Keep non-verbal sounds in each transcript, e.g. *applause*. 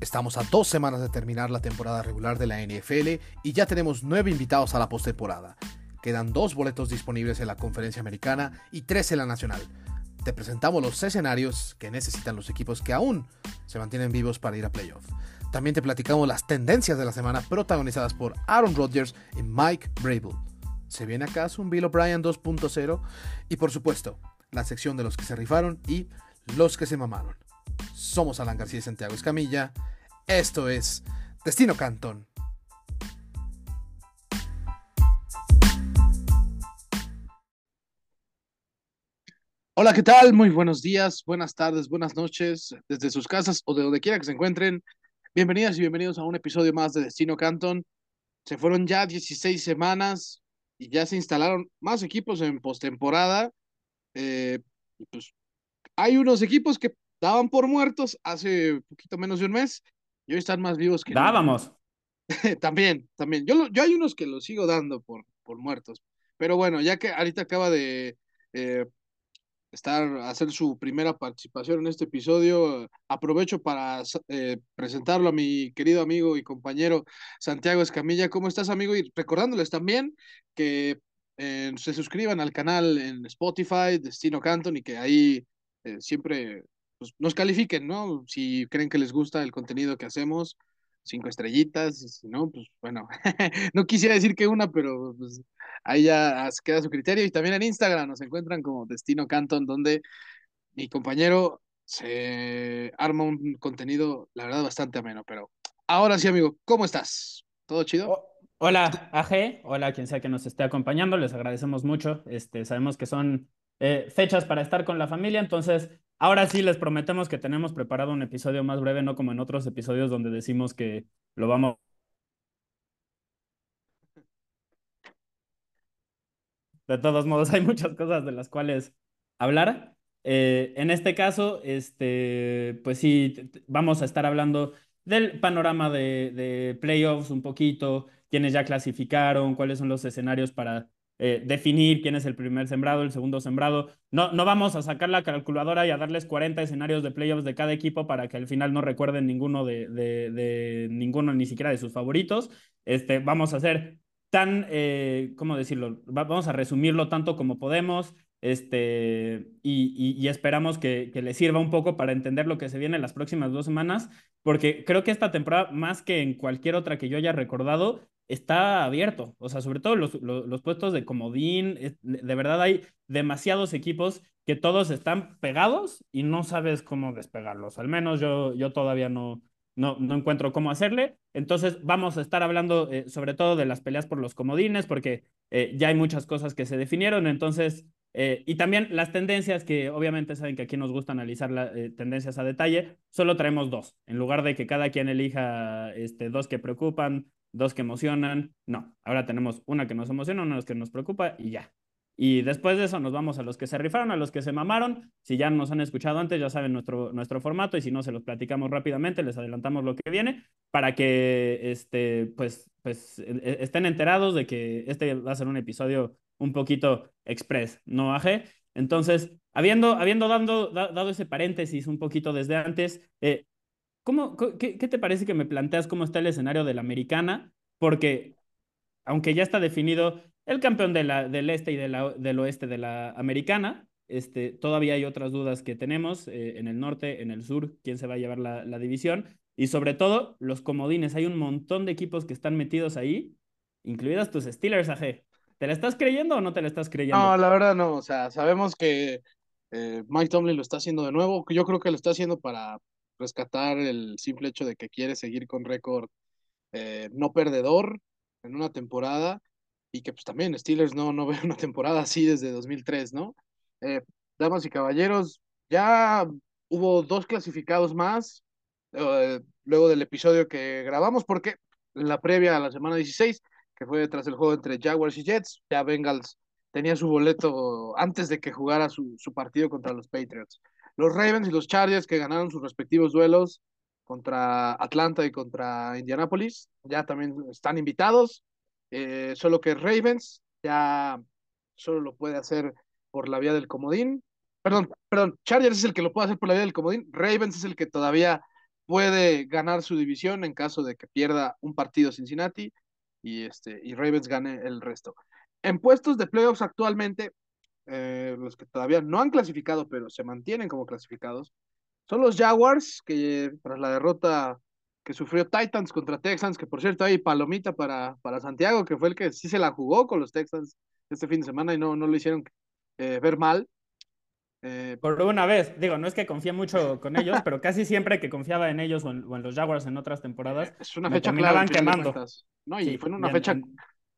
Estamos a dos semanas de terminar la temporada regular de la NFL y ya tenemos nueve invitados a la postemporada. Quedan dos boletos disponibles en la conferencia americana y tres en la nacional. Te presentamos los escenarios que necesitan los equipos que aún se mantienen vivos para ir a playoff. También te platicamos las tendencias de la semana protagonizadas por Aaron Rodgers y Mike Brable. ¿Se viene acaso un Bill O'Brien 2.0? Y por supuesto, la sección de los que se rifaron y los que se mamaron. Somos Alan García Santiago Escamilla. Esto es Destino Cantón. Hola, ¿qué tal? Muy buenos días, buenas tardes, buenas noches, desde sus casas o de donde quiera que se encuentren. Bienvenidas y bienvenidos a un episodio más de Destino Canton. Se fueron ya 16 semanas y ya se instalaron más equipos en postemporada. Eh, pues hay unos equipos que daban por muertos hace poquito menos de un mes y hoy están más vivos que Dábamos. *laughs* también, también. Yo, yo hay unos que los sigo dando por, por muertos. Pero bueno, ya que ahorita acaba de eh, estar, hacer su primera participación en este episodio, aprovecho para eh, presentarlo a mi querido amigo y compañero Santiago Escamilla. ¿Cómo estás, amigo? Y recordándoles también que eh, se suscriban al canal en Spotify, Destino Canton, y que ahí siempre pues, nos califiquen, ¿no? Si creen que les gusta el contenido que hacemos, cinco estrellitas, si no, pues bueno, *laughs* no quisiera decir que una, pero pues, ahí ya queda su criterio. Y también en Instagram nos encuentran como Destino Canton, donde mi compañero se arma un contenido, la verdad, bastante ameno. Pero ahora sí, amigo, ¿cómo estás? ¿Todo chido? hola, AG, hola quien sea que nos esté acompañando, les agradecemos mucho. Este, sabemos que son eh, fechas para estar con la familia, entonces Ahora sí les prometemos que tenemos preparado un episodio más breve, no como en otros episodios donde decimos que lo vamos. De todos modos, *laughs* hay muchas cosas de las cuales hablar. Eh, en este caso, este, pues sí, vamos a estar hablando del panorama de, de playoffs un poquito, quienes ya clasificaron, cuáles son los escenarios para eh, definir quién es el primer sembrado, el segundo sembrado. No, no vamos a sacar la calculadora y a darles 40 escenarios de playoffs de cada equipo para que al final no recuerden ninguno de, de, ninguno, ni siquiera de sus favoritos. Este, vamos a hacer tan, eh, ¿cómo decirlo? vamos a resumirlo tanto como podemos. Este, y, y, esperamos que, que les sirva un poco para entender lo que se viene en las próximas dos semanas, porque creo que esta temporada, más que en cualquier otra que yo haya recordado, está abierto. O sea, sobre todo los, los, puestos de comodín, de verdad hay demasiados equipos que todos están pegados y no sabes cómo despegarlos. Al menos yo, yo todavía no, no, no encuentro cómo hacerle. Entonces vamos a estar hablando eh, sobre todo de las peleas por los comodines, porque eh, ya hay muchas cosas que se definieron. Entonces, eh, y también las tendencias, que obviamente saben que aquí nos gusta analizar las tendencias a detalle, solo traemos dos. En lugar de que cada quien elija este, dos que preocupan, dos que emocionan. No, ahora tenemos una que nos emociona, una que nos preocupa y ya. Y después de eso nos vamos a los que se rifaron, a los que se mamaron. Si ya nos han escuchado antes, ya saben nuestro, nuestro formato y si no, se los platicamos rápidamente, les adelantamos lo que viene para que este, pues, pues, e, e, estén enterados de que este va a ser un episodio un poquito express, ¿no, Aje? Entonces, habiendo, habiendo dando, dado ese paréntesis un poquito desde antes, eh, ¿Cómo, qué, te parece que me planteas cómo está el escenario de la americana? Porque aunque ya está definido el campeón de la, del este y de del oeste de la americana, este, todavía hay otras dudas que tenemos eh, en el norte, en el sur, quién se va a llevar la, la, división y sobre todo los comodines. Hay un montón de equipos que están metidos ahí, incluidas tus Steelers, AG. ¿Te la estás creyendo o no te la estás creyendo? No, la verdad no. O sea, sabemos que eh, Mike Tomlin lo está haciendo de nuevo. Yo creo que lo está haciendo para rescatar el simple hecho de que quiere seguir con récord eh, no perdedor en una temporada y que pues también Steelers no, no *laughs* ve una temporada así desde 2003, ¿no? Eh, damas y caballeros, ya hubo dos clasificados más eh, luego del episodio que grabamos porque la previa a la semana 16, que fue tras el juego entre Jaguars y Jets, ya Bengals tenía su boleto antes de que jugara su, su partido contra los Patriots. Los Ravens y los Chargers que ganaron sus respectivos duelos contra Atlanta y contra Indianapolis, ya también están invitados, eh, solo que Ravens ya solo lo puede hacer por la vía del comodín. Perdón, perdón, Chargers es el que lo puede hacer por la vía del comodín, Ravens es el que todavía puede ganar su división en caso de que pierda un partido Cincinnati y, este, y Ravens gane el resto. En puestos de playoffs actualmente, eh, los que todavía no han clasificado, pero se mantienen como clasificados, son los Jaguars, que tras la derrota que sufrió Titans contra Texans, que por cierto hay palomita para, para Santiago, que fue el que sí se la jugó con los Texans este fin de semana y no, no lo hicieron eh, ver mal. Eh, por una vez, digo, no es que confíe mucho con ellos, pero casi siempre que confiaba en ellos o en, los Jaguars en otras temporadas, es una fecha clave, quemando. No, y fue una fecha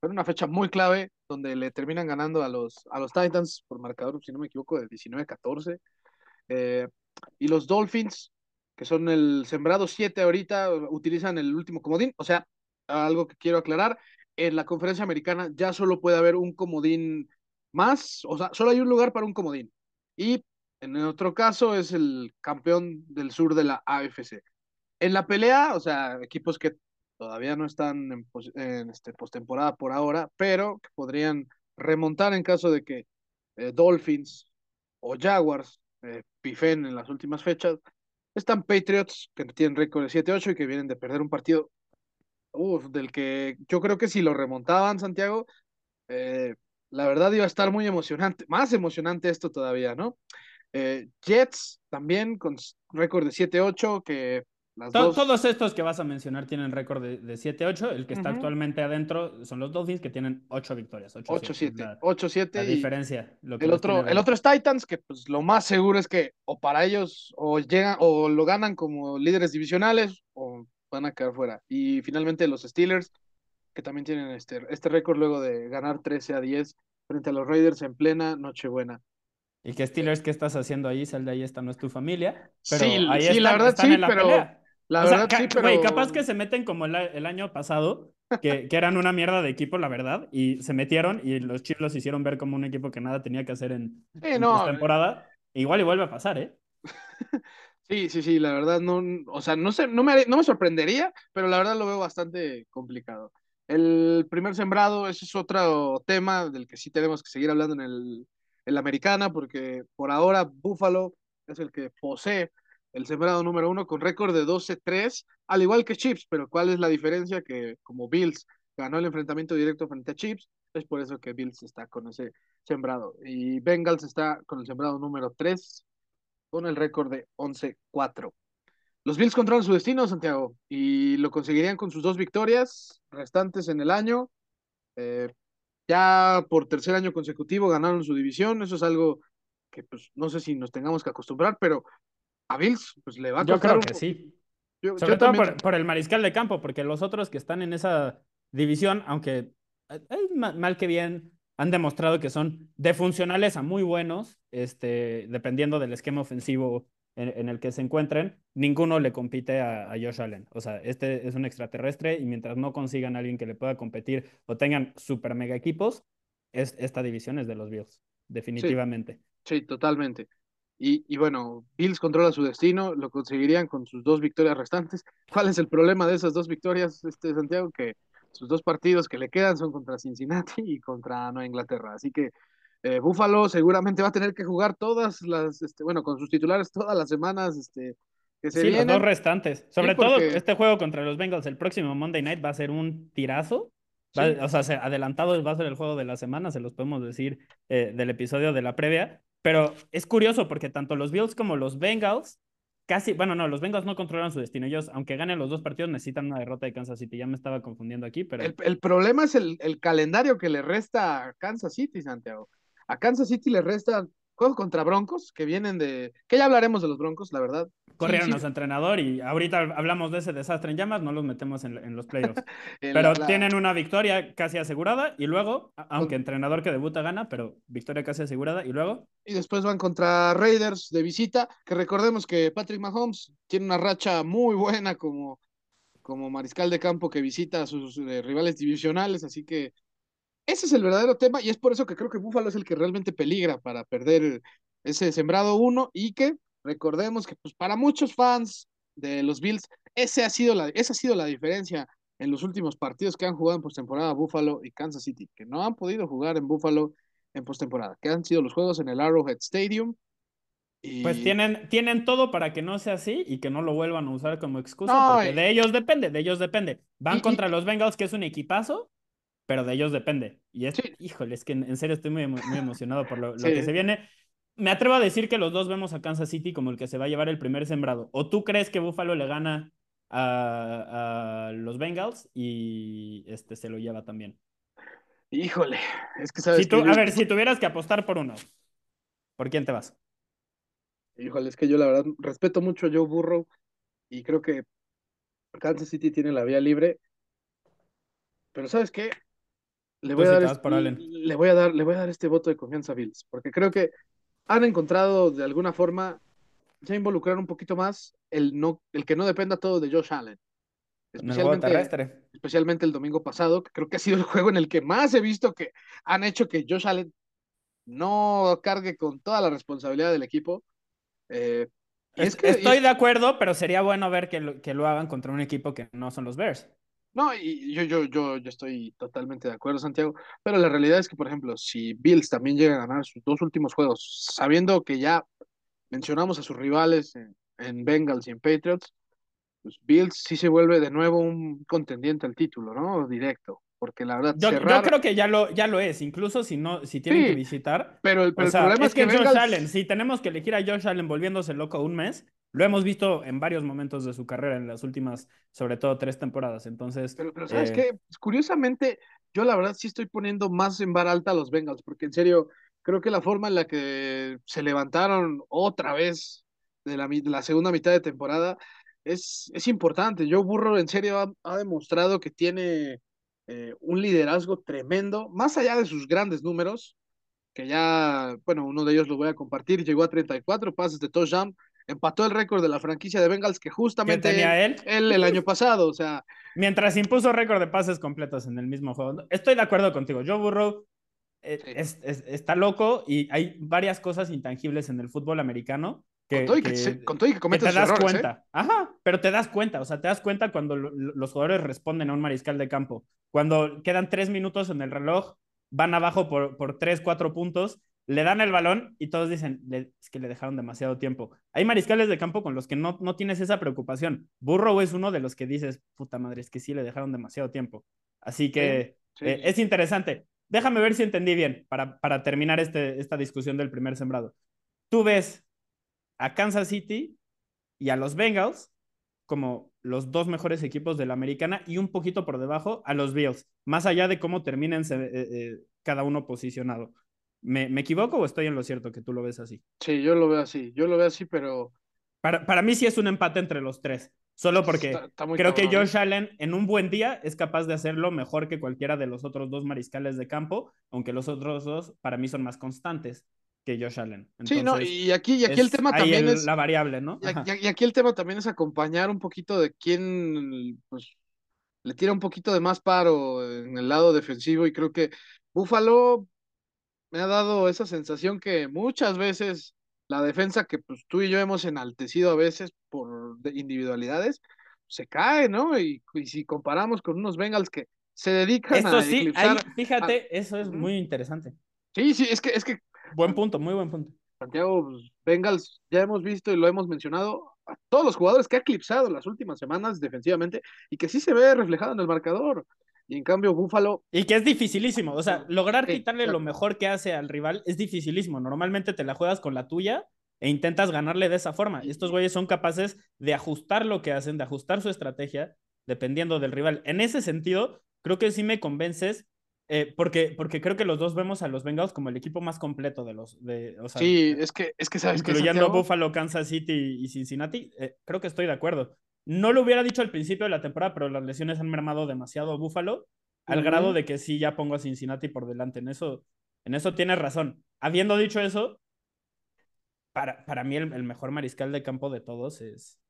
fue una fecha muy clave donde le terminan ganando a los, a los Titans por marcador, si no me equivoco, de 19-14. Eh, y los Dolphins, que son el sembrado 7 ahorita, utilizan el último comodín. O sea, algo que quiero aclarar, en la conferencia americana ya solo puede haber un comodín más, o sea, solo hay un lugar para un comodín. Y en otro caso es el campeón del sur de la AFC. En la pelea, o sea, equipos que todavía no están en, este, postemporada por ahora, pero que podrían remontar en caso de que eh, Dolphins o Jaguars eh, pifen en las últimas fechas. Están Patriots, que tienen récord de 7-8 y que vienen de perder un partido uf, del que yo creo que si lo remontaban, Santiago, eh, la verdad iba a estar muy emocionante, más emocionante esto todavía, ¿no? Jets también con récord de 7-8, que todos estos que vas a mencionar tienen récord de, 7-8. El que está actualmente adentro son los Dolphins, que tienen 8 victorias. 8-7. 8-7. La, diferencia. el, otro, el otro es Titans, que pues lo más seguro es que o para ellos o llegan o lo ganan como líderes divisionales o van a quedar fuera. Y finalmente los Steelers, que también tienen este, este récord luego de ganar 13 a 10 frente a los Raiders en plena Nochebuena. Y que Steelers, ¿qué estás haciendo ahí? Sal de ahí, esta no es tu familia. Pero sí, ahí sí, la verdad sí, pero la verdad, sí, pero... capaz que se meten como el, año pasado, que, que, eran una mierda de equipo, la verdad, y se metieron y los Chiefs los hicieron ver como un equipo que nada tenía que hacer en, temporada. Igual y vuelve a pasar, ¿eh? *laughs* Sí, sí, sí, la verdad no, o sea, no sé, no me, no me sorprendería, pero la verdad lo veo bastante complicado. El primer sembrado, ese es otro tema del que sí tenemos que seguir hablando en el, en la americana, porque por ahora Buffalo es el que posee el sembrado número uno con récord de 12-3, al igual que Chips, pero ¿cuál es la diferencia? Que como Bills ganó el enfrentamiento directo frente a Chips, es por eso que Bills está con ese sembrado. Y Bengals está con el sembrado número 3, con el récord de 11-4. Los Bills controlan su destino, Santiago, y lo conseguirían con sus dos victorias restantes en el año. Eh, ya por tercer año consecutivo ganaron su división, eso es algo que pues no sé si nos tengamos que acostumbrar, pero a Bills, pues le va a Yo creo que sí. Sobre todo por, el mariscal de campo, porque los otros que están en esa división, aunque eh, mal que bien han demostrado que son de funcionales a muy buenos, este, dependiendo del esquema ofensivo en, el que se encuentren, ninguno le compite a, Josh Allen. O sea, este es un extraterrestre y mientras no consigan a alguien que le pueda competir o tengan super mega equipos, es, esta división es de los Bills, definitivamente. sí totalmente. Y, bueno, Bills controla su destino, lo conseguirían con sus dos victorias restantes. *laughs* ¿Cuál es el problema de esas dos victorias, este Santiago? Que sus dos partidos que le quedan son contra Cincinnati y contra Nueva Inglaterra. Así que eh, Buffalo seguramente va a tener que jugar todas las, este, bueno, con sus titulares todas las semanas este, que se sí, los dos restantes. Sobre todo este juego contra los Bengals el próximo Monday Night va a ser un tirazo. o sea, adelantado va a ser el juego de la semana, se los podemos decir eh, del episodio de la previa. Pero es curioso porque tanto los Bills como los Bengals, casi, bueno, no, los Bengals no controlan su destino. Ellos, aunque ganen los dos partidos, necesitan una derrota de Kansas City. Ya me estaba confundiendo aquí, pero... El, problema es el, el, calendario que le resta a Kansas City, Santiago. A Kansas City le resta juegos contra Broncos, que vienen de... Que ya hablaremos de los Broncos, la verdad. Corrieron a su entrenador y ahorita hablamos de ese desastre en llamas, no los metemos en, los playoffs. *laughs* pero tienen una victoria casi asegurada y luego, aunque entrenador que debuta gana, pero victoria casi asegurada y luego... Y después van contra Raiders de visita, que recordemos que Patrick Mahomes tiene una racha muy buena como, como mariscal de campo que visita a sus eh, rivales divisionales, así que ese es el verdadero tema y es por eso que creo que Buffalo es el que realmente peligra para perder ese sembrado uno y que Recordemos que pues, para muchos fans de los Bills, ese ha sido la, esa ha sido la diferencia en los últimos partidos que han jugado en postemporada Buffalo y Kansas City, que no han podido jugar en Buffalo en postemporada, que han sido los juegos en el Arrowhead Stadium. Pues tienen, tienen todo para que no sea así y que no lo vuelvan a usar como excusa, No, porque y- de ellos depende, de ellos depende. Van y- contra los Bengals, que es un equipazo, pero de ellos depende. Y es, Sí. híjole, es que en, en serio estoy muy, emo- muy emocionado por lo, lo Sí. que se viene. Me atrevo a decir que los dos vemos a Kansas City como el que se va a llevar el primer sembrado. ¿O tú crees que Buffalo le gana a, a los Bengals y este se lo lleva también? Híjole, es que sabes Si tú, que yo- a ver, si tuvieras que apostar por uno, ¿por quién te vas? híjole, es que yo la verdad respeto mucho a Joe Burrow y creo que Kansas City tiene la vía libre, pero ¿sabes qué? Le voy a dar este- le voy a dar le voy a dar este voto de confianza a Bills, porque creo que han encontrado de alguna forma ya involucrar un poquito más el no el que no dependa todo de Josh Allen. Especialmente especialmente el domingo pasado, que creo que ha sido el juego en el que más he visto que han hecho que Josh Allen no cargue con toda la responsabilidad del equipo. Eh, y es Es- que, y- Estoy de acuerdo, pero sería bueno ver que lo, que lo hagan contra un equipo que no son los Bears. No, y yo, yo, yo, yo estoy totalmente de acuerdo, Santiago, pero la realidad es que, por ejemplo, si Bills también llega a ganar sus dos últimos juegos, sabiendo que ya mencionamos a sus rivales en, en Bengals y en Patriots, pues Bills sí se vuelve de nuevo un contendiente al título, ¿no? Directo, porque la verdad, Yo, yo creo que ya lo, ya lo es, incluso si no, si tienen Sí, que visitar. Pero el, pero O el sea, problema es que, Josh Bengals- Allen, si tenemos que elegir a Josh Allen volviéndose loco un mes, lo hemos visto en varios momentos de su carrera, en las últimas, sobre todo tres temporadas. Entonces, Pero, pero ¿sabes eh, qué? Pues, curiosamente, yo la verdad sí estoy poniendo más en vara alta a los Bengals, porque en serio, creo que la forma en la que se levantaron otra vez de la, mi- de la segunda mitad de temporada es, es importante. Joe Burrow en serio ha, ha demostrado que tiene eh, un liderazgo tremendo, más allá de sus grandes números, que ya, bueno, uno de ellos lo voy a compartir, llegó a 34 pases de touchdown, empató el récord de la franquicia de Bengals que ¿qué justamente tenía él? él el año pasado, o sea, Mientras impuso récord de pases completos en el mismo juego. Estoy de acuerdo contigo. Joe Burrow eh, Sí. es- es- está loco y hay varias cosas intangibles en el fútbol americano que, con todo y que, que- con todo y que te das errores, ¿eh? cuenta. Ajá, pero te das cuenta, o sea, te das cuenta cuando lo- lo- los jugadores responden a un mariscal de campo. Cuando quedan tres minutos en el reloj, van abajo por, por tres, cuatro puntos, le dan el balón y todos dicen, "Le- es que le dejaron demasiado tiempo. Hay mariscales de campo con los que no, no tienes esa preocupación. Burrow es uno de los que dices, puta madre, es que sí le dejaron demasiado tiempo. Así que Sí, eh, es interesante. Déjame ver si entendí bien para, para terminar este, esta discusión del primer sembrado. Tú ves a Kansas City y a los Bengals como los dos mejores equipos de la americana y un poquito por debajo a los Bills, más allá de cómo terminen eh, eh, cada uno posicionado. ¿Me, ¿Me equivoco o estoy en lo cierto que tú lo ves así? Sí, yo lo veo así, yo lo veo así, pero Para, para mí sí es un empate entre los tres, solo porque está, está muy creo que cabrón. Josh Allen en un buen día es capaz de hacerlo mejor que cualquiera de los otros dos mariscales de campo, aunque los otros dos para mí son más constantes que Josh Allen. Sí, no, y aquí, y aquí el tema también el- es, la variable, ¿no? y Ajá. aquí, y aquí el tema también es acompañar un poquito de quién, pues, le tira un poquito de más paro en el lado defensivo y creo que Buffalo me ha dado esa sensación que muchas veces la defensa que pues tú y yo hemos enaltecido a veces por de- individualidades, se cae, ¿no? Y, y si comparamos con unos Bengals que se dedican Esto a sí, ahí, fíjate, eso es muy interesante. sí, sí, es que, es que Buen punto, muy buen punto. Santiago pues, Bengals, ya hemos visto y lo hemos mencionado, a todos los jugadores que ha eclipsado las últimas semanas defensivamente y que sí se ve reflejado en el marcador. Y en cambio, Buffalo, Y que es dificilísimo, o sea, lograr Sí, quitarle lo mejor que hace al rival es dificilísimo. Normalmente te la juegas con la tuya e intentas ganarle de esa forma. Y- Estos güeyes son capaces de ajustar lo que hacen, de ajustar su estrategia dependiendo del rival. En ese sentido, creo que sí me convences, eh, porque, porque creo que los dos vemos a los Bengals como el equipo más completo de los, de, o sea, sí, es que, es que sabes que incluyendo Buffalo, Kansas City y Cincinnati, eh, creo que estoy de acuerdo. No lo hubiera dicho al principio de la temporada, pero las lesiones han mermado demasiado a Buffalo, al grado de que sí ya pongo a Cincinnati por delante. En eso, en eso tienes razón. Habiendo dicho eso, para, para mí el, el mejor mariscal de campo de todos es,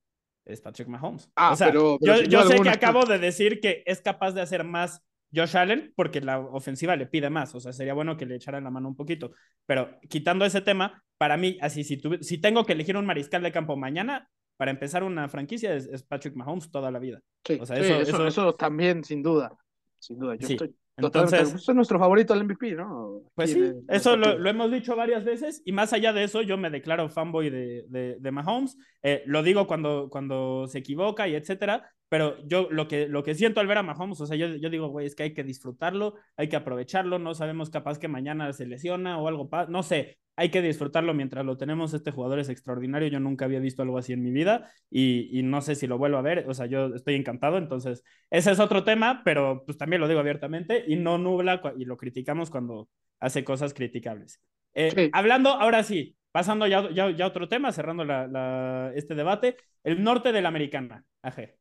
es Patrick Mahomes. Ah, o sea, pero- pero yo, yo sé alguna. que acabo de decir que es capaz de hacer más Josh Allen porque la ofensiva le pide más. O sea, sería bueno que le echaran la mano un poquito. Pero quitando ese tema, para mí, así, si, tuve- si tengo que elegir un mariscal de campo mañana, para empezar una franquicia es, es Patrick Mahomes toda la vida. Sí, o sea, sí, eso- eso, eso- eso también, sin duda, sin duda. Yo Sí. estoy Entonces, es nuestro favorito al MVP, ¿no? Pues sí, eso lo, hemos dicho varias veces y más allá de eso, yo me declaro fanboy de, de, de Mahomes. Eh, lo digo cuando, cuando se equivoca y etcétera, pero yo lo que, lo que siento al ver a Mahomes, o sea, yo, yo digo, güey, es que hay que disfrutarlo, hay que aprovecharlo, no sabemos capaz que mañana se lesiona o algo, no sé, hay que disfrutarlo mientras lo tenemos. Este jugador es extraordinario. Yo nunca había visto algo así en mi vida y, y, no sé si lo vuelvo a ver. O sea, yo estoy encantado. Entonces, ese es otro tema, pero pues también lo digo abiertamente y no nubla y lo criticamos cuando hace cosas criticables. Eh, hablando, ahora sí, pasando ya, ya, ya otro tema, cerrando la, la, este debate, el norte de la americana, AG.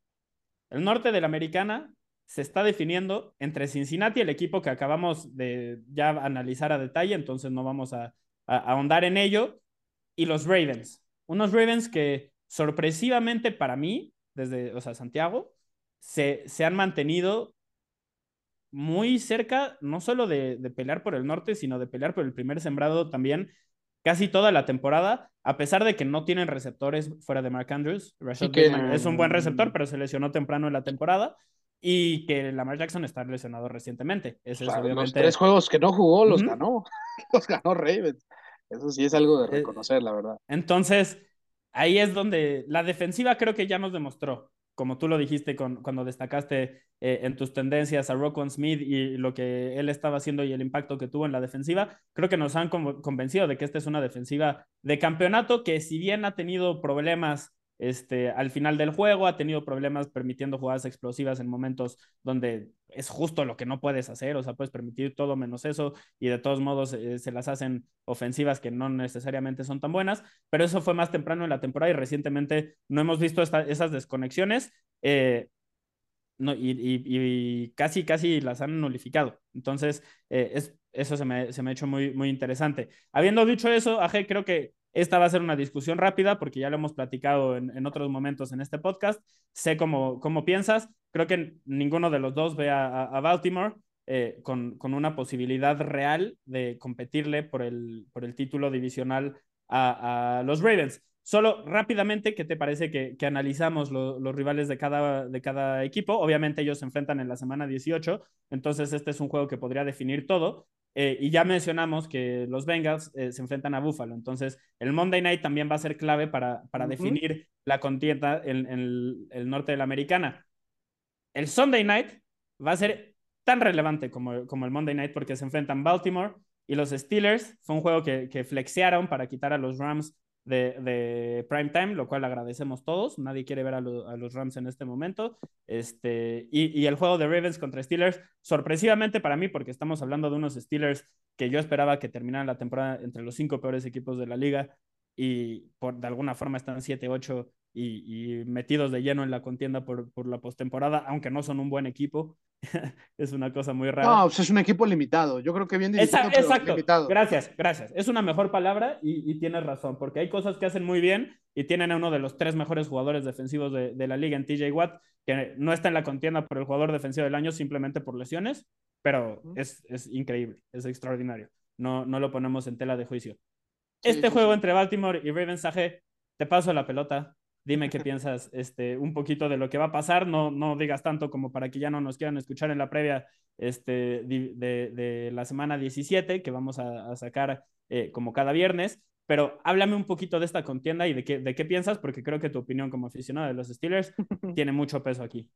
El norte de la americana se está definiendo entre Cincinnati, el equipo que acabamos de ya analizar a detalle, entonces no vamos a ahondar en ello. Y los Ravens. Unos Ravens que sorpresivamente para mí, desde, o sea, Santiago, se, se han mantenido muy cerca, no solo de, de, pelear por el norte, sino de pelear por el primer sembrado también casi toda la temporada, a pesar de que no tienen receptores fuera de Mark Andrews. es un buen receptor, pero se lesionó temprano en la temporada. Y que Lamar Jackson está lesionado recientemente. Ese es obviamente... Los tres juegos que no jugó los ganó. *laughs* Los ganó Ravens. Eso sí es algo de eh, reconocer, la verdad. Entonces, ahí es donde la defensiva creo que ya nos demostró, como tú lo dijiste con, cuando destacaste eh, en tus tendencias a Roquan Smith y lo que él estaba haciendo y el impacto que tuvo en la defensiva, creo que nos han convencido de que esta es una defensiva de campeonato que si bien ha tenido problemas este, al final del juego, ha tenido problemas permitiendo jugadas explosivas en momentos donde es justo lo que no puedes hacer, o sea, puedes permitir todo menos eso y de todos modos eh, se las hacen ofensivas que no necesariamente son tan buenas, pero eso fue más temprano en la temporada y recientemente no hemos visto esas desconexiones. Eh, no, y, casi, casi las han nulificado. Entonces, eh, es, eso se me, se me ha hecho muy, muy interesante. Habiendo dicho eso, Aje, creo que esta va a ser una discusión rápida porque ya lo hemos platicado en, otros momentos en este podcast. Sé cómo, cómo piensas. Creo que ninguno de los dos ve a, Baltimore eh, con, con, una posibilidad real de competirle por el, por el título divisional a, los Ravens. Solo rápidamente, ¿qué te parece que, que analizamos los rivales de cada, de cada equipo? Obviamente ellos se enfrentan en la semana 18, entonces este es un juego que podría definir todo, eh, y ya mencionamos que los Bengals eh, se enfrentan a Buffalo. Entonces, el Monday Night también va a ser clave para, para definir la contienda en, el, norte de la americana. El Sunday Night va a ser tan relevante como, como el Monday Night porque se enfrentan Baltimore y los Steelers. Fue un juego que, que flexearon para quitar a los Rams de, de prime time, lo cual agradecemos todos. Nadie quiere ver a, los Rams en este momento. Este, y, y, el juego de Ravens contra Steelers, sorpresivamente para mí, porque estamos hablando de unos Steelers que yo esperaba que terminaran la temporada entre los cinco peores equipos de la liga y por de alguna forma están 7-8 y, metidos de lleno en la contienda por, por la postemporada, aunque no son un buen equipo. *laughs* es una cosa muy rara. No, pues es un equipo limitado. Yo creo que bien dirigido, Exacto. Limitado. Gracias, gracias. Es una mejor palabra y, tienes razón, porque hay cosas que hacen muy bien y tienen a uno de los tres mejores jugadores defensivos de, de la liga en TJ Watt, que no está en la contienda por el jugador defensivo del año simplemente por lesiones, pero es, es increíble, es extraordinario. No, no lo ponemos en tela de juicio. este juego entre Baltimore y Ravens, te paso la pelota dime qué piensas este, un poquito de lo que va a pasar, no, no digas tanto como para que ya no nos quieran escuchar en la previa este, de, de la semana 17 que vamos a, sacar eh, como cada viernes, pero háblame un poquito de esta contienda y de qué, de qué piensas, porque creo que tu opinión como aficionado de los Steelers *laughs* tiene mucho peso aquí.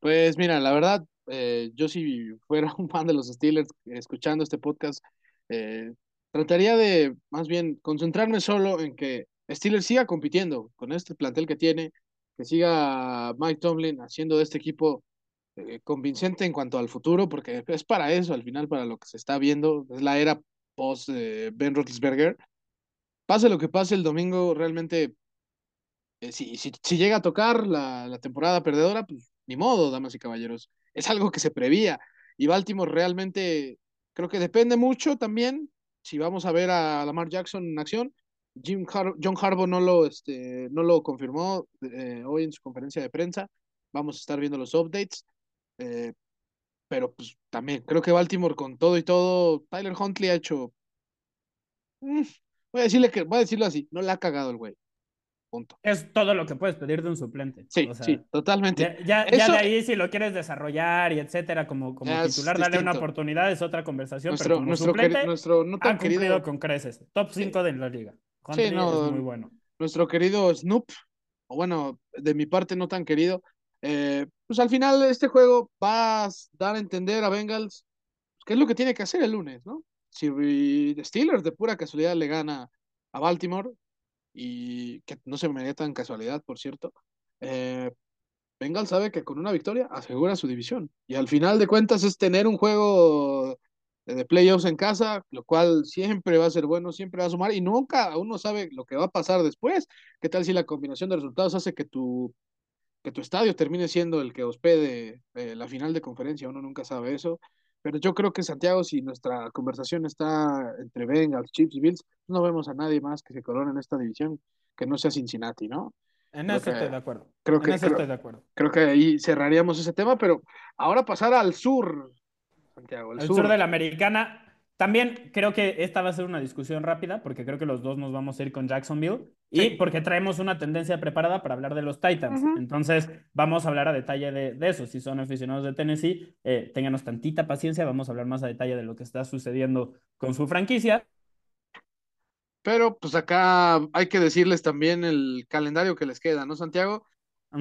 Pues mira, la verdad, eh, yo si fuera un fan de los Steelers escuchando este podcast, eh, trataría de más bien concentrarme solo en que Steelers siga compitiendo con este plantel que tiene, que siga Mike Tomlin haciendo de este equipo eh, convincente en cuanto al futuro, porque es para eso, al final, para lo que se está viendo, es la era post Ben Roethlisberger. Pase lo que pase el domingo, realmente, eh, si, si, si, llega a tocar la, la temporada perdedora, pues ni modo, damas y caballeros. Es algo que se prevía. Y Baltimore realmente creo que depende mucho también, si vamos a ver a Lamar Jackson en acción, Jim John Harbaugh no lo, este, no lo confirmó eh, hoy en su conferencia de prensa. Vamos a estar viendo los updates. Eh, pero pues también creo que Baltimore con todo y todo, Tyler Huntley ha hecho. Mm, voy a decirle que, voy a decirlo así, no le ha cagado el güey. Punto. Es todo lo que puedes pedir de un suplente. Sí, sí, totalmente. Ya, ya, de ahí, si lo quieres desarrollar y etcétera, como, como titular, darle una oportunidad, es otra conversación. Nuestro, pero como nuestro, suplente, nuestro no tan ha querido. con creces. Top 5 de la liga. Sí, no, es muy bueno. Nuestro querido Snoop, o bueno, de mi parte no tan querido, eh, pues al final este juego va a dar a entender a Bengals qué es lo que tiene que hacer el lunes, ¿no? Si Steelers de pura casualidad le gana a Baltimore, y que no se me tan casualidad, por cierto, eh, Bengals sabe que con una victoria asegura su división. Y al final de cuentas es tener un juego de playoffs en casa, lo cual siempre va a ser bueno, siempre va a sumar y nunca uno sabe lo que va a pasar después. ¿Qué tal si la combinación de resultados hace que tu, que tu estadio termine siendo el que hospede eh, la final de conferencia? Uno nunca sabe eso. Pero yo creo que Santiago, si nuestra conversación está entre Bengals, Chips Bills, no vemos a nadie más que se corona en esta división que no sea Cincinnati, ¿no? En eso estoy de acuerdo. Creo que, estoy de acuerdo. Creo que ahí cerraríamos ese tema, pero ahora pasar al sur, Santiago. El, sur. de la americana. También creo que esta va a ser una discusión rápida, porque creo que los dos nos vamos a ir con Jacksonville y porque traemos una tendencia preparada para hablar de los Titans. Entonces, vamos a hablar a detalle de, eso. Si son aficionados de Tennessee, eh, ténganos tantita paciencia, vamos a hablar más a detalle de lo que está sucediendo con su franquicia. Pero pues acá hay que decirles también el calendario que les queda, ¿no, Santiago?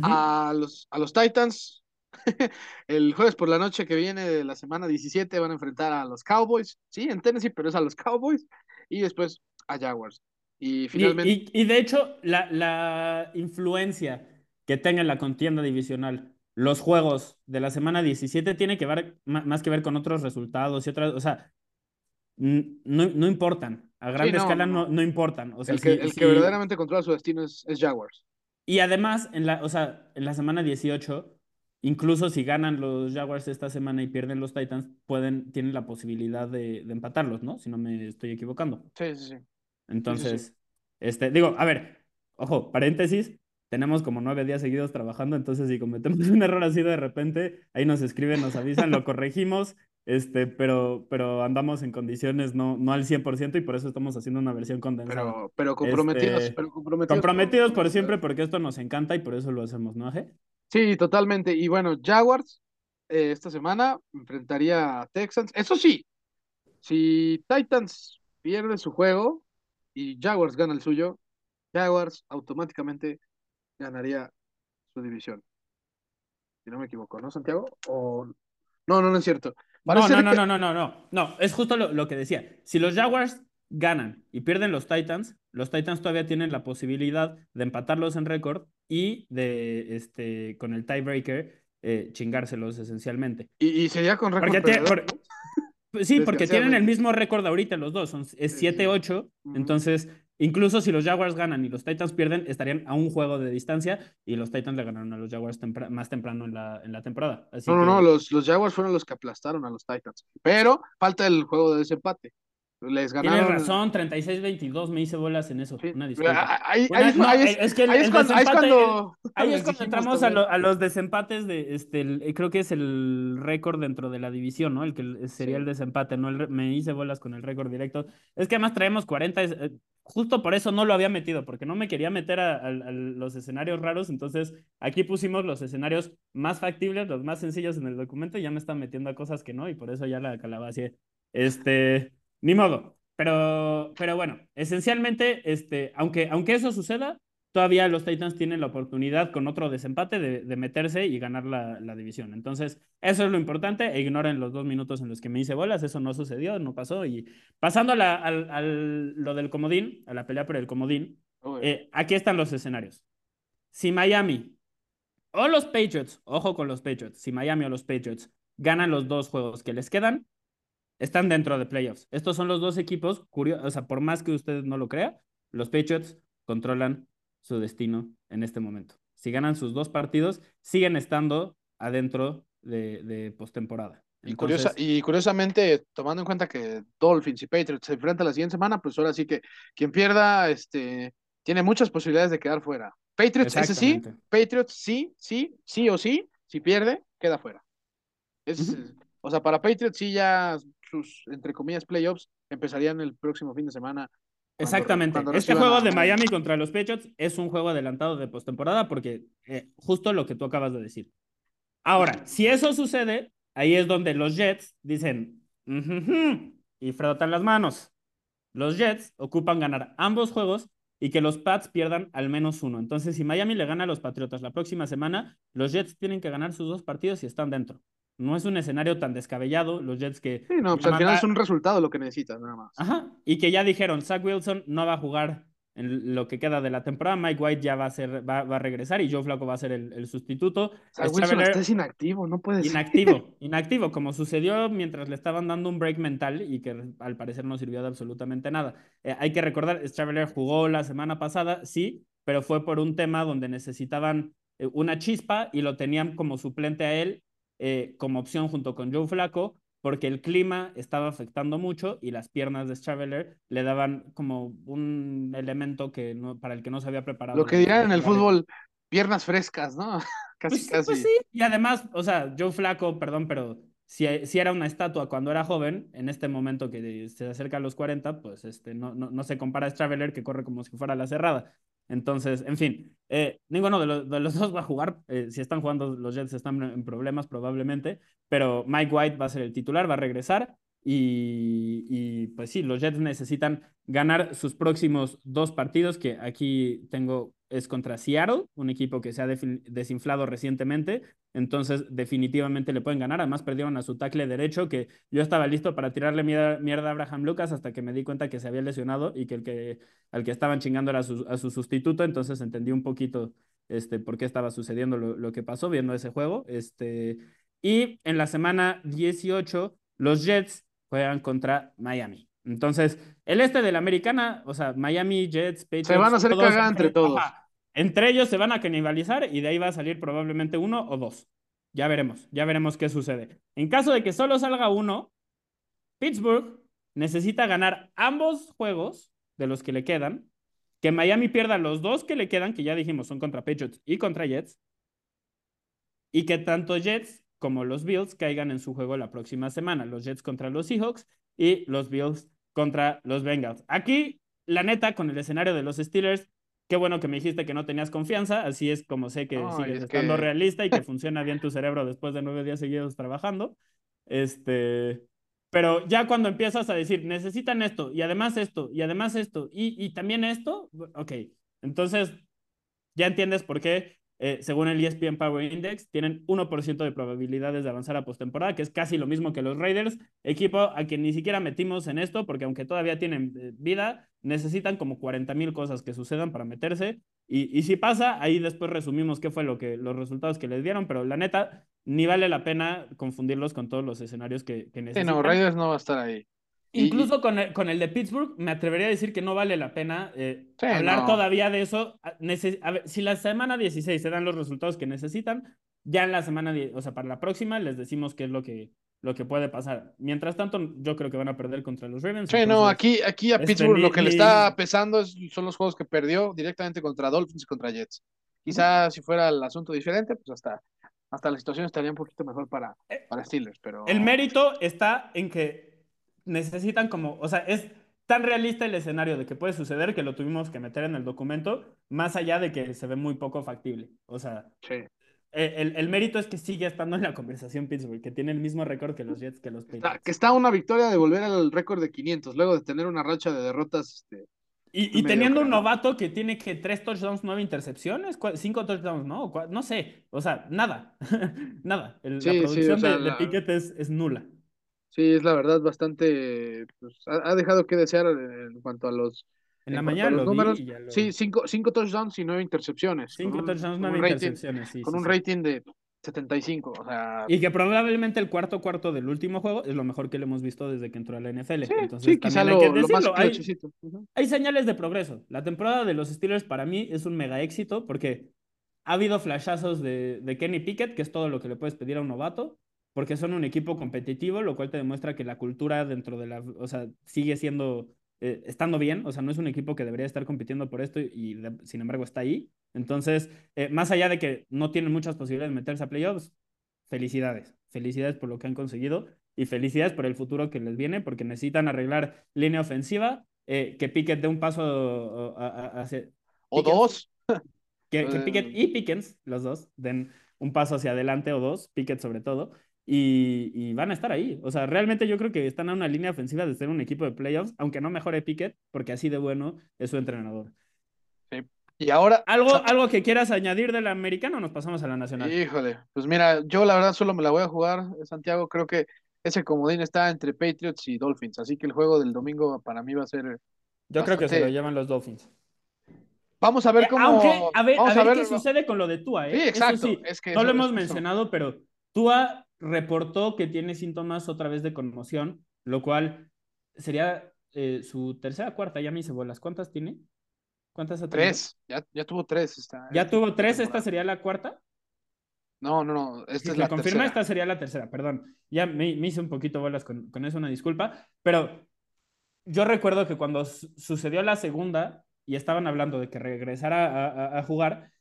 a, los, a los Titans, *laughs* el jueves por la noche que viene de la semana 17 van a enfrentar a los Cowboys, sí, en Tennessee, pero es a los Cowboys, y después a Jaguars. Y finalmente. Y, de hecho, la, la, influencia que tenga en la contienda divisional los juegos de la semana 17 tiene que ver más que ver con otros resultados y otras. O sea, no, no importan. A gran escala no, no, importan. O sea, el que, el que verdaderamente controla su destino es, es, Jaguars. Y además, en la, o sea, en la semana 18, incluso si ganan los Jaguars esta semana y pierden los Titans, pueden, tienen la posibilidad de, de empatarlos, ¿no? Si no me estoy equivocando. Sí, sí, sí. Entonces, este, digo, a ver, ojo, paréntesis, tenemos como nueve días seguidos trabajando, entonces si cometemos *laughs* un error así de repente, ahí nos escriben, nos avisan, lo corregimos, este, pero, pero andamos en condiciones no, no al 100% y por eso estamos haciendo una versión condensada. Pero, pero comprometidos, este, pero comprometidos. Comprometidos por siempre porque esto nos encanta y por eso lo hacemos, ¿no, Aje? Sí, totalmente. Y bueno, Jaguars eh, esta semana enfrentaría a Texans. Eso sí, si Titans pierde su juego, y Jaguars gana el suyo, Jaguars automáticamente ganaría su división. Si no me equivoco, ¿no, Santiago? O... No, no, no es cierto. No, no, no, no, no, no, no, no, es justo lo, que decía. Si los Jaguars ganan y pierden los Titans, los Titans todavía tienen la posibilidad de empatarlos en récord y de, este, con el tiebreaker, eh, chingárselos esencialmente. Y, sería con récord. Pues sí, porque tienen el mismo récord ahorita los dos, son, es 7-8, entonces incluso si los Jaguars ganan y los Titans pierden, estarían a un juego de distancia y los Titans le ganaron a los Jaguars más temprano en la, en la temporada. no, no, no, los, los Jaguars fueron los que aplastaron a los Titans, pero falta el juego de desempate. Les ganaron... Tienes razón, 36-22, me hice bolas en eso. Una disculpa. Ahí, es, que es cuando, ahí es *laughs* cuando entramos a, a, los desempates de, este, creo que es el récord dentro de la división, ¿no? El que sería el desempate, ¿no? me hice bolas con el récord directo. Es que además traemos 40, eh, justo por eso no lo había metido, porque no me quería meter a, los escenarios raros, entonces aquí pusimos los escenarios más factibles, los más sencillos en el documento, y ya me están metiendo a cosas que no, y por eso ya la calabacié. Este... Ni modo. Pero, pero bueno, esencialmente, este, aunque, aunque eso suceda, todavía los Titans tienen la oportunidad con otro desempate de, meterse y ganar la, división. Entonces, eso es lo importante. E ignoren los dos minutos en los que me hice bolas. Eso no sucedió, no pasó. Y pasando a al, lo del comodín, a la pelea por el comodín, eh, aquí están los escenarios. Si Miami o los Patriots, ojo con los Patriots, si Miami o los Patriots ganan los dos juegos que les quedan, están dentro de playoffs. Estos son los dos equipos, o sea, por más que usted no lo crea, los Patriots controlan su destino en este momento. Si ganan sus dos partidos, siguen estando adentro de, de postemporada. Y, y curiosamente, tomando en cuenta que Dolphins y Patriots se enfrentan la siguiente semana, pues ahora sí que quien pierda este, tiene muchas posibilidades de quedar fuera. Patriots, ese sí, Patriots sí, sí, sí o sí, si pierde, queda fuera. Es, O sea, para Patriots sí ya sus, entre comillas, playoffs empezarían el próximo fin de semana Exactamente. este juego de Miami contra los Patriots es un juego adelantado de postemporada porque eh, justo lo que tú acabas de decir. Ahora, si eso sucede, ahí es donde los Jets dicen y frotan las manos. Los Jets ocupan ganar ambos juegos y que los Pats pierdan al menos uno. Entonces, si Miami le gana a los Patriotas la próxima semana, los Jets tienen que ganar sus dos partidos y están dentro. No es un escenario tan descabellado, los Jets que... Sí, no, pues al final es un resultado lo que necesitas, nada más. Ajá, y que ya dijeron, Zach Wilson no va a jugar en lo que queda de la temporada. Mike White ya va a, ser, va, a regresar y Joe Flaco va a ser el, sustituto. Zach Wilson es inactivo, no puede Inactivo, *laughs* inactivo, como sucedió mientras le estaban dando un break mental y que al parecer no sirvió de absolutamente nada. Eh, hay que recordar, Straveler jugó la semana pasada, sí, pero fue por un tema donde necesitaban eh, una chispa y lo tenían como suplente a él eh, como opción junto con Joe Flaco porque el clima estaba afectando mucho y las piernas de Straveler le daban como un elemento que no, para el que no se había preparado. Lo que dirán en el fútbol, piernas frescas, ¿no? *laughs* casi, pues, casi. Pues sí, y además, o sea, Joe Flaco, perdón, pero si, si, era una estatua cuando era joven, en este momento que se acerca a los 40, pues este, no, no, no se compara a Straveler que corre como si fuera la cerrada. Entonces, en fin, eh, ninguno de, los *laughs* dos va a jugar. Eh, si están jugando, los Jets están en problemas probablemente, pero Mike White va a ser el titular, va a regresar. Y, y, pues sí, los Jets necesitan ganar sus próximos dos partidos, que aquí tengo es contra Seattle, un equipo que se ha desinflado recientemente, entonces definitivamente le pueden ganar. Además perdieron a su tackle derecho, que yo estaba listo para tirarle mierda, a Abraham Lucas hasta que me di cuenta que se había lesionado y que el que al que estaban chingando era su, a su sustituto, entonces entendí un poquito este, por qué estaba sucediendo lo, lo que pasó viendo ese juego. Este, y en la semana 18, los Jets juegan contra Miami. Entonces, el este de la americana, o sea, Miami, Jets, Patriots. Se van a hacer cagar entre todos. Entre ellos se van a canibalizar y de ahí va a salir probablemente uno o dos. Ya veremos, ya veremos qué sucede. En caso de que solo salga uno, Pittsburgh necesita ganar ambos juegos de los que le quedan, que Miami pierda los dos que le quedan, que ya dijimos son contra Patriots y contra Jets, y que tanto Jets como los Bills caigan en su juego la próxima semana. Los Jets contra los Seahawks y los Bills contra los Bengals. Aquí, la neta, con el escenario de los Steelers, Qué bueno que me dijiste que no tenías confianza, así es como sé que sigues estando realista y que *laughs* funciona bien tu cerebro después de nueve días seguidos trabajando. Este, pero ya cuando empiezas a decir, necesitan esto, y además esto, y además esto, y, y también esto, ok, entonces ya entiendes por qué eh, según el ESPN Power Index, tienen 1% de probabilidades de avanzar a postemporada, que es casi lo mismo que los Raiders, equipo a quien ni siquiera metimos en esto, porque aunque todavía tienen eh, vida, necesitan como 40 mil cosas que sucedan para meterse. Y, y si pasa, ahí después resumimos qué fue lo que, los resultados que les dieron, pero la neta, ni vale la pena confundirlos con todos los escenarios que, que necesitan. Sí, no, Raiders no va a estar ahí. Incluso con, el, con el de Pittsburgh, me atrevería a decir que no vale la pena eh, hablar todavía de eso. A, ver, si la semana 16 se dan los resultados que necesitan, ya en la semana, o sea, para la próxima les decimos qué es lo que, lo que puede pasar. Mientras tanto, yo creo que van a perder contra los Ravens. Sí, no, aquí, aquí a este, Pittsburgh lo que le está pesando son los juegos que perdió directamente contra Dolphins y contra Jets. Quizá si fuera el asunto diferente, pues hasta, hasta la situación estaría un poquito mejor para, eh, para Steelers. Pero... El mérito está en que necesitan como, o sea, es tan realista el escenario de que puede suceder que lo tuvimos que meter en el documento, más allá de que se ve muy poco factible. O sea, sí. Eh, el, el, mérito es que sigue estando en la conversación Pittsburgh, que tiene el mismo récord que los Jets, que los Patriots. que está una victoria de volver al récord de 500, luego de tener una racha de derrotas. Este, y, y teniendo un novato que tiene que tres touchdowns, nueve intercepciones, cinco touchdowns, no, no sé, o sea, nada, *laughs* nada. la producción de, de Pickett es, es nula. Sí, es la verdad bastante. Pues, ha, dejado que desear en cuanto a los. En, la mañana los números. Sí, cinco, cinco touchdowns y nueve intercepciones. Cinco touchdowns, nueve intercepciones, sí. Con un rating de 75. O sea... Y que probablemente el cuarto cuarto del último juego es lo mejor que le hemos visto desde que entró a la NFL. Sí, Entonces, quizá lo, más hay, hay, señales de progreso. La temporada de los Steelers para mí es un mega éxito porque ha habido flashazos de, de Kenny Pickett, que es todo lo que le puedes pedir a un novato porque son un equipo competitivo, lo cual te demuestra que la cultura dentro de la, o sea, sigue siendo, eh, estando bien, o sea, no es un equipo que debería estar compitiendo por esto y sin embargo está ahí. Entonces, eh, más allá de que no tienen muchas posibilidades de meterse a playoffs, felicidades, felicidades por lo que han conseguido y felicidades por el futuro que les viene, porque necesitan arreglar línea ofensiva, eh, que Pickett dé un paso hacia... O dos. Que, que *laughs* Pickett y Pickens, los dos, den un paso hacia adelante o dos, Pickett sobre todo, y, y, van a estar ahí. O sea, realmente yo creo que están a una línea ofensiva de ser un equipo de playoffs, aunque no mejore Pickett, porque así de bueno es su entrenador. Sí. Y ahora. ¿Algo, ¿Algo que quieras añadir del americano o nos pasamos a la nacional? Híjole, pues mira, yo la verdad solo me la voy a jugar, Santiago. Creo que ese comodín está entre Patriots y Dolphins, así que el juego del domingo para mí va a ser. Yo creo que se lo llevan los Dolphins. Vamos a ver eh, cómo. Aunque, a ver, a ver, qué sucede con lo de Tua, ¿eh? Sí, exacto. es que no lo hemos mencionado, pero Tua reportó que tiene síntomas otra vez de conmoción, lo cual sería eh, su tercera, cuarta, ya me hice bolas. ¿Cuántas tiene? ¿Cuántas ha Tres, ya, ya tuvo tres. Esta, ¿Ya tuvo tres? ¿Esta sería la cuarta? No, no, no. Esta si es la confirma, esta sería la tercera, perdón. Ya me, me hice un poquito bolas con, con, eso, una disculpa. Pero yo recuerdo que cuando sucedió la segunda y estaban hablando de que regresara a, jugar,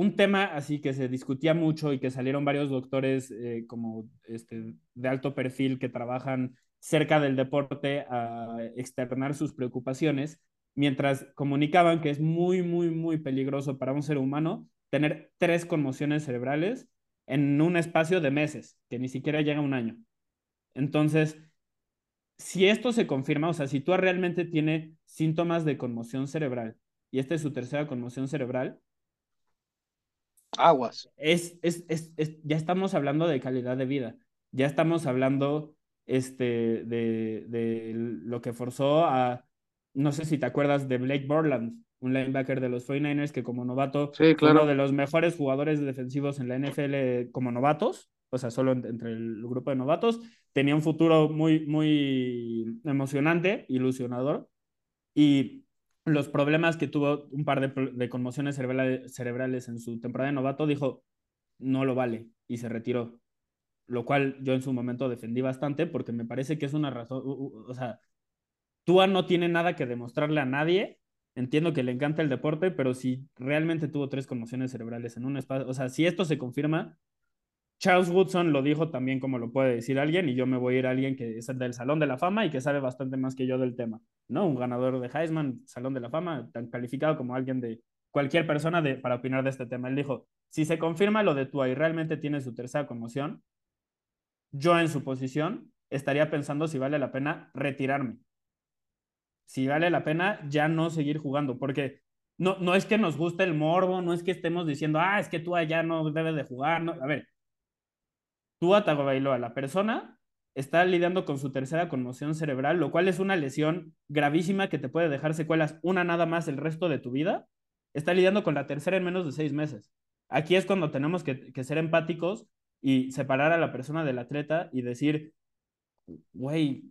un tema así que se discutía mucho y que salieron varios doctores eh, como este, de alto perfil que trabajan cerca del deporte a externar sus preocupaciones, mientras comunicaban que es muy, muy, muy peligroso para un ser humano tener tres conmociones cerebrales en un espacio de meses, que ni siquiera llega a un año. Entonces, si esto se confirma, o sea, si tú realmente tiene síntomas de conmoción cerebral y esta es su tercera conmoción cerebral, aguas. Es, es, es, ya estamos hablando de calidad de vida, ya estamos hablando este, de, de lo que forzó a, no sé si te acuerdas de Blake Borland, un linebacker de los 49ers que como novato fue uno de los mejores jugadores defensivos en la NFL como novatos, o sea, solo entre el grupo de novatos, tenía un futuro muy, muy emocionante, ilusionador, y los problemas que tuvo un par de, conmociones cerebrales, en su temporada de novato, dijo, no lo vale, y se retiró. Lo cual yo en su momento defendí bastante porque me parece que es una razón, o sea, Tua no tiene nada que demostrarle a nadie. Entiendo que le encanta el deporte, pero si realmente tuvo tres conmociones cerebrales en un espacio, o sea, si esto se confirma, Charles Woodson lo dijo también como lo puede decir alguien y yo me voy a ir a alguien que es del Salón de la Fama y que sabe bastante más que yo del tema, ¿no? Un ganador de Heisman, Salón de la Fama, tan calificado como alguien de cualquier persona de, para opinar de este tema. Él dijo, si se confirma lo de Tua y realmente tiene su tercera conmoción, yo en su posición estaría pensando si vale la pena retirarme. Si vale la pena ya no seguir jugando, porque no, no es que nos guste el morbo, no es que estemos diciendo, ah, es que Tua ya no debe de jugar, no. A ver, Tua Tagovailoa, la persona, está lidiando con su tercera conmoción cerebral, lo cual es una lesión gravísima que te puede dejar secuelas una nada más el resto de tu vida. Está lidiando con la tercera en menos de seis meses. Aquí es cuando tenemos que, ser empáticos y separar a la persona del atleta y decir, güey,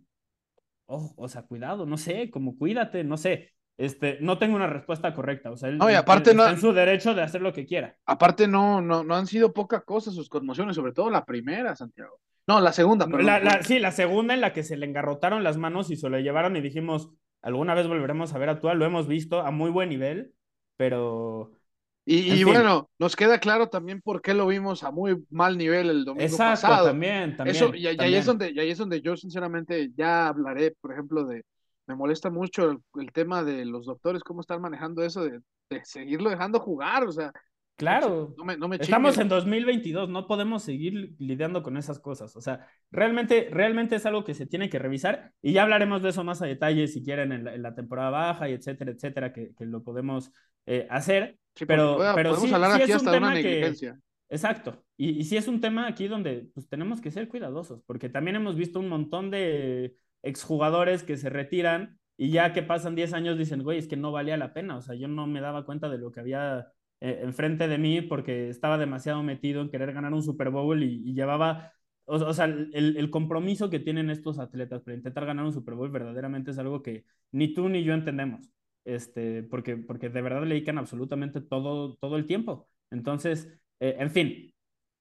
oh, o sea, cuidado, no sé, como cuídate, no sé. Este, no tengo una respuesta correcta. O sea, él, no, y aparte está en su derecho de hacer lo que quiera. Aparte, no, no, no han sido poca cosa sus conmociones, sobre todo la primera, Santiago. No, la segunda, perdón. La, sí, la segunda en la que se le engarrotaron las manos y se lo llevaron y dijimos, alguna vez volveremos a ver a Tua, lo hemos visto a muy buen nivel, pero y, bueno, nos queda claro también por qué lo vimos a muy mal nivel el domingo Exacto, pasado. también, también. Eso, y, ahí es donde, y ahí es donde yo sinceramente ya hablaré, por ejemplo, de, me molesta mucho el, tema de los doctores, cómo están manejando eso de, de seguirlo dejando jugar, o sea, Claro, estamos en 2022, no podemos seguir lidiando con esas cosas. O sea, realmente, realmente es algo que se tiene que revisar y ya hablaremos de eso más a detalle si quieren en la, temporada baja y etcétera, etcétera, que, que lo podemos eh, hacer. pero, pero sí, hablar aquí hasta una negligencia. exacto. Y, y sí es un tema aquí donde pues, tenemos que ser cuidadosos, porque también hemos visto un montón de exjugadores que se retiran y ya que pasan 10 años dicen, güey, es que no valía la pena. O sea, yo no me daba cuenta de lo que había eh, enfrente de mí porque estaba demasiado metido en querer ganar un Super Bowl y, llevaba, o, sea, el, el, compromiso que tienen estos atletas para intentar ganar un Super Bowl verdaderamente es algo que ni tú ni yo entendemos, este, porque, porque de verdad le dedican absolutamente todo, todo el tiempo. Entonces, eh, en fin,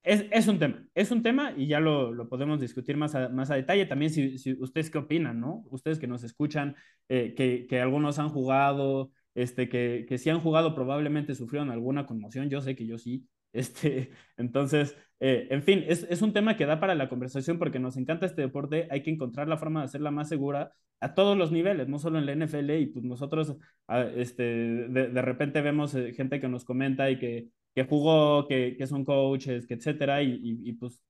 es, es, un tema, es un tema y ya lo, lo podemos discutir más a, más a detalle. También si, si, ustedes qué opinan, ¿no? Ustedes que nos escuchan, eh, que, que algunos han jugado, este, que, que si han jugado probablemente sufrieron alguna conmoción, yo sé que yo sí, *laughs* Este, entonces, eh, en fin, es, es, un tema que da para la conversación porque nos encanta este deporte, hay que encontrar la forma de hacerla más segura a todos los niveles, no solo en la NFL, y pues nosotros este, de, de, repente vemos eh, gente que nos comenta y que, que jugó, que, que son coaches, que etcétera, y, y, y pues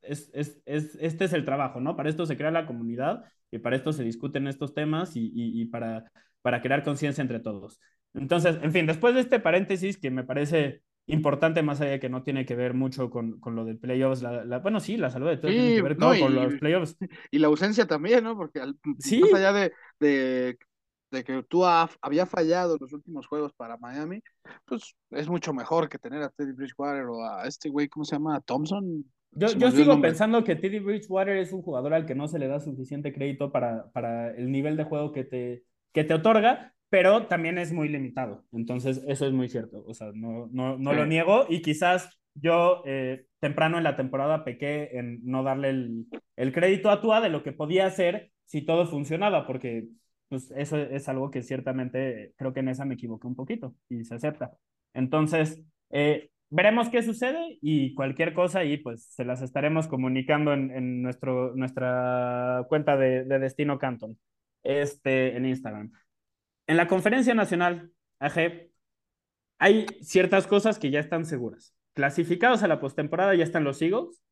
es, es, es, este es el trabajo, ¿no? Para esto se crea la comunidad y para esto se discuten estos temas y, y, para, para crear conciencia entre todos. Entonces, en fin, después de este paréntesis que me parece importante, más allá de que no tiene que ver mucho con, con lo de playoffs, la, la, bueno, sí, la salud de todo sí, tiene que ver no, todo y, con los playoffs. Y la ausencia también, ¿no? Porque al, ¿Sí? más allá de, de, de que tú ha, había fallado los últimos juegos para Miami, pues es mucho mejor que tener a Teddy Bridgewater o a este güey, ¿cómo se llama? Thompson. Yo, yo sigo pensando que Teddy Bridgewater es un jugador al que no se le da suficiente crédito para, para el nivel de juego que te, que te otorga, pero también es muy limitado. Entonces, eso es muy cierto. O sea, no, no, no sí. lo niego y quizás yo eh, temprano en la temporada pequé en no darle el, el, crédito a Tua de lo que podía hacer si todo funcionaba, porque pues, eso es algo que ciertamente creo que en esa me equivoqué un poquito y se acepta. Entonces, eh, veremos qué sucede y cualquier cosa y pues se las estaremos comunicando en, en nuestro, nuestra cuenta de, de Destino Canton este, en Instagram. En la conferencia nacional, AG, hay ciertas cosas que ya están seguras. Clasificados a la postemporada ya están los Eagles,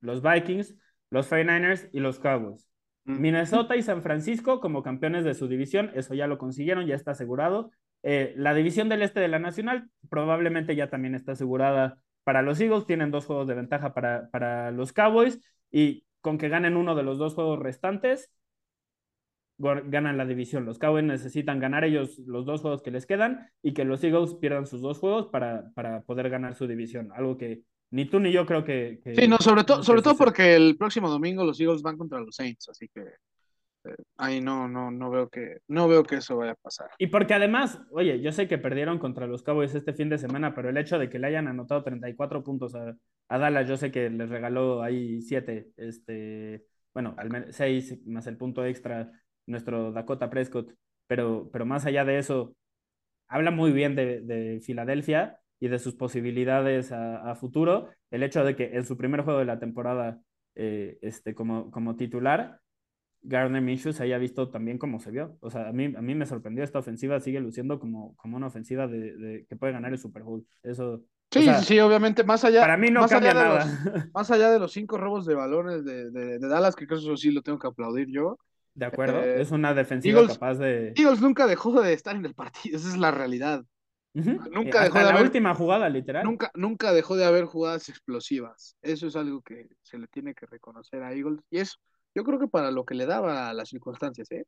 los Vikings, los 49ers y los Cowboys. Minnesota y San Francisco como campeones de su división, eso ya lo consiguieron, ya está asegurado. Eh, la división del este de la Nacional probablemente ya también está asegurada para los Eagles, tienen dos juegos de ventaja para, para los Cowboys y con que ganen uno de los dos juegos restantes, ganan la división. Los Cowboys necesitan ganar ellos los dos juegos que les quedan y que los Eagles pierdan sus dos juegos para, para poder ganar su división. Algo que ni tú ni yo creo que. que sí, no, sobre, to, sobre todo porque el próximo domingo los Eagles van contra los Saints, así que eh, ahí no, no, no veo que no veo que eso vaya a pasar. Y porque además, oye, yo sé que perdieron contra los Cowboys este fin de semana, pero el hecho de que le hayan anotado 34 puntos a, a Dallas, yo sé que les regaló ahí 7, este, bueno, al menos 6 más el punto extra nuestro Dakota Prescott, pero, pero más allá de eso, habla muy bien de, de Filadelfia y de sus posibilidades a, a, futuro. El hecho de que en su primer juego de la temporada eh, este, como, como titular, Gardner Minshew se haya visto también como se vio. O sea, a mí, a mí me sorprendió esta ofensiva, sigue luciendo como, como una ofensiva de, de que puede ganar el Super Bowl. Eso. Sí, o sea, sí, obviamente, más allá. Para mí no más cambia allá nada. De los, más allá de los cinco robos de balones de, de, de Dallas, que creo que eso sí lo tengo que aplaudir yo. De acuerdo, eh, es una defensiva Eagles, capaz de. Eagles nunca dejó de estar en el partido, *laughs* esa es la realidad. Uh -huh. Nunca Hasta dejó de la haber, última jugada, literal. Nunca, nunca dejó de haber jugadas explosivas. Eso es algo que se le tiene que reconocer a Eagles. Y eso, yo creo que para lo que le daba a las circunstancias, ¿eh?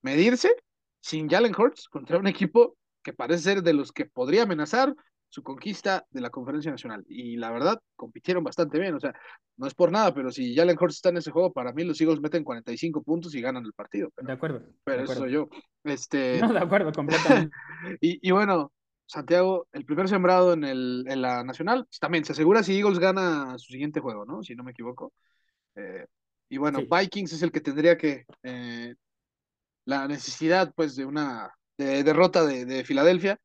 Medirse sin Jalen Hurts contra un equipo que parece ser de los que podría amenazar su conquista de la conferencia nacional. Y la verdad, compitieron bastante bien. O sea, no es por nada, pero si Jalen Hurts está en ese juego, para mí los Eagles meten 45 puntos y ganan el partido. Pero, de acuerdo. Pero de eso soy yo. Este... *laughs* No, de acuerdo, completamente. *laughs* y, y, bueno, Santiago, el primer sembrado en, el, en la nacional, pues, también se asegura si Eagles gana su siguiente juego, ¿no? Si no me equivoco. Eh, y bueno, sí. Vikings es el que tendría que. Eh, la necesidad, pues, de una de derrota de, de Filadelfia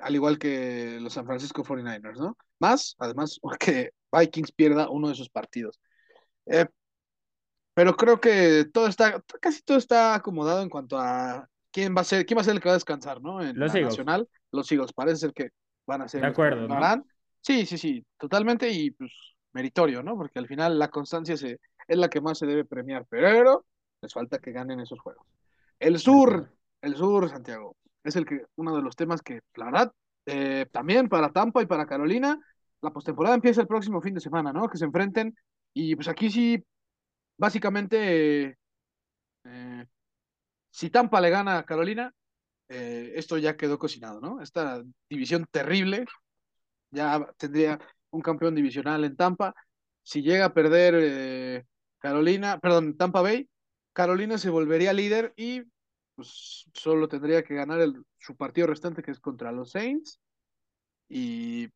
al igual que los San Francisco 49ers, ¿no? Más, además, *laughs* que Vikings pierda uno de sus partidos. Eh, pero creo que todo está, casi todo está acomodado en cuanto a quién va a ser, quién va a ser el que va a descansar, ¿no? En los la Eagles. nacional, los Eagles parece ser que van a ser. De acuerdo. Sí, sí, sí, totalmente y pues meritorio, ¿no? Porque al final la constancia se, es la que más se debe premiar, pero les falta que ganen esos juegos. El sur, el sur, Santiago, es el que uno de los temas que, la verdad, eh, también para Tampa y para Carolina, la postemporada empieza el próximo fin de semana, ¿no? Que se enfrenten y pues aquí sí, básicamente, eh, si Tampa le gana a Carolina, eh, esto ya quedó cocinado, ¿no? Esta división terrible, ya tendría un campeón divisional en Tampa. Si llega a perder eh, Carolina, perdón, Tampa Bay, Carolina se volvería líder y pues solo tendría que ganar el, su partido restante que es contra los Saints. Y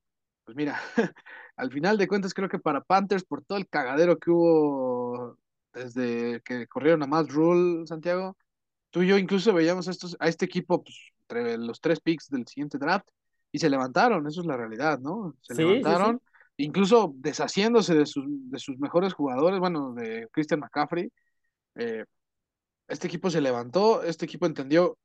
pues mira, *laughs* al final de cuentas creo que para Panthers, por todo el cagadero que hubo desde que corrieron a Matt Rule, Santiago, tú y yo incluso veíamos a, estos, a este equipo pues, entre los tres picks del siguiente draft y se levantaron, eso es la realidad, ¿no? Se Sí, sí, levantaron, sí. incluso deshaciéndose de sus, de sus mejores jugadores, bueno, de Christian McCaffrey. eh, este equipo se levantó, este equipo entendió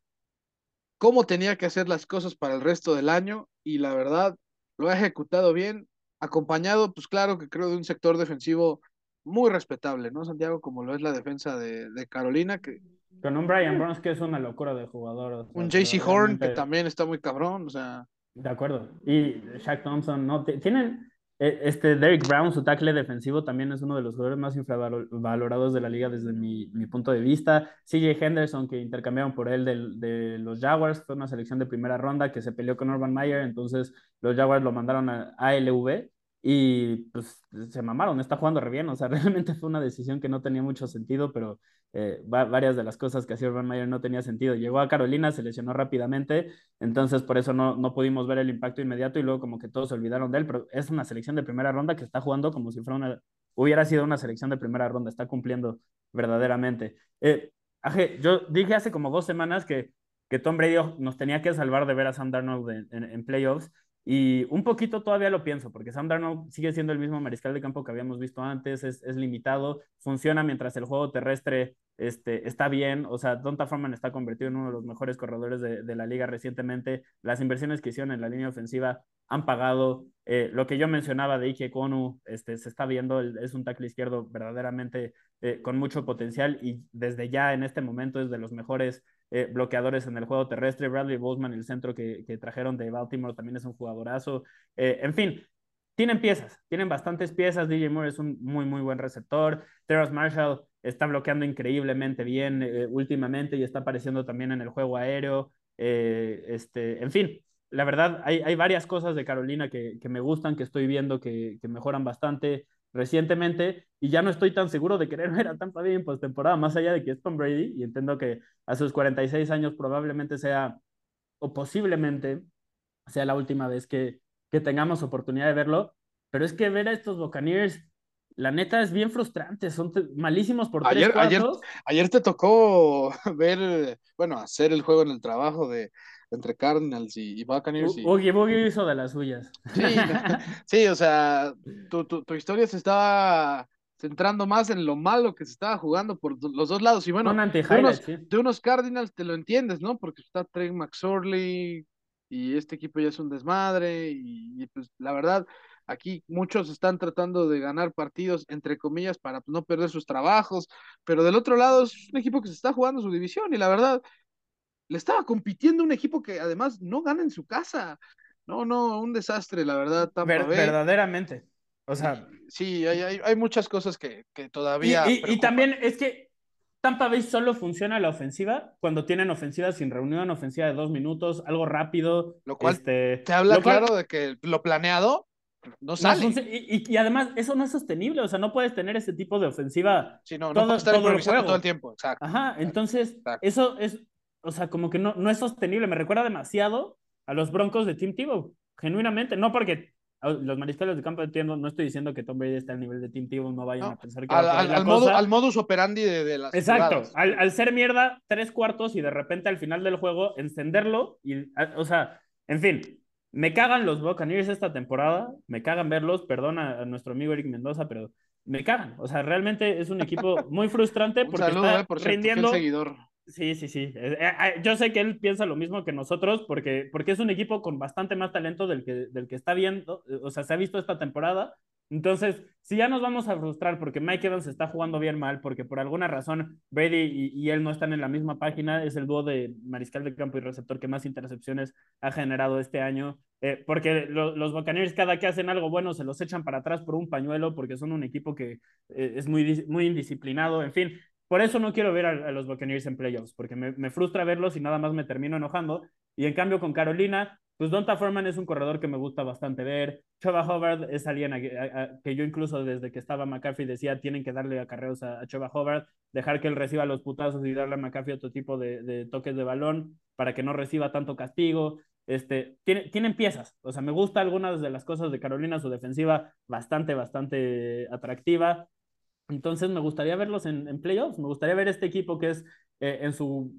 cómo tenía que hacer las cosas para el resto del año y la verdad lo ha ejecutado bien, acompañado, pues claro que creo de un sector defensivo muy respetable, ¿no? Santiago, como lo es la defensa de, de Carolina, que Con un Brian Burns que es una locura de jugador. O un sea, JC Horn que también está muy cabrón, o sea, De acuerdo. Y Shaq Thompson, no, tienen, eh, este Derrick Brown, su tackle defensivo, también es uno de los jugadores más infravalorados de la liga desde mi, mi punto de vista. CJ Henderson, que intercambiaron por él del- de, los Jaguars, fue una selección de primera ronda que se peleó con Urban Meyer, entonces los Jaguars lo mandaron a ALV y pues se mamaron, está jugando re bien, o sea, *laughs* realmente fue una decisión que no tenía mucho sentido, pero eh, va- varias de las cosas que hacía Urban Meyer no tenía sentido. Llegó a Carolina, se lesionó rápidamente entonces, por eso no, no pudimos ver el impacto inmediato y luego como que todos se olvidaron de él, pero es una selección de primera ronda que está jugando como si fuera una, hubiera sido una selección de primera ronda, está cumpliendo verdaderamente. Eh, yo dije hace como dos semanas que, que Tom Brady nos tenía que salvar de ver a Sam Darnold en playoffs y un poquito todavía lo pienso, porque Sam Darnold sigue siendo el mismo mariscal de campo que habíamos visto antes, es, limitado, funciona mientras el juego terrestre este, está bien, o sea, Donta Foreman está convertido en uno de los mejores corredores de, de, la liga recientemente, las inversiones que hicieron en la línea ofensiva han pagado, eh, lo que yo mencionaba de Ike Konu, este, se está viendo, es un tackle izquierdo verdaderamente eh, con mucho potencial y desde ya en este momento es de los mejores eh, bloqueadores en el juego terrestre. Bradley Boseman, el centro que, que, trajeron de Baltimore, también es un jugadorazo. Eh, en fin, tienen piezas, tienen bastantes piezas. DJ Moore es un muy, muy buen receptor. Terrace Marshall está bloqueando increíblemente bien eh, últimamente y está apareciendo también en el juego aéreo. Eh, este, en fin, la verdad, hay, hay, varias cosas de Carolina que, que, me gustan, que estoy viendo que, que mejoran bastante recientemente y ya no estoy tan seguro de querer ver a Tampa Bay en postemporada, más allá de que es Tom Brady y entiendo que a sus 46 años probablemente sea o posiblemente sea la última vez que, que tengamos oportunidad de verlo, pero es que ver a estos Buccaneers, la neta es bien frustrante, son malísimos por ayer, tres. Ayer, ayer te tocó *laughs* ver, bueno, hacer el juego en el trabajo de entre Cardinals y, y Buccaneers. Y... Oogie Boogie hizo de las suyas. Sí, *laughs* *laughs* sí o sea, tu, tu, tu, historia se estaba centrando más en lo malo que se estaba jugando por los dos lados. Y bueno, de unos, sí. de unos Cardinals te lo entiendes, ¿no? Porque está Trey McSorley y este equipo ya es un desmadre. Y, y, pues la verdad, aquí muchos están tratando de ganar partidos, entre comillas, para no perder sus trabajos. Pero del otro lado es un equipo que se está jugando su división y la verdad le estaba compitiendo un equipo que además no gana en su casa. No, no, un desastre, la verdad. Tampa Ver, Bay. Verdaderamente. O sea. Sí, hay, hay, hay muchas cosas que, que todavía. Y, y, y, también es que Tampa Bay solo funciona la ofensiva cuando tienen ofensiva sin reunión, ofensiva de dos minutos, algo rápido. Lo cual este, te habla cual, claro de que lo planeado no sale. No, y, y, además, eso no es sostenible. O sea, no puedes tener ese tipo de ofensiva. Sí, no, no todo, puedes estar todo el juego. todo el tiempo. Exacto. Ajá, entonces, Exacto. eso es o sea, como que no, no es sostenible. Me recuerda demasiado a los Broncos de Tim Tebow, genuinamente. No porque los mariscales de campo entiendo, no estoy diciendo que Tom Brady está al nivel de Tim Tebow, no vayan No, a pensar que al, va a al, la al, cosa. modo, al, modus operandi de, de las Exacto, al, al, ser mierda tres cuartos y de repente al final del juego encenderlo y, o sea, en fin, me cagan los Buccaneers esta temporada, me cagan verlos, perdona a nuestro amigo Eric Mendoza, pero me cagan, o sea, realmente es un equipo *laughs* muy frustrante porque saludo, está eh, por cierto, rindiendo. Sí, sí, sí. Eh, eh, Yo sé que él piensa lo mismo que nosotros porque, porque es un equipo con bastante más talento del que, del que está viendo, o sea, se ha visto esta temporada. Entonces, si ya nos vamos a frustrar porque Mike Evans está jugando bien mal, porque por alguna razón Brady y, él no están en la misma página, es el dúo de mariscal de campo y receptor que más intercepciones ha generado este año, eh, porque lo, los Buccaneers cada que hacen algo bueno se los echan para atrás por un pañuelo porque son un equipo que eh, es muy, muy indisciplinado, en fin, por eso no quiero ver a, los Buccaneers en playoffs, porque me, me, frustra verlos y nada más me termino enojando. Y en cambio con Carolina, pues Donta Foreman es un corredor que me gusta bastante ver. Choba Hobart es alguien a, que yo incluso desde que estaba McCaffrey decía tienen que darle acarreos a, a Choba Hobart, dejar que él reciba los putazos y darle a McCaffrey otro tipo de, de toques de balón para que no reciba tanto castigo. Este, tiene, tienen piezas, o sea, me gusta algunas de las cosas de Carolina, su defensiva bastante, bastante atractiva. Entonces me gustaría verlos en, playoffs, me gustaría ver este equipo que es eh, en su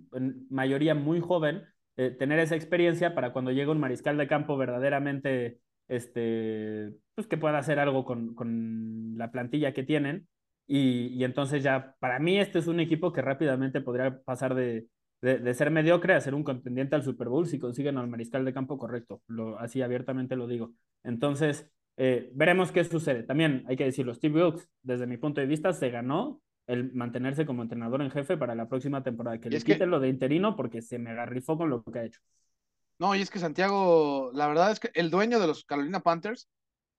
mayoría muy joven, eh, tener esa experiencia para cuando llegue un mariscal de campo verdaderamente, este, pues que pueda hacer algo con, con la plantilla que tienen. Y, entonces ya, para mí este es un equipo que rápidamente podría pasar de, de, ser mediocre a ser un contendiente al Super Bowl si consiguen al mariscal de campo correcto. Así abiertamente lo digo. Entonces, eh, veremos qué sucede. También hay que decirlo, Steve Wilkes, desde mi punto de vista, se ganó el mantenerse como entrenador en jefe para la próxima temporada. Que le quite que... lo de interino porque se me agarrifó con lo que ha hecho. No, y es que Santiago, la verdad es que el dueño de los Carolina Panthers,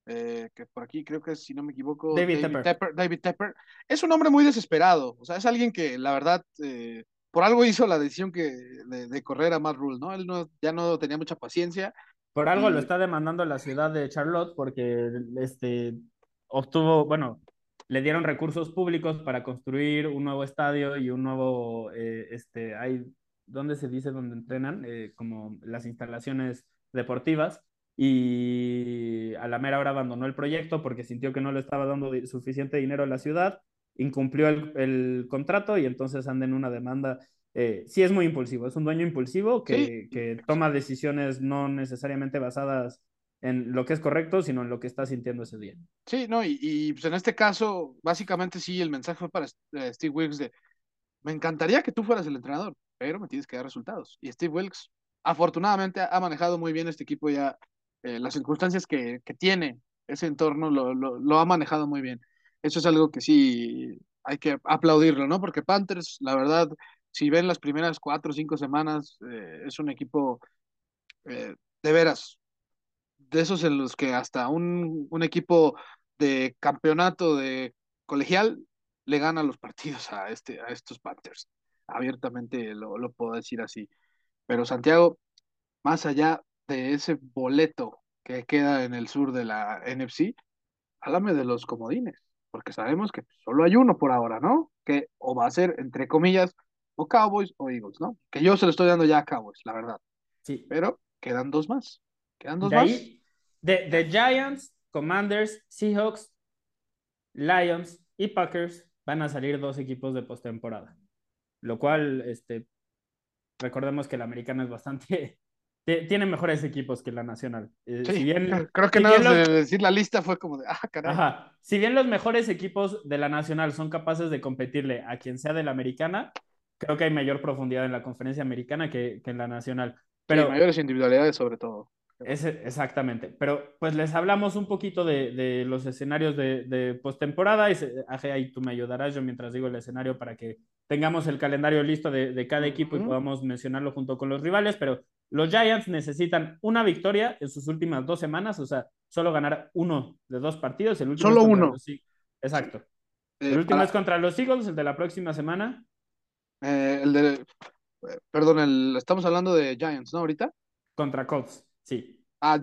eh, que por aquí creo que es, si no me equivoco, David, David Tepper. Tepper, David Tepper, es un hombre muy desesperado. O sea, es alguien que la verdad, eh, por algo hizo la decisión que, de, de, correr a Matt Rule, ¿no? Él no, ya no tenía mucha paciencia. Por algo y... lo está demandando la ciudad de Charlotte porque este, obtuvo, bueno, le dieron recursos públicos para construir un nuevo estadio y un nuevo, eh, este, hay, ¿dónde se dice donde entrenan? Eh, como las instalaciones deportivas. Y a la mera hora abandonó el proyecto porque sintió que no le estaba dando suficiente dinero a la ciudad, incumplió el, el contrato y entonces anda en una demanda. Eh, sí es muy impulsivo, es un dueño impulsivo que, Sí. que toma decisiones no necesariamente basadas en lo que es correcto, sino en lo que está sintiendo ese día. Sí, no, y, y, pues en este caso, básicamente sí, el mensaje fue para eh, Steve Wilkes de, me encantaría que tú fueras el entrenador, pero me tienes que dar resultados. Y Steve Wilkes, afortunadamente, ha manejado muy bien este equipo ya, eh, las circunstancias que, que, tiene ese entorno lo, lo, lo, ha manejado muy bien. Eso es algo que sí hay que aplaudirlo, ¿no? Porque Panthers, la verdad, si ven las primeras cuatro o cinco semanas, eh, es un equipo eh, de veras de esos en los que hasta un, un, equipo de campeonato de colegial le gana los partidos a, este, a estos Panthers. Abiertamente lo, lo, puedo decir así. Pero Santiago, más allá de ese boleto que queda en el sur de la NFC, háblame de los comodines, porque sabemos que solo hay uno por ahora, ¿no? Que o va a ser, entre comillas, o Cowboys o Eagles, ¿no? Que yo se lo estoy dando ya a Cowboys, la verdad. Sí. Pero quedan dos más. Quedan dos de más. Ahí, de, de, Giants, Commanders, Seahawks, Lions y Packers van a salir dos equipos de postemporada. Lo cual, este, recordemos que la americana es bastante. *laughs* Tiene mejores equipos que la nacional. Sí, si bien, creo que si nada los, de decir la lista fue como de, ah, caray. Ajá. Si bien los mejores equipos de la nacional son capaces de competirle a quien sea de la americana, creo que hay mayor profundidad en la conferencia americana que, que en la nacional. Pero, sí, mayores individualidades sobre todo. Es, exactamente, pero pues les hablamos un poquito de, de los escenarios de, de postemporada y se, ahí tú me ayudarás yo mientras digo el escenario para que tengamos el calendario listo de, de cada equipo uh -huh. y podamos mencionarlo junto con los rivales, pero los Giants necesitan una victoria en sus últimas dos semanas, o sea, solo ganar uno de dos partidos. El último solo uno. Los, exacto. Eh, el último para... es contra los Eagles, el de la próxima semana. Eh, el de, perdón, el, estamos hablando de Giants, ¿no? Ahorita. Contra Colts. Sí. Ah,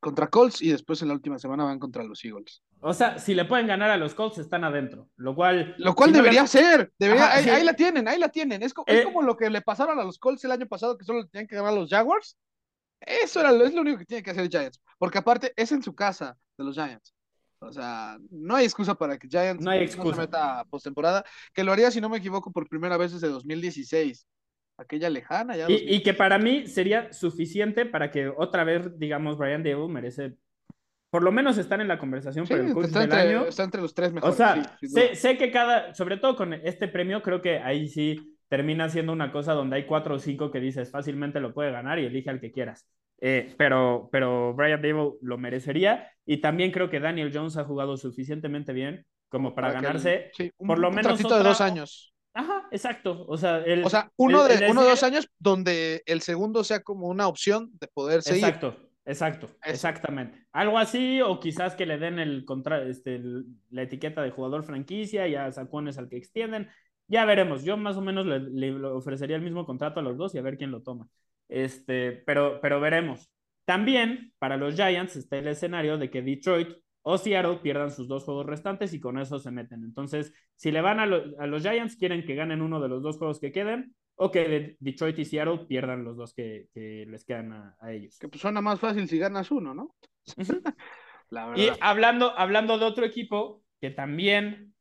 contra Colts y después en la última semana van contra los Eagles. O sea, si le pueden ganar a los Colts, están adentro. Lo cual. Lo cual si debería no le... ser. Debería, Ajá, ahí, sí. ahí, la tienen, ahí la tienen. Es, como, eh, es como lo que le pasaron a los Colts el año pasado, que solo tenían que ganar a los Jaguars. Eso era, es lo único que tiene que hacer Giants. Porque aparte es en su casa de los Giants. O sea, no hay excusa para que Giants no, hay excusa. no se meta a postemporada. Que lo haría, si no me equivoco, por primera vez desde 2016 aquella lejana. Ya y, y, que para mí sería suficiente para que otra vez, digamos, Brian Dable merece, por lo menos estar en la conversación sí, por el coach está del entre, año. Está entre los tres mejores. O sea, sí, sé, sé, que cada, sobre todo con este premio, creo que ahí sí termina siendo una cosa donde hay cuatro o cinco que dices fácilmente lo puede ganar y elige al que quieras. Eh, pero, pero Brian Dable lo merecería y también creo que Daniel Jones ha jugado suficientemente bien como para, para ganarse sí, un, por lo menos un de dos años. Ajá, exacto. O sea, el, o sea uno, el, de, el uno de dos años donde el segundo sea como una opción de poder seguir. Exacto, exacto, Eso. exactamente. Algo así, o quizás que le den el contra, este, la etiqueta de jugador franquicia y a Sacones al que extienden. Ya veremos. Yo más o menos le, le, ofrecería el mismo contrato a los dos y a ver quién lo toma. Este, pero, pero veremos. También para los Giants está el escenario de que Detroit o Seattle pierdan sus dos juegos restantes y con eso se meten. Entonces, si le van a, lo, a, los Giants, quieren que ganen uno de los dos juegos que queden o que de Detroit y Seattle pierdan los dos que, que les quedan a, a, ellos. Que pues suena más fácil si ganas uno, ¿no? *laughs* y hablando, hablando de otro equipo que también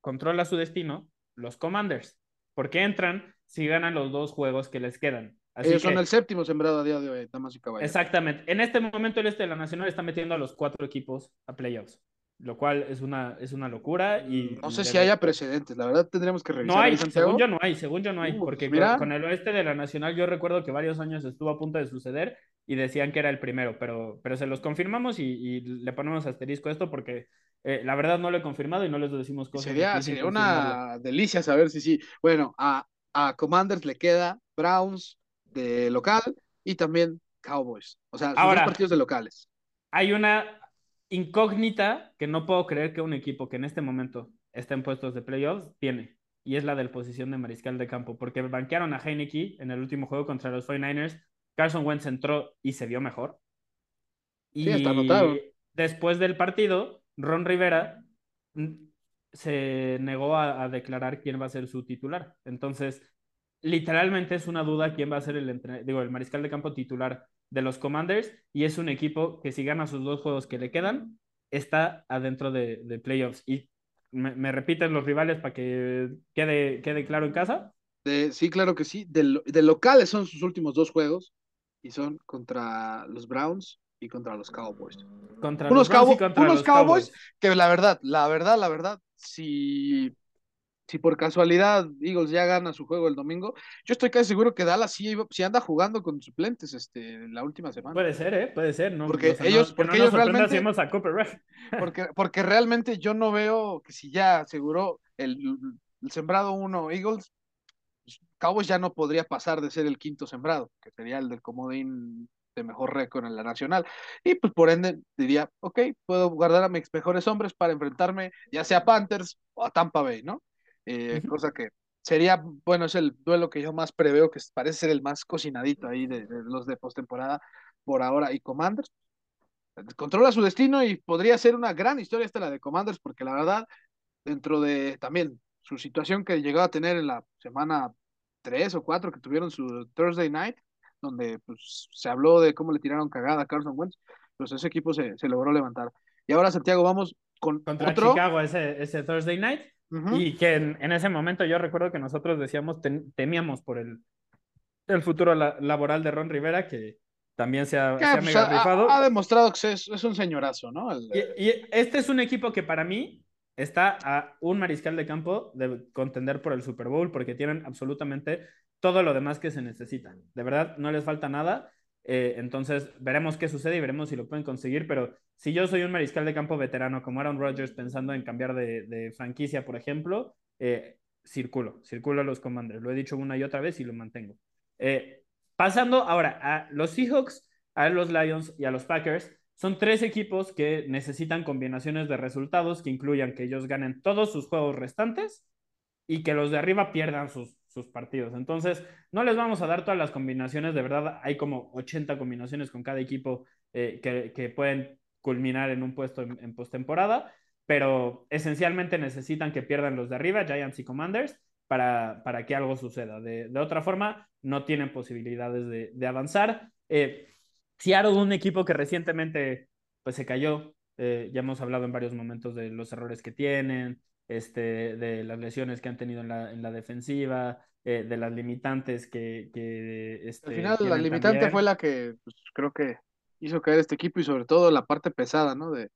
controla su destino, los Commanders, porque entran si ganan los dos juegos que les quedan. Así Ellos son el séptimo sembrado a día de hoy, damas y caballeros. Exactamente. En este momento el este de la Nacional está metiendo a los cuatro equipos a playoffs, lo cual es una, es una locura y No sé y si debe- haya precedentes, la verdad tendremos que revisar. No hay, según yo no hay, según yo no hay, Uh, porque mira. con, el oeste de la Nacional yo recuerdo que varios años estuvo a punto de suceder y decían que era el primero, pero, pero se los confirmamos y, y le ponemos asterisco a esto porque eh, la verdad no lo he confirmado y no les decimos cosas. Sería, sería una delicia saber si sí. Bueno, a, a Commanders le queda Browns de local y también Cowboys. O sea, dos partidos de locales. Hay una incógnita que no puedo creer que un equipo que en este momento está en puestos de playoffs tiene, y es la del posición de mariscal de campo, porque banquearon a Heineke en el último juego contra los 49ers, Carson Wentz entró y se vio mejor. Sí, hasta Y anotaron. después del partido, Ron Rivera mm, se negó a, a declarar quién va a ser su titular. Entonces, literalmente es una duda quién va a ser el, digo, el mariscal de campo titular de los Commanders y es un equipo que si gana sus dos juegos que le quedan, está adentro de, de playoffs. Y me, me repiten los rivales para que quede, quede claro en casa. De- sí, claro que sí. De, de locales son sus últimos dos juegos y son contra los Browns y contra los Cowboys. Contra Unos los Browns y Cowboy- contra unos los Cowboys Que la verdad, la verdad, la verdad, si, si por casualidad Eagles ya gana su juego el domingo, yo estoy casi seguro que Dallas sí, anda jugando con suplentes este, la última semana. Puede ser, ¿eh? Puede ser. No, Porque o sea, ellos- no, que porque no ellos realmente- si a Cooper Rush. *laughs* Porque, porque realmente yo no veo que si ya aseguró el, el sembrado uno Eagles, pues, Cowboys ya no podría pasar de ser el quinto sembrado, que sería el del comodín de mejor récord en la nacional. Y pues por ende diría, ok, puedo guardar a mis mejores hombres para enfrentarme ya sea a Panthers o a Tampa Bay, ¿no? Eh. Cosa que sería, bueno, es el duelo que yo más preveo, que parece ser el más cocinadito ahí de, de los de postemporada por ahora. Y Commanders controla su destino y podría ser una gran historia esta la de Commanders, porque la verdad, dentro de también su situación que llegó a tener en la semana 3 o 4 que tuvieron su Thursday night, donde pues, se habló de cómo le tiraron cagada a Carson Wentz, pues ese equipo se, se logró levantar. Y ahora, Santiago, vamos con Contra otro. Chicago ese, ese Thursday night. Ujú. Y que en, en ese momento yo recuerdo que nosotros decíamos, ten- temíamos por el, el futuro la- laboral de Ron Rivera, que también se ha, Que, se ha pues, mega ha, ha demostrado que es, es un señorazo, ¿no? El- Y, y este es un equipo que para mí está a un mariscal de campo de contender por el Super Bowl porque tienen absolutamente todo lo demás que se necesita. De verdad, no les falta nada. Eh, entonces, veremos qué sucede y veremos si lo pueden conseguir. Pero si yo soy un mariscal de campo veterano como Aaron Rodgers pensando en cambiar de, franquicia, por ejemplo, eh, circulo, circulo a los Commanders. Lo he dicho una y otra vez y lo mantengo. Eh, pasando ahora a los Seahawks, a los Lions y a los Packers. Son tres equipos que necesitan combinaciones de resultados que incluyan que ellos ganen todos sus juegos restantes y que los de arriba pierdan sus, sus partidos. Entonces, no les vamos a dar todas las combinaciones, de verdad hay como 80 combinaciones con cada equipo eh, que, que, pueden culminar en un puesto en, en postemporada, pero esencialmente necesitan que pierdan los de arriba, Giants y Commanders, para, para que algo suceda. De, otra forma, no tienen posibilidades de, de avanzar. Eh, Seattle, un equipo que recientemente pues, se cayó, eh, ya hemos hablado en varios momentos de los errores que tienen, este, de las lesiones que han tenido en la, en la defensiva, eh, de las limitantes que... que este, Al final, la limitante fue la que pues, creo que hizo caer este equipo y sobre todo la parte pesada, ¿no? De,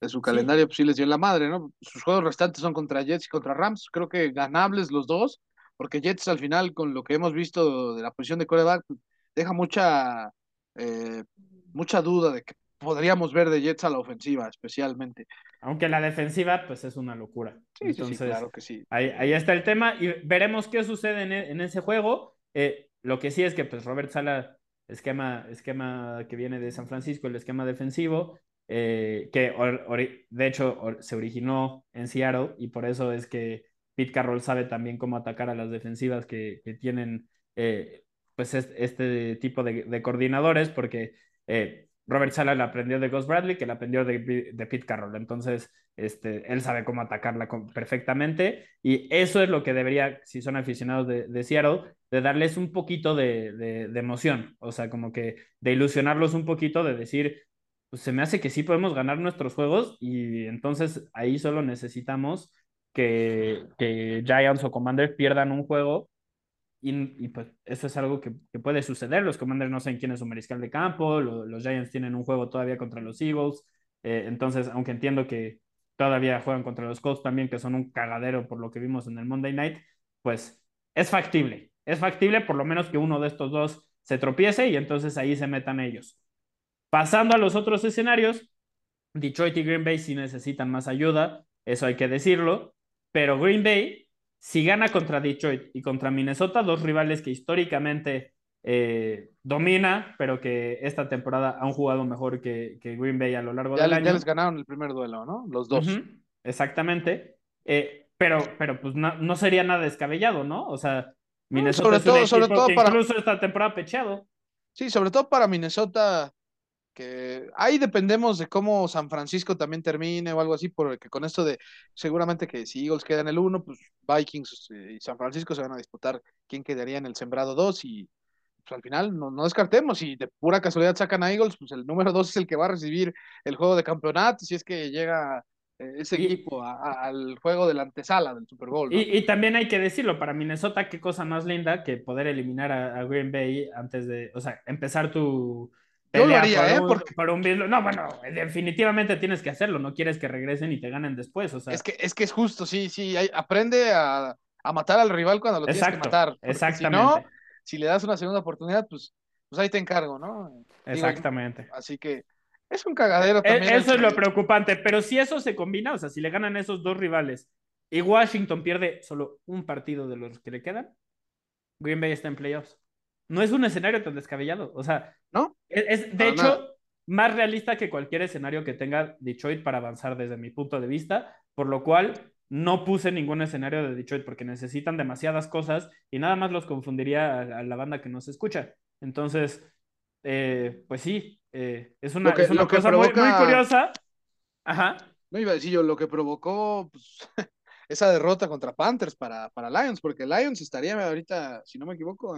de su calendario, pues sí les dio la madre, ¿no? Sus juegos restantes son contra Jets y contra Rams, creo que ganables los dos, porque Jets al final, con lo que hemos visto de la posición de coreback, pues, deja mucha, eh, mucha duda de que podríamos ver de Jets a la ofensiva, especialmente. Aunque la defensiva, pues es una locura. Sí, Entonces, sí, claro que sí. Ahí, ahí, está el tema y veremos qué sucede en, en ese juego. Eh, lo que sí es que, pues, Robert Sala, esquema, esquema que viene de San Francisco, el esquema defensivo, eh, que or, or, de hecho or, se originó en Seattle y por eso es que Pete Carroll sabe también cómo atacar a las defensivas que, que tienen eh, pues este, este, tipo de, de coordinadores, porque eh, Robert Sala la aprendió de Gus Bradley, que la aprendió de, de Pete Carroll. Entonces, este, él sabe cómo atacarla perfectamente. Y eso es lo que debería, si son aficionados de, de Seattle, de darles un poquito de, de, de, emoción. O sea, como que de ilusionarlos un poquito, de decir, pues se me hace que sí podemos ganar nuestros juegos. Y entonces ahí solo necesitamos que, que Giants o Commander pierdan un juego y, pues eso es algo que, puede suceder. Los Commanders no saben quién es su mariscal de campo, los Giants tienen un juego todavía contra los Eagles, eh, entonces, aunque entiendo que todavía juegan contra los Colts también, que son un cagadero por lo que vimos en el Monday Night, pues es factible. Es factible por lo menos que uno de estos dos se tropiece y entonces ahí se metan ellos. Pasando a los otros escenarios, Detroit y Green Bay sí necesitan más ayuda, eso hay que decirlo, pero Green Bay, si gana contra Detroit y contra Minnesota, dos rivales que históricamente eh, domina, pero que esta temporada han jugado mejor que, Green Bay a lo largo del año. Ya les ganaron el primer duelo, ¿no? Los dos. exactamente. Eh, pero, pero pues no, sería nada descabellado, ¿no? O sea, Minnesota sobre todo, sobre todo para... incluso esta temporada pecheado. Sí, sobre todo para Minnesota, que ahí dependemos de cómo San Francisco también termine o algo así, porque con esto de seguramente que si Eagles queda en el 1, pues Vikings y San Francisco se van a disputar quién quedaría en el sembrado 2 y pues al final no, no, descartemos, si de pura casualidad sacan a Eagles, pues el número dos es el que va a recibir el juego de campeonato, si es que llega eh, ese equipo al juego de la antesala del Super Bowl. Y, también hay que decirlo, para Minnesota, qué cosa más linda que poder eliminar a, Green Bay antes de, o sea, empezar tu... Yo lo haría, ¿eh? Para un, no, bueno, definitivamente tienes que hacerlo, no quieres que regresen y te ganen después, o sea. Es que es, que es justo, sí, sí, aprende a, a matar al rival cuando lo tienes que matar. Exactamente si le das una segunda oportunidad, pues, pues ahí te encargo, ¿no? Exactamente. así que es un cagadero e-, también. Eso es lo preocupante, pero si eso se combina, o sea, si le ganan esos dos rivales y Washington pierde solo un partido de los que le quedan, Green Bay está en playoffs. No es un escenario tan descabellado, o sea, ¿no? Es, de hecho más realista que cualquier escenario que tenga Detroit para avanzar desde mi punto de vista, por lo cual no puse ningún escenario de Detroit porque necesitan demasiadas cosas y nada más los confundiría a, la banda que nos escucha. Entonces, eh, pues sí, eh, es una, cosa muy, curiosa. Ajá. No iba a decir yo, lo que provocó pues, *laughs* esa derrota contra Panthers para, para Lions, porque Lions estaría ahorita, si no me equivoco,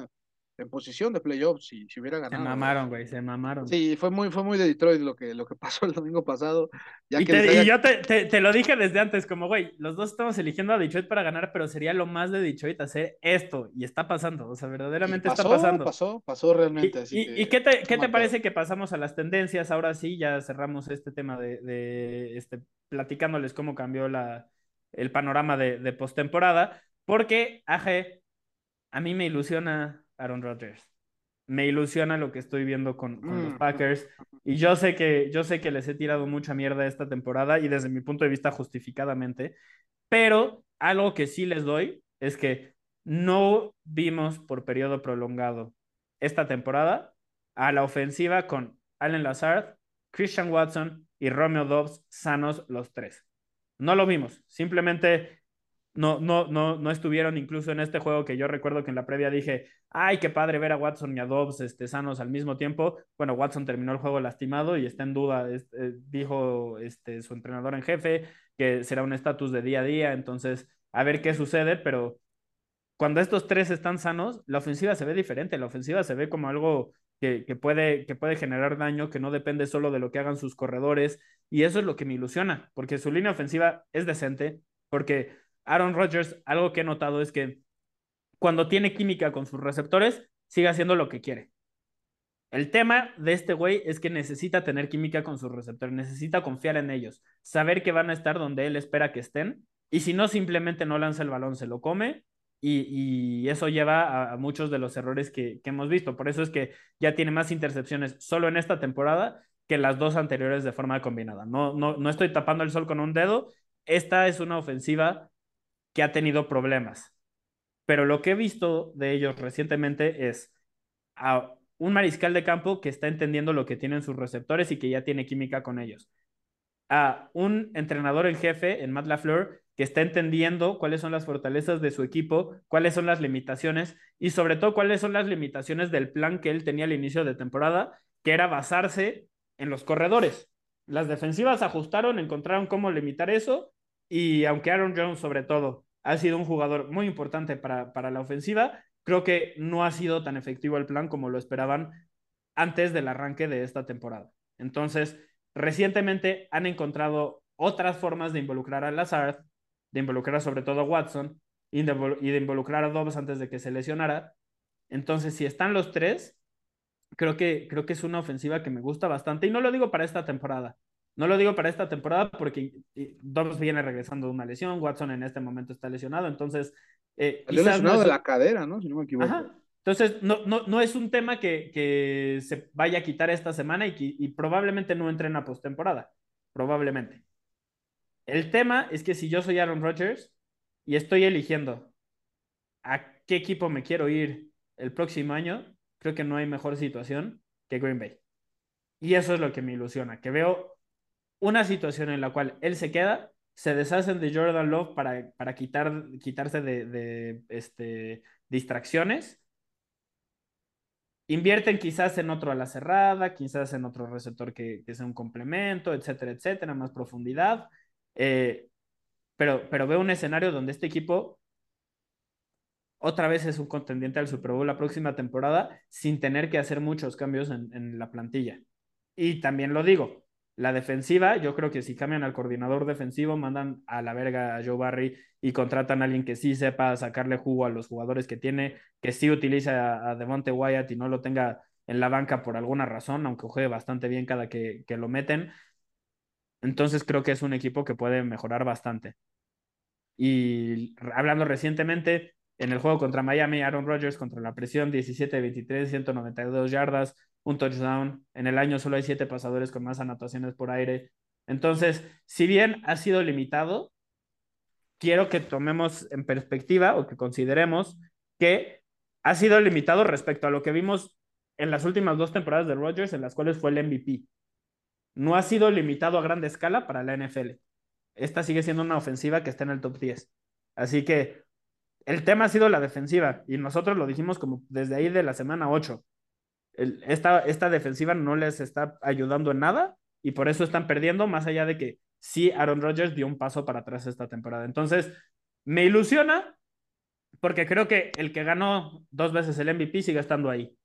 en posición de playoffs si, si hubiera ganado. Se mamaron, güey, se mamaron. Sí, fue muy, fue muy de Detroit lo que, lo que *laughs* pasó el domingo pasado. y, te, yo te, lo dije desde antes, como, güey, los dos estamos eligiendo a Detroit para ganar, pero sería lo más de Detroit hacer esto, y está pasando, o sea, verdaderamente está pasando. Pasó, pasó realmente. ¿Y, y qué te, qué te parece que pasamos a las tendencias? Ahora sí, ya cerramos este tema de, de este, platicándoles cómo cambió la, el panorama de, de postemporada, porque, AG, a mí me ilusiona Aaron Rodgers. Me ilusiona lo que estoy viendo con, los mm. Packers. Y yo sé, que, yo sé que les he tirado mucha mierda esta temporada y desde mi punto de vista justificadamente. Pero algo que sí les doy es que no vimos por periodo prolongado esta temporada a la ofensiva con Allen Lazard, Christian Watson y Romeo Dobbs sanos los tres. No lo vimos. Simplemente no, no, no, no estuvieron incluso en este juego que yo recuerdo que en la previa dije, ay, qué padre ver a Watson y a Dobbs este, sanos al mismo tiempo. Bueno, Watson terminó el juego lastimado y está en duda, eh, dijo este, su entrenador en jefe que será un estatus de día a día, entonces a ver qué sucede, pero cuando estos tres están sanos, la ofensiva se ve diferente, la ofensiva se ve como algo que, que, puede, que puede generar daño, que no depende solo de lo que hagan sus corredores, y eso es lo que me ilusiona, porque su línea ofensiva es decente, porque Aaron Rodgers, algo que he notado es que cuando tiene química con sus receptores, sigue haciendo lo que quiere. El tema de este güey es que necesita tener química con sus receptores, necesita confiar en ellos, saber que van a estar donde él espera que estén, y si no, simplemente no lanza el balón, se lo come, y, eso lleva a, muchos de los errores que, hemos visto. Por eso es que ya tiene más intercepciones solo en esta temporada que las dos anteriores de forma combinada. No, no, no estoy tapando el sol con un dedo, esta es una ofensiva que ha tenido problemas. Pero lo que he visto de ellos recientemente es a un mariscal de campo que está entendiendo lo que tienen sus receptores y que ya tiene química con ellos. A un entrenador en jefe en Matt LaFleur que está entendiendo cuáles son las fortalezas de su equipo, cuáles son las limitaciones y sobre todo cuáles son las limitaciones del plan que él tenía al inicio de temporada, que era basarse en los corredores. Las defensivas ajustaron, encontraron cómo limitar eso y aunque Aaron Jones sobre todo ha sido un jugador muy importante para, para la ofensiva. Creo que no ha sido tan efectivo el plan como lo esperaban antes del arranque de esta temporada. Entonces, recientemente han encontrado otras formas de involucrar a Lazard, de involucrar sobre todo a Watson, y de, involucrar a Dobbs antes de que se lesionara. Entonces, si están los tres, creo que, creo que es una ofensiva que me gusta bastante. Y no lo digo para esta temporada. No lo digo para esta temporada porque Dobbs viene regresando de una lesión, Watson en este momento está lesionado, entonces... Eh, lesionado de la cadera, ¿no? Si no me equivoco. Entonces, no, no, no, es un tema que, que, se vaya a quitar esta semana y, y probablemente no entre en la postemporada. Probablemente. El tema es que si yo soy Aaron Rodgers y estoy eligiendo a qué equipo me quiero ir el próximo año, creo que no hay mejor situación que Green Bay. Y eso es lo que me ilusiona, que veo una situación en la cual él se queda, se deshacen de Jordan Love para, para quitar, quitarse de, este, distracciones, invierten quizás en otro a la cerrada, quizás en otro receptor que, que sea un complemento, etcétera, etcétera, más profundidad. Eh, pero, pero veo un escenario donde este equipo otra vez es un contendiente al Super Bowl la próxima temporada sin tener que hacer muchos cambios en, en la plantilla. Y también lo digo, la defensiva, yo creo que si cambian al coordinador defensivo, mandan a la verga a Joe Barry y contratan a alguien que sí sepa sacarle jugo a los jugadores que tiene, que sí utilice a, a Devonte Wyatt y no lo tenga en la banca por alguna razón, aunque juegue bastante bien cada que, que lo meten. Entonces creo que es un equipo que puede mejorar bastante. Y hablando recientemente, en el juego contra Miami, Aaron Rodgers contra la presión, 17-23, 192 yardas, un touchdown. En el año solo hay siete pasadores con más anotaciones por aire. Entonces, si bien ha sido limitado, quiero que tomemos en perspectiva o que consideremos que ha sido limitado respecto a lo que vimos en las últimas dos temporadas de Rodgers, en las cuales fue el MVP. No ha sido limitado a gran escala para la NFL. Esta sigue siendo una ofensiva que está en el top 10. Así que el tema ha sido la defensiva y nosotros lo dijimos como desde ahí de la semana 8 esta, esta defensiva no les está ayudando en nada y por eso están perdiendo, más allá de que sí, Aaron Rodgers dio un paso para atrás esta temporada. Entonces, me ilusiona porque creo que el que ganó dos veces el MVP sigue estando ahí.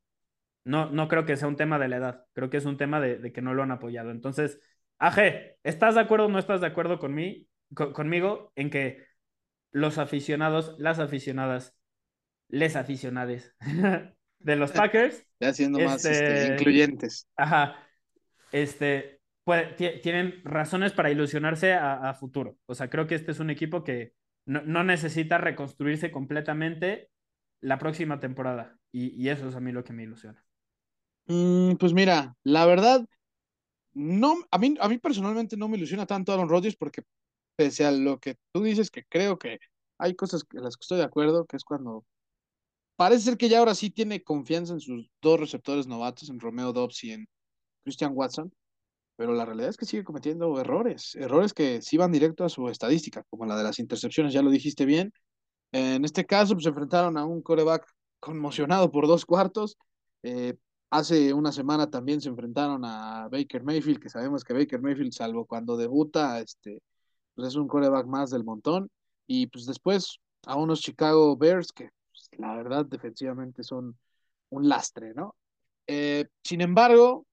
No, no creo que sea un tema de la edad, creo que es un tema de, que no lo han apoyado. Entonces, AG, ¿estás de acuerdo o no estás de acuerdo conmigo en que los aficionados, las aficionadas, les aficionades *laughs* de los Packers. Ya siendo más este, este, incluyentes. Ajá. Este, pues, tienen razones para ilusionarse a, futuro. O sea, creo que este es un equipo que no, necesita reconstruirse completamente la próxima temporada. Y, eso es a mí lo que me ilusiona. Mm, pues mira, la verdad, no, a mí, a mí personalmente no me ilusiona tanto Aaron Rodgers porque pese a lo que tú dices que creo que hay cosas en las que estoy de acuerdo, que es cuando parece ser que ya ahora sí tiene confianza en sus dos receptores novatos, en Romeo Dobbs y en Christian Watson, pero la realidad es que sigue cometiendo errores, errores que sí van directo a su estadística, como la de las intercepciones, ya lo dijiste bien. En este caso, pues se enfrentaron a un coreback conmocionado por dos cuartos. Eh, hace una semana también se enfrentaron a Baker Mayfield, que sabemos que Baker Mayfield, salvo cuando debuta, este, pues es un coreback más del montón. Y pues después a unos Chicago Bears que la verdad, defensivamente son un lastre, ¿no? Eh, sin embargo,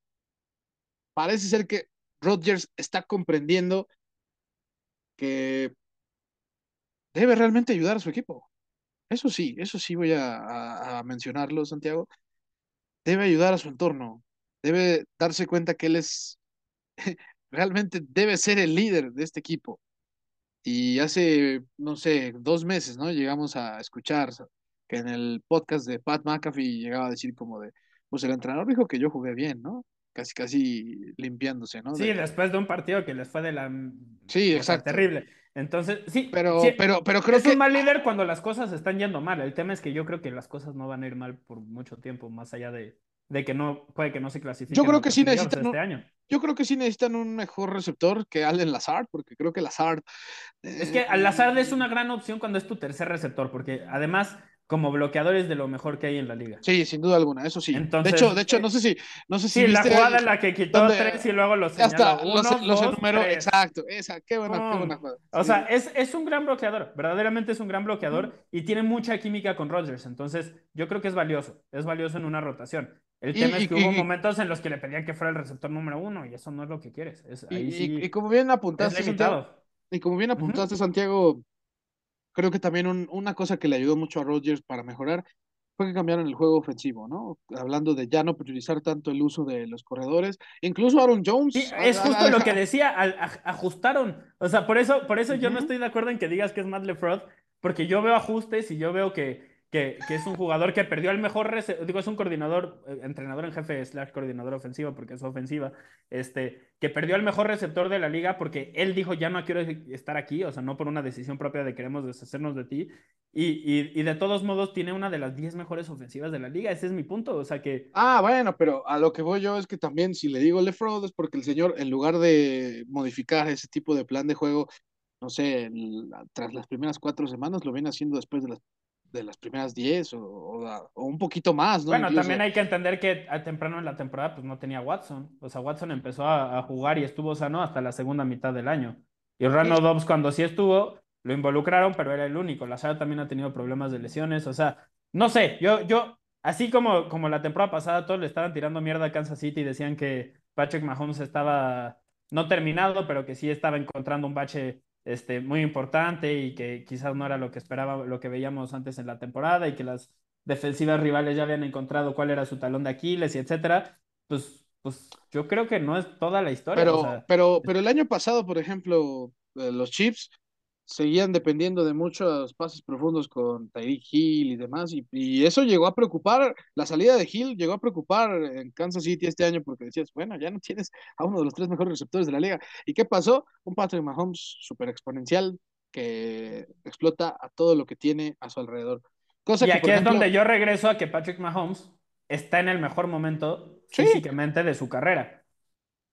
parece ser que Rodgers está comprendiendo que debe realmente ayudar a su equipo. Eso sí, eso sí voy a, mencionarlo, Santiago. Debe ayudar a su entorno. Debe darse cuenta que él es, *laughs* realmente debe ser el líder de este equipo. Y hace, no sé, dos meses, ¿no? Llegamos a escuchar que en el podcast de Pat McAfee llegaba a decir como de, pues el entrenador dijo que yo jugué bien, ¿no? Casi, casi limpiándose, ¿no? Sí, después de un partido que les fue de la... Sí, exacto. Terrible. Entonces, sí. Pero, pero, pero creo es que... un mal líder cuando las cosas están yendo mal. El tema es que yo creo que las cosas no van a ir mal por mucho tiempo, más allá de, de que no, puede que no se clasifiquen. Yo creo que sí necesitan este año. Yo creo que sí necesitan un mejor receptor que Allen Lazard, porque creo que Lazard... Es que Lazard es una gran opción cuando es tu tercer receptor, porque además como bloqueadores de lo mejor que hay en la liga. Sí, sin duda alguna, eso sí. de hecho, de hecho, no sé si, no sé si sí, la jugada en la que quitó tres y luego los señaló. Uno, los, enumeró, exacto, esa, qué buena, qué buena jugada. O sea, es, es, un gran bloqueador, verdaderamente es un gran bloqueador y tiene mucha química con Rodgers, entonces yo creo que es valioso, es valioso en una rotación. El tema es que hubo momentos en los que le pedían que fuera el receptor número uno y eso no es lo que quieres. Es, ahí sí y, como bien apuntaste, Santiago, y como bien apuntaste, Santiago, creo que también una cosa que le ayudó mucho a Rodgers para mejorar fue que cambiaron el juego ofensivo, ¿no? Hablando de ya no utilizar tanto el uso de los corredores. Incluso Aaron Jones. Sí, es justo lo que decía, ajustaron. O sea, por eso, por eso yo no estoy de acuerdo en que digas que es Matt LeFraud, porque yo veo ajustes y yo veo que que, es un jugador que perdió el mejor, digo, es un coordinador, eh, entrenador en jefe, slash coordinador ofensivo, porque es ofensiva, este, que perdió el mejor receptor de la liga porque él dijo, ya no quiero estar aquí, o sea, no por una decisión propia de queremos deshacernos de ti, y, y, de todos modos tiene una de las 10 mejores ofensivas de la liga, ese es mi punto, o sea que... Ah, bueno, pero a lo que voy yo es que también si le digo Lefraud es porque el señor, en lugar de modificar ese tipo de plan de juego, no sé, tras las primeras cuatro semanas, lo viene haciendo después de las de las primeras 10 o, o, un poquito más, ¿no? Bueno, también hay que entender que a temprano en la temporada pues no tenía Watson. O sea, Watson empezó a, jugar y estuvo sano hasta la segunda mitad del año. Y Ronald Dobbs cuando sí estuvo, lo involucraron, pero era el único. La Sara también ha tenido problemas de lesiones. O sea, no sé, yo, yo, así como, como la temporada pasada todos le estaban tirando mierda a Kansas City y decían que Patrick Mahomes estaba no terminado, pero que sí estaba encontrando un bache este, muy importante y que quizás no era lo que esperaba, lo que veíamos antes en la temporada y que las defensivas rivales ya habían encontrado cuál era su talón de Aquiles y etcétera, pues, pues yo creo que no es toda la historia. Pero, pero, pero el año pasado, por ejemplo, eh, los Chiefs seguían dependiendo de muchos pases profundos con Tyreek Hill y demás, y, eso llegó a preocupar, la salida de Hill llegó a preocupar en Kansas City este año porque decías, bueno, ya no tienes a uno de los tres mejores receptores de la liga. ¿Y qué pasó? Un Patrick Mahomes súper exponencial que explota a todo lo que tiene a su alrededor. Cosa y aquí es donde yo regreso a que Patrick Mahomes está en el mejor momento físicamente de su carrera.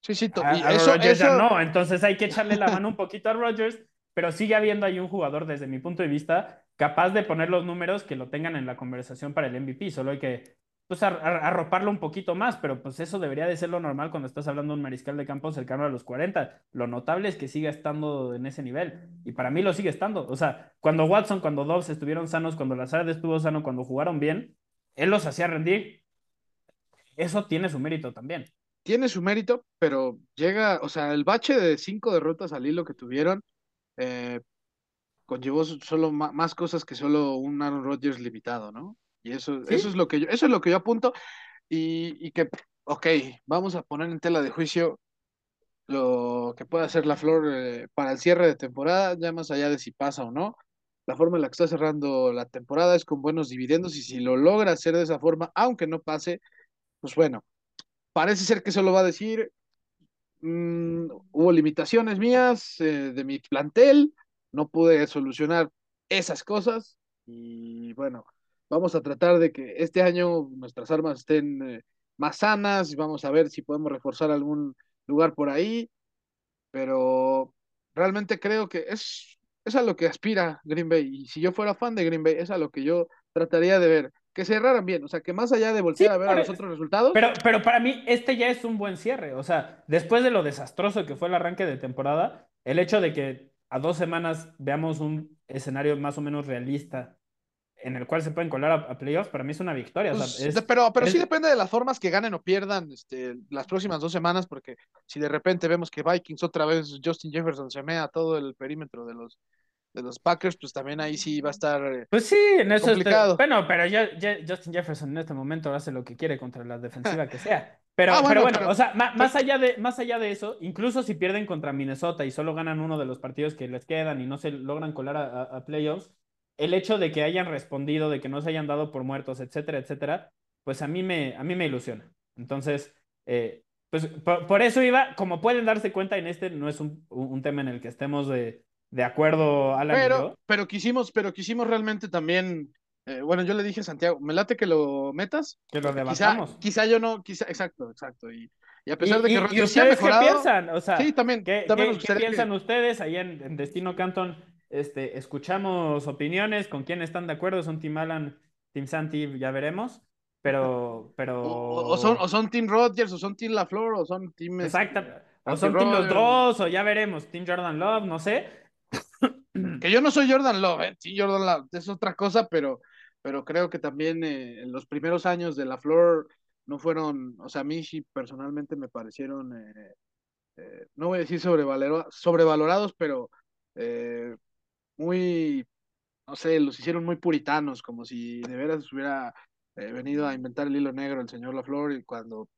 Sí, sí, y eso, eso... no, entonces hay que echarle la mano un poquito a Rodgers pero sigue habiendo ahí un jugador, desde mi punto de vista, capaz de poner los números que lo tengan en la conversación para el MVP. Solo hay que pues, arroparlo un poquito más, pero pues eso debería de ser lo normal cuando estás hablando de un mariscal de campo cercano a los 40. Lo notable es que siga estando en ese nivel. Y para mí lo sigue estando. O sea, cuando Watson, cuando Dobbs estuvieron sanos, cuando Lazard estuvo sano, cuando jugaron bien, él los hacía rendir. Eso tiene su mérito también. Tiene su mérito, pero llega, o sea, el bache de cinco derrotas al hilo que tuvieron eh, conllevó solo más cosas que solo un Aaron Rodgers limitado, ¿no? Y eso, eso es lo que yo, eso es lo que yo apunto, y, que, ok, vamos a poner en tela de juicio lo que puede hacer la Flor eh, para el cierre de temporada, ya más allá de si pasa o no. La forma en la que está cerrando la temporada es con buenos dividendos y si lo logra hacer de esa forma, aunque no pase, pues bueno, parece ser que eso lo va a decir, Mm, hubo limitaciones mías eh, de mi plantel, no pude solucionar esas cosas y bueno, vamos a tratar de que este año nuestras armas estén eh, más sanas vamos a ver si podemos reforzar algún lugar por ahí, pero realmente creo que es, es a lo que aspira Green Bay y si yo fuera fan de Green Bay es a lo que yo trataría de ver que cerraran bien, o sea, que más allá de voltear a ver a los otros resultados. Pero, pero para mí, este ya es un buen cierre. O sea, después de lo desastroso que fue el arranque de temporada, el hecho de que a dos semanas veamos un escenario más o menos realista en el cual se pueden colar a, playoffs, para mí es una victoria. Pues, pero pero sí depende de las formas que ganen o pierdan este, las próximas dos semanas, porque si de repente vemos que Vikings otra vez, Justin Jefferson se mea todo el perímetro de los, de los Packers, pues también ahí sí va a estar eh, pues sí, en eso complicado. bueno, pero ya, Justin Jefferson en este momento hace lo que quiere contra la defensiva que sea. *laughs* Pero, ah, bueno, pero bueno, o sea, más, allá de, más allá de eso, incluso si pierden contra Minnesota y solo ganan uno de los partidos que les quedan y no se logran colar a, playoffs, el hecho de que hayan respondido, de que no se hayan dado por muertos, etcétera, etcétera, pues a mí me, a mí me ilusiona. Entonces, eh, pues por, eso iba, como pueden darse cuenta en este, no es un, un tema en el que estemos de de acuerdo, Alan. Pero, pero quisimos, pero quisimos realmente también. Eh, bueno, yo le dije a Santiago, me late que lo metas. Que lo debatamos. Quizá, yo no, quizá, exacto, exacto. Y, a pesar de que y, ustedes qué piensan? O sea, sí, también. ¿Qué, piensan ustedes ahí en, Destino Canton? Este, escuchamos opiniones, con quién están de acuerdo, son Team Alan, Team Santi, ya veremos. Pero, *laughs* pero. O, son, o son Team Rodgers, o son Team LaFleur, o son Team. Este, exacto. O son Team los dos, o ya veremos, Team Jordan Love, no sé. Que yo no soy Jordan Love, ¿eh? sí, Jordan Love es otra cosa, pero, pero creo que también eh, en los primeros años de la Flor no fueron, o sea, a mí sí personalmente me parecieron, eh, no voy a decir sobrevalorados, pero muy no sé, los hicieron muy puritanos, como si de veras hubiera eh, venido a inventar el hilo negro el señor LaFleur y cuando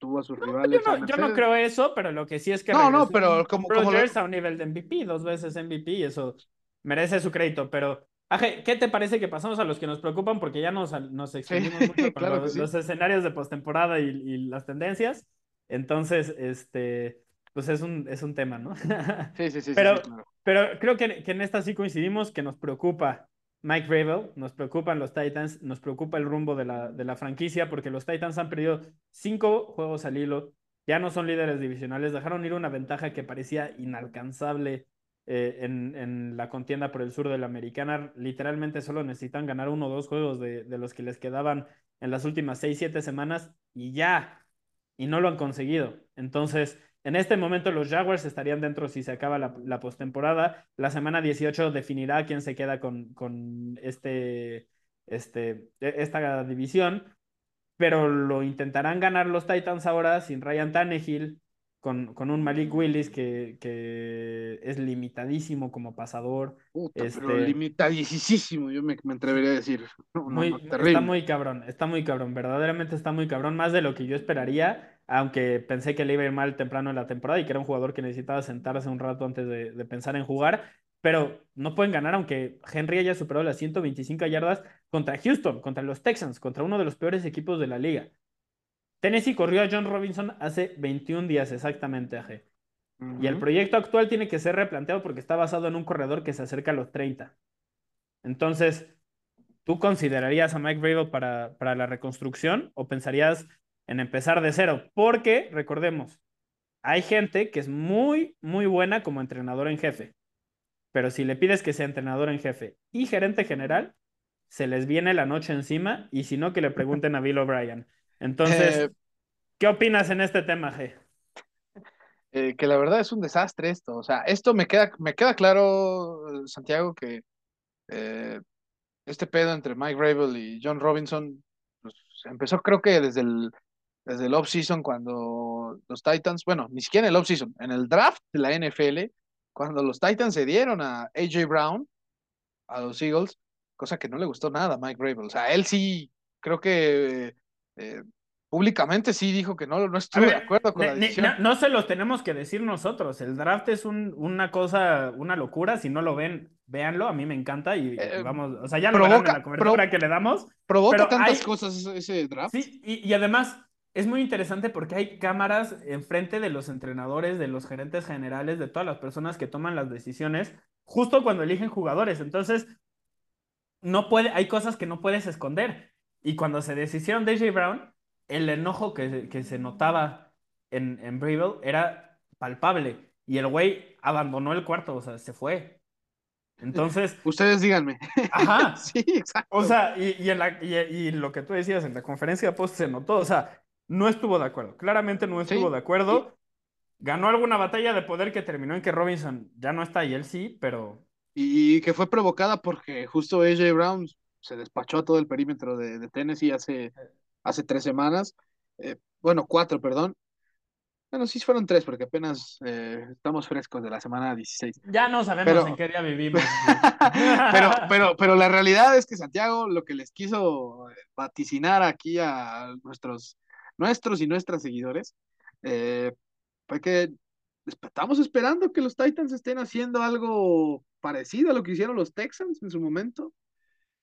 tuvo a sus rivales. Yo no, yo no, creo eso, pero lo que sí es que. No, no, pero como. Rodgers a un nivel de MVP, dos veces MVP, y eso merece su crédito, pero. Aje, ¿qué te parece que pasamos a los que nos preocupan? Porque ya nos, nos extendimos *laughs* mucho con los, escenarios de postemporada y, y las tendencias. Entonces, este, pues es un, es un tema, ¿no? *laughs* Sí, sí, sí. Pero, sí, claro. pero creo que, que, en esta sí coincidimos que nos preocupa Mike Rabel, nos preocupan los Titans, nos preocupa el rumbo de la, de la franquicia, porque los Titans han perdido cinco juegos al hilo, ya no son líderes divisionales, dejaron ir una ventaja que parecía inalcanzable eh, en, en, la contienda por el sur de la americana. Literalmente solo necesitan ganar uno o dos juegos de, de los que les quedaban en las últimas seis, siete semanas y ya, y no lo han conseguido. Entonces, en este momento los Jaguars estarían dentro si se acaba la, la postemporada. La semana 18 definirá quién se queda con, con este, este, e, esta división, pero lo intentarán ganar los Titans ahora sin Ryan Tannehill, con, con un Malik Willis que, que es limitadísimo como pasador. Puta, este, pero limitadísimo, yo me, me, atrevería a decir. No, muy, no, está muy cabrón, está muy cabrón, verdaderamente está muy cabrón, más de lo que yo esperaría aunque pensé que le iba a ir mal temprano en la temporada y que era un jugador que necesitaba sentarse un rato antes de, de pensar en jugar, pero no pueden ganar aunque Henry haya superado las 125 yardas contra Houston, contra los Texans, contra uno de los peores equipos de la liga. Tennessee corrió a John Robinson hace 21 días exactamente, AG. Uh -huh. Y el proyecto actual tiene que ser replanteado porque está basado en un corredor que se acerca a los 30. Entonces, ¿tú considerarías a Mike Vrabel para, para la reconstrucción o pensarías en empezar de cero, porque recordemos, hay gente que es muy, muy buena como entrenador en jefe, pero si le pides que sea entrenador en jefe y gerente general, se les viene la noche encima y si no, que le pregunten a Bill O'Brien. Entonces, eh, ¿qué opinas en este tema, G? Eh, que la verdad es un desastre esto, o sea, esto me queda, me queda claro, Santiago, que eh, este pedo entre Mike Rabel y John Robinson pues, empezó creo que desde el desde el off-season cuando los Titans, bueno, ni siquiera en el off-season, en el draft de la NFL, cuando los Titans se dieron a AJ Brown, a los Eagles, cosa que no le gustó nada a Mike Rabel. O sea, él sí, creo que eh, públicamente sí dijo que no, no estuvo ver, de acuerdo con ne, la decisión. No, no, se los tenemos que decir nosotros. El draft es un, una cosa, una locura. Si no lo ven, véanlo. A mí me encanta y, eh, vamos, o sea, ya provoca, lo verán en la cobertura pro, que le damos. Provoca tantas hay, cosas ese draft. Sí, y, y además es muy interesante porque hay cámaras enfrente de los entrenadores, de los gerentes generales, de todas las personas que toman las decisiones, justo cuando eligen jugadores. Entonces, no puede, hay cosas que no puedes esconder. Y cuando se deshicieron de J. Brown, el enojo que, que se notaba en, en Breville era palpable. Y el güey abandonó el cuarto, o sea, se fue. Entonces. *laughs* Ustedes díganme. Ajá. *laughs* sí, exacto. O sea, y, y, en la, y, y, lo que tú decías en la conferencia post se notó. O sea, no estuvo de acuerdo. Claramente no estuvo sí. de acuerdo. Ganó alguna batalla de poder que terminó en que Robinson ya no está y él sí, pero. Y que fue provocada porque justo AJ Brown se despachó a todo el perímetro de, de Tennessee hace, hace tres semanas. Eh, bueno, cuatro, perdón. Bueno, sí fueron tres, porque apenas eh, estamos frescos de la semana 16. Ya no sabemos pero, en qué día vivimos. *laughs* pero, pero, pero la realidad es que Santiago lo que les quiso vaticinar aquí a nuestros nuestros y nuestras seguidores, eh, fue que estamos esperando que los Titans estén haciendo algo parecido a lo que hicieron los Texans en su momento,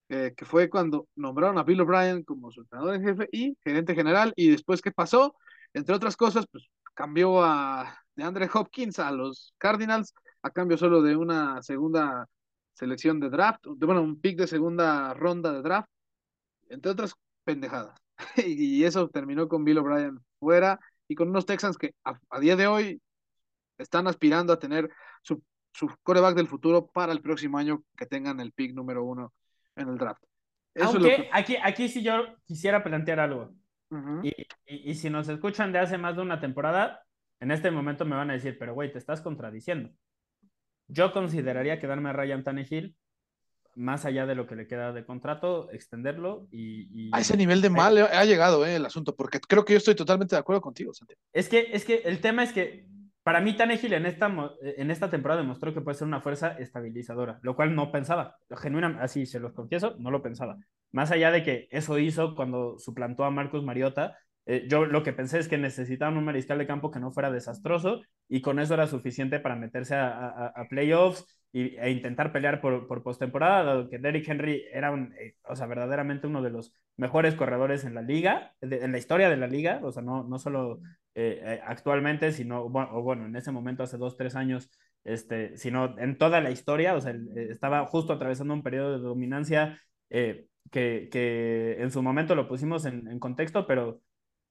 eh, que fue cuando nombraron a Bill O'Brien como su entrenador en jefe y gerente general, y después, ¿qué pasó? Entre otras cosas, pues cambió a de Andre Hopkins a los Cardinals, a cambio solo de una segunda selección de draft, de, bueno, un pick de segunda ronda de draft, entre otras pendejadas. *laughs* y eso terminó con Bill O'Brien fuera y con unos Texans que a, a, día de hoy están aspirando a tener su, su coreback del futuro para el próximo año que tengan el pick número uno en el draft. Eso Aunque es lo que... aquí, aquí sí yo quisiera plantear algo. Uh -huh. y, y, y, si nos escuchan de hace más de una temporada, en este momento me van a decir, pero güey, te estás contradiciendo. Yo consideraría quedarme a Ryan Tannehill más allá de lo que le queda de contrato, extenderlo y... y... A ese nivel de mal ha llegado eh, el asunto, porque creo que yo estoy totalmente de acuerdo contigo, Santiago. Es que, es que el tema es que para mí Tannehill en esta, en esta temporada demostró que puede ser una fuerza estabilizadora, lo cual no pensaba. Genuinamente, así se los confieso, no lo pensaba. Más allá de que eso hizo cuando suplantó a Marcus Mariota, eh, yo lo que pensé es que necesitaban un mariscal de campo que no fuera desastroso y con eso era suficiente para meterse a, a, playoffs y, e intentar pelear por, por postemporada, dado que Derrick Henry era un, eh, o sea, verdaderamente uno de los mejores corredores en la liga, en la historia de la liga, o sea, no, no solo eh, actualmente, sino, o bueno, en ese momento, hace dos, tres años, este, sino en toda la historia, o sea, estaba justo atravesando un periodo de dominancia que, que en su momento lo pusimos en, en contexto, pero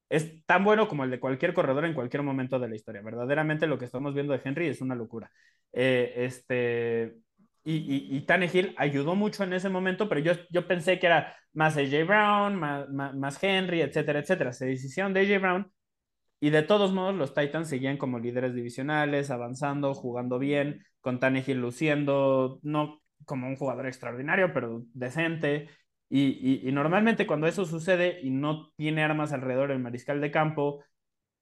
es tan bueno como el de cualquier corredor en cualquier momento de la historia. Verdaderamente lo que estamos viendo de Henry es una locura. Eh, este, y, y, y ayudó mucho en ese momento, pero yo, yo pensé que era más AJ Brown, más, más, Henry, etcétera, etcétera. Se deshicieron de AJ Brown y de todos modos los Titans seguían como líderes divisionales, avanzando, jugando bien, con Tannehill luciendo, no como un jugador extraordinario, pero decente. Y, normalmente cuando eso sucede y no tiene armas alrededor del mariscal de campo,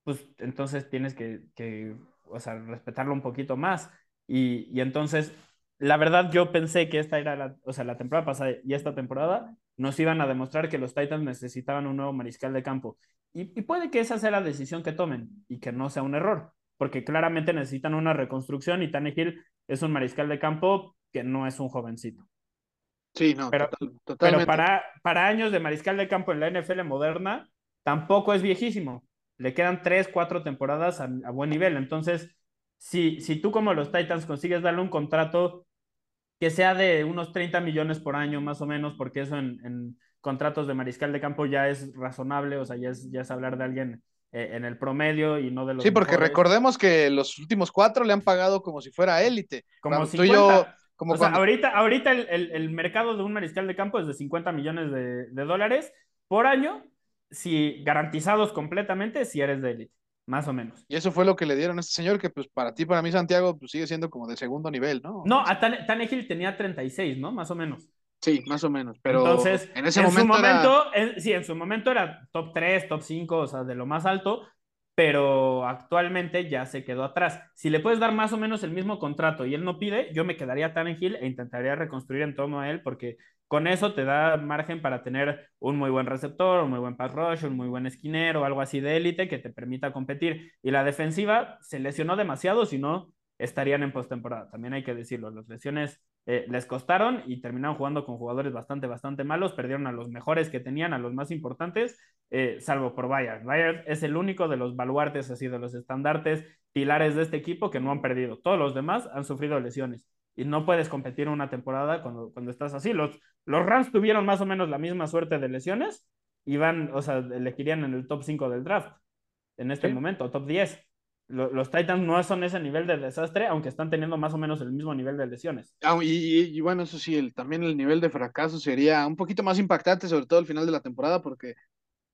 pues entonces tienes que, que o sea, respetarlo un poquito más. Y, y, entonces, la verdad, yo pensé que esta era la, o sea, la temporada pasada y esta temporada nos iban a demostrar que los Titans necesitaban un nuevo mariscal de campo. Y, y puede que esa sea la decisión que tomen y que no sea un error, porque claramente necesitan una reconstrucción y Tannehill es un mariscal de campo que no es un jovencito. Sí, no, pero, totalmente. Pero para, para años de mariscal de campo en la NFL moderna, tampoco es viejísimo. Le quedan tres, cuatro temporadas a, buen nivel. Entonces, si, si tú como los Titans consigues darle un contrato que sea de unos 30 millones por año más o menos, porque eso en, en contratos de mariscal de campo ya es razonable, o sea, ya es, ya es hablar de alguien eh, en el promedio y no de los. Sí, porque recordemos que los últimos cuatro le han pagado como si fuera élite. Como si yo o sea, ahorita, ahorita el, el, mercado de un mariscal de campo es de 50 millones de, de, dólares por año, si garantizados completamente, si eres de élite, más o menos. Y eso fue lo que le dieron a este señor, que pues para ti, para mí, Santiago, pues sigue siendo como de segundo nivel, ¿no? No, a Tanegil tenía 36, ¿no? Más o menos. Sí, más o menos, pero Entonces, en ese momento, momento sí, en su momento era top 3, top 5, o sea, de lo más alto, pero actualmente ya se quedó atrás. Si le puedes dar más o menos el mismo contrato y él no pide, yo me quedaría tan en Hill e intentaría reconstruir en torno a él porque con eso te da margen para tener un muy buen receptor, un muy buen pass rush, un muy buen esquinero, algo así de élite que te permita competir. Y la defensiva se lesionó demasiado, si no, estarían en postemporada. También hay que decirlo, las lesiones eh, les costaron y terminaron jugando con jugadores bastante, bastante malos. Perdieron a los mejores que tenían, a los más importantes, eh, salvo por Bayard. Bayard es el único de los baluartes, así de los estandartes, pilares de este equipo que no han perdido. Todos los demás han sufrido lesiones y no puedes competir una temporada cuando, cuando estás así. Los, los Rams tuvieron más o menos la misma suerte de lesiones y van, o sea, elegirían en el top 5 del draft en este momento, top 10 los Titans no son ese nivel de desastre, aunque están teniendo más o menos el mismo nivel de lesiones. Ah, y, bueno, eso sí, el, también el nivel de fracaso sería un poquito más impactante, sobre todo al final de la temporada, porque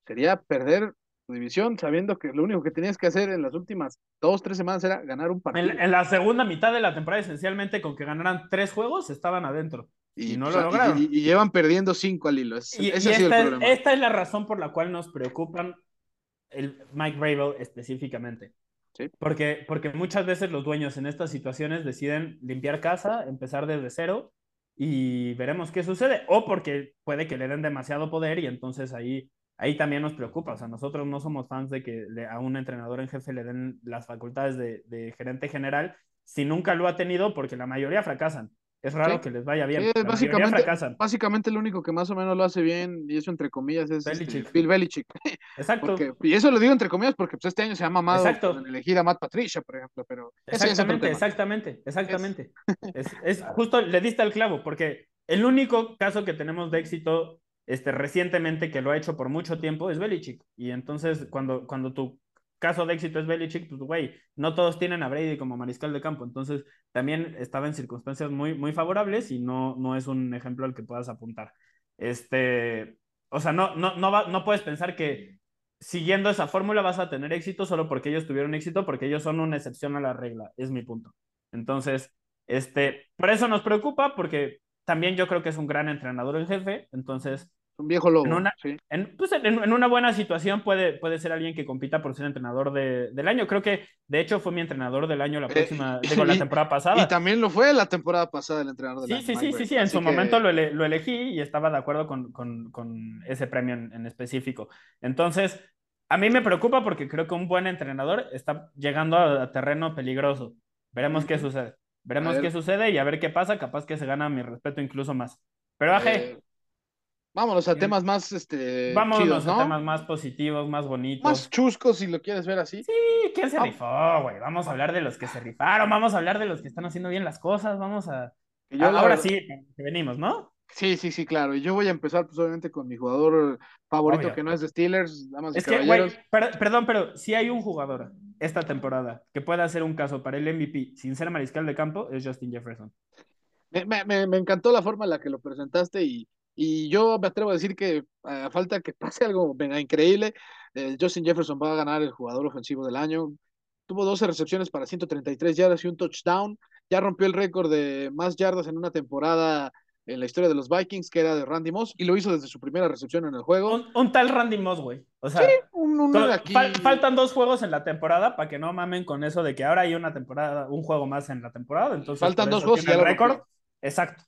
sería perder tu división sabiendo que lo único que tenías que hacer en las últimas dos, tres semanas era ganar un partido. En, la segunda mitad de la temporada, esencialmente, con que ganaran tres juegos, estaban adentro. Y, no lo lograron. Y, llevan perdiendo cinco al hilo. ese ha sido el problema. esta es la razón por la cual nos preocupan el Mike Rabel específicamente porque, porque muchas veces los dueños en estas situaciones deciden limpiar casa, empezar desde cero y veremos qué sucede. O porque puede que le den demasiado poder y entonces ahí, ahí también nos preocupa. O sea, nosotros no somos fans de que a un entrenador en jefe le den las facultades de, de gerente general si nunca lo ha tenido, porque la mayoría fracasan. Es raro que les vaya bien. básicamente, básicamente lo único que más o menos lo hace bien, y eso entre comillas, es este, Bill Belichick. *laughs* Exacto. y eso lo digo entre comillas porque pues, este año se ha mamado en elegir a Matt Patricia, por ejemplo. Pero exactamente, exactamente, exactamente. *laughs* Es... Es, justo, le diste al clavo, porque el único caso que tenemos de éxito este, recientemente que lo ha hecho por mucho tiempo es Belichick. Y entonces, cuando, cuando tú caso de éxito es Belichick, pues güey, no todos tienen a Brady como mariscal de campo, entonces también estaba en circunstancias muy, muy favorables y no, no es un ejemplo al que puedas apuntar. Este, o sea, no, no, no, no puedes pensar que siguiendo esa fórmula vas a tener éxito solo porque ellos tuvieron éxito, porque ellos son una excepción a la regla, es mi punto. Entonces, este, por eso nos preocupa, porque también yo creo que es un gran entrenador en jefe, entonces Un viejo lobo. En una, sí. en, pues en, en, una buena situación puede, puede ser alguien que compita por ser entrenador de, del año. Creo que, de hecho, fue mi entrenador del año la próxima, eh, digo, la temporada pasada. Y también lo fue la temporada pasada el entrenador del sí, año. Sí, sí, sí, sí, en su que... momento lo, ele lo, elegí y estaba de acuerdo con, con, con ese premio en, en, específico. Entonces, a mí me preocupa porque creo que un buen entrenador está llegando a, a terreno peligroso. Veremos qué sucede. Veremos qué sucede y a ver qué pasa. Capaz que se gana mi respeto incluso más. Pero, Aje. Vámonos a temas más, este. Vámonos chidos, ¿no? a temas más positivos, más bonitos. Más chuscos, si lo quieres ver así. Sí, ¿quién se rifó, güey? Vamos a hablar de los que se rifaron, vamos a hablar de los que están haciendo bien las cosas, vamos a. Yo, Ahora sí, que venimos, ¿no? Sí, sí, sí, claro. Y yo voy a empezar, pues, obviamente, con mi jugador favorito, Obvio. que no es de Steelers, damas y Es que, güey, per perdón, pero si hay un jugador esta temporada que pueda hacer un caso para el MVP sin ser mariscal de campo, es Justin Jefferson. Me, me, me encantó la forma en la que lo presentaste y, y yo me atrevo a decir que a falta que pase algo venga, increíble, eh, Justin Jefferson va a ganar el jugador ofensivo del año. Tuvo 12 recepciones para 133 yardas y un touchdown. Ya rompió el récord de más yardas en una temporada en la historia de los Vikings, que era de Randy Moss, y lo hizo desde su primera recepción en el juego. Un, un tal Randy Moss, güey. O sea, sí, un, un con, aquí... fal, faltan dos juegos en la temporada para que no mamen con eso de que ahora hay una temporada, un juego más en la temporada. Entonces, faltan dos juegos y ya récord. Exacto.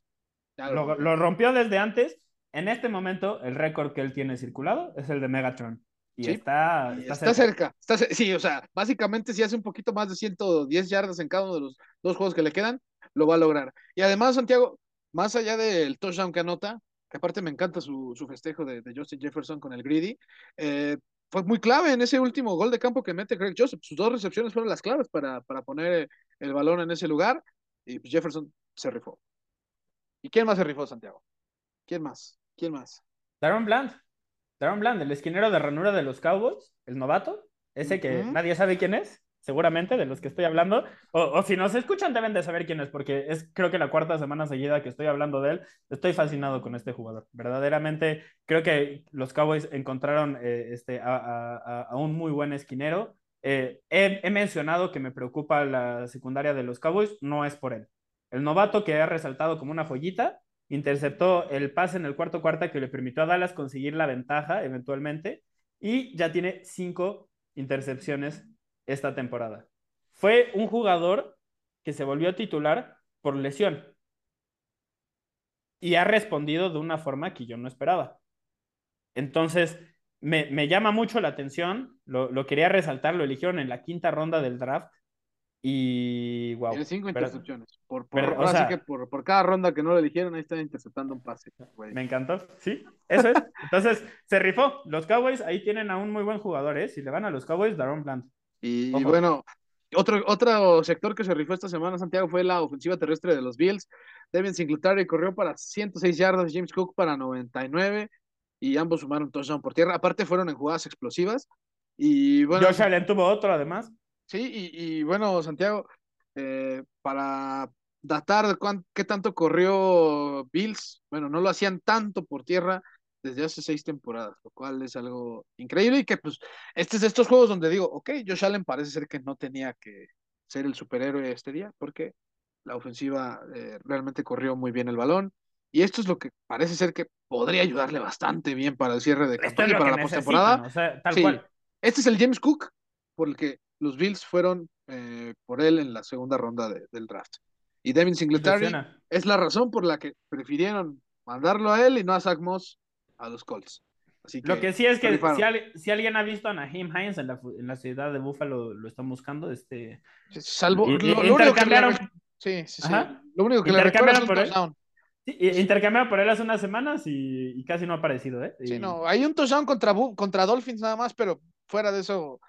Lo, rompió desde antes. En este momento, el récord que él tiene circulado es el de Megatron. Y Sí, está, está, está cerca. cerca. Está sí, o sea, básicamente si hace un poquito más de 110 yardas en cada uno de los dos juegos que le quedan, lo va a lograr. Y además, Santiago, más allá del touchdown que anota, que aparte me encanta su, su festejo de, de Justin Jefferson con el Greedy, eh, fue muy clave en ese último gol de campo que mete Greg Joseph. Sus dos recepciones fueron las claves para, para poner el balón en ese lugar y pues Jefferson se rifó. ¿Y quién más se rifó, Santiago? ¿Quién más? ¿Quién más? Daron Bland. Daron Bland, el esquinero de ranura de los Cowboys, el novato, ese que nadie sabe quién es, seguramente, de los que estoy hablando. O, o si nos escuchan, deben de saber quién es, porque es creo que la cuarta semana seguida que estoy hablando de él. Estoy fascinado con este jugador. Verdaderamente, creo que los Cowboys encontraron eh, este, a, a- a un muy buen esquinero. Eh, he, he mencionado que me preocupa la secundaria de los Cowboys, no es por él. El novato que ha resaltado como una joyita, interceptó el pase en el cuarto cuarto que le permitió a Dallas conseguir la ventaja eventualmente y ya tiene cinco intercepciones esta temporada. Fue un jugador que se volvió titular por lesión y ha respondido de una forma que yo no esperaba. Entonces, me, me llama mucho la atención, lo, lo, quería resaltar, lo eligieron en la quinta ronda del draft y wow. Tiene cinco pero- intercepciones. Por, por, pero, o sea- que por, por cada ronda que no lo eligieron, ahí está interceptando un pase. güey. Me encantó, sí, eso es. Entonces, se rifó. Los Cowboys ahí tienen a un muy buen jugador, ¿eh? Si le van a los Cowboys, Daron Bland. Y, bueno, otro, otro sector que se rifó esta semana, Santiago, fue la ofensiva terrestre de los Bills. Devin Singletary corrió para 106 yardas, James Cook para 99 y ambos sumaron touchdown por tierra. Aparte fueron en jugadas explosivas. Y bueno, Josh Allen tuvo otro, además. Sí, y, y bueno, Santiago, eh, para datar de cuán- qué tanto corrió Bills, bueno, no lo hacían tanto por tierra desde hace seis temporadas, lo cual es algo increíble y que pues este es de estos juegos donde digo, ok, Josh Allen parece ser que no tenía que ser el superhéroe este día porque la ofensiva eh, realmente corrió muy bien el balón y esto es lo que parece ser que podría ayudarle bastante bien para el cierre de es campaña y para la postemporada. o sea, tal Sí. cual. Este es el James Cook por el que los Bills fueron eh, por él en la segunda ronda de- del draft. Y Devin Singletary es la razón por la que prefirieron mandarlo a él y no a Zach Moss a los Colts. Así que, Lo que sí es que si, al- si alguien ha visto a Naheem Hines en la, en la ciudad de Buffalo, lo están buscando. Este, Salvo, y- lo, lo único que le sí, sí. Lo único que le recuerda es un touchdown. sí, intercambiaron por él hace unas semanas y, y casi no ha aparecido, ¿eh? Sí, no, hay un touchdown contra, contra Dolphins nada más, pero fuera de eso.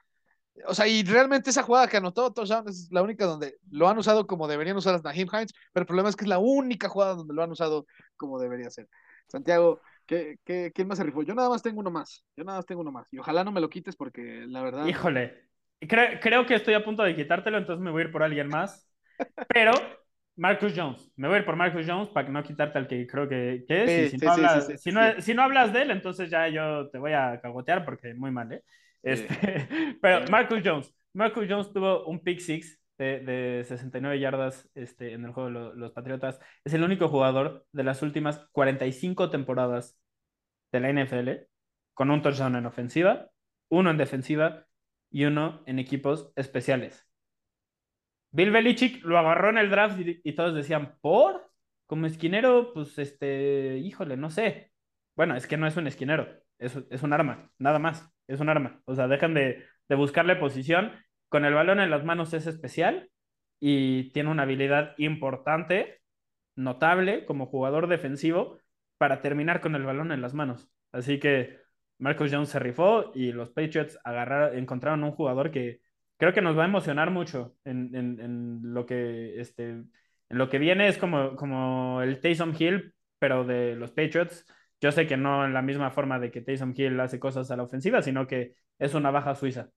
O sea, y realmente esa jugada que anotó touchdown es la única donde lo han usado como deberían usar a Naheem Hines, pero el problema es que es la única jugada donde lo han usado como debería ser. Santiago, ¿qué, qué, quién más se rifó? Yo nada más tengo uno más. Yo nada más tengo uno más. Y ojalá no me lo quites porque la verdad. Híjole, creo, creo que estoy a punto de quitártelo, entonces me voy a ir por alguien más. Pero Marcus Jones, me voy a ir por Marcus Jones para no quitarte al que creo que, que es. Sí, y si, sí, no hablas, sí, si, no, si no hablas de él, entonces ya yo te voy a cagotear porque muy mal, ¿eh? Este, *laughs* pero. Marcus Jones, Marcus Jones tuvo un pick six de, de 69 yardas este, en el juego de lo- los Patriotas. Es el único jugador de las últimas 45 temporadas de la NFL, con un touchdown en ofensiva, uno en defensiva y uno en equipos especiales. Bill Belichick lo agarró en el draft y, todos decían, ¿por? Como esquinero, pues este, híjole, no sé. Bueno, es que no es un esquinero, es, es un arma, nada más, es un arma. O sea, dejan de, de buscarle posición. Con el balón en las manos es especial y tiene una habilidad importante, notable como jugador defensivo para terminar con el balón en las manos. Así que Marcus Jones se rifó y los Patriots agarraron, encontraron un jugador que creo que nos va a emocionar mucho en, lo que este, en lo que viene es como, como el Taysom Hill, pero de los Patriots. Yo sé que no en la misma forma de que Taysom Hill hace cosas a la ofensiva, sino que es una baja suiza.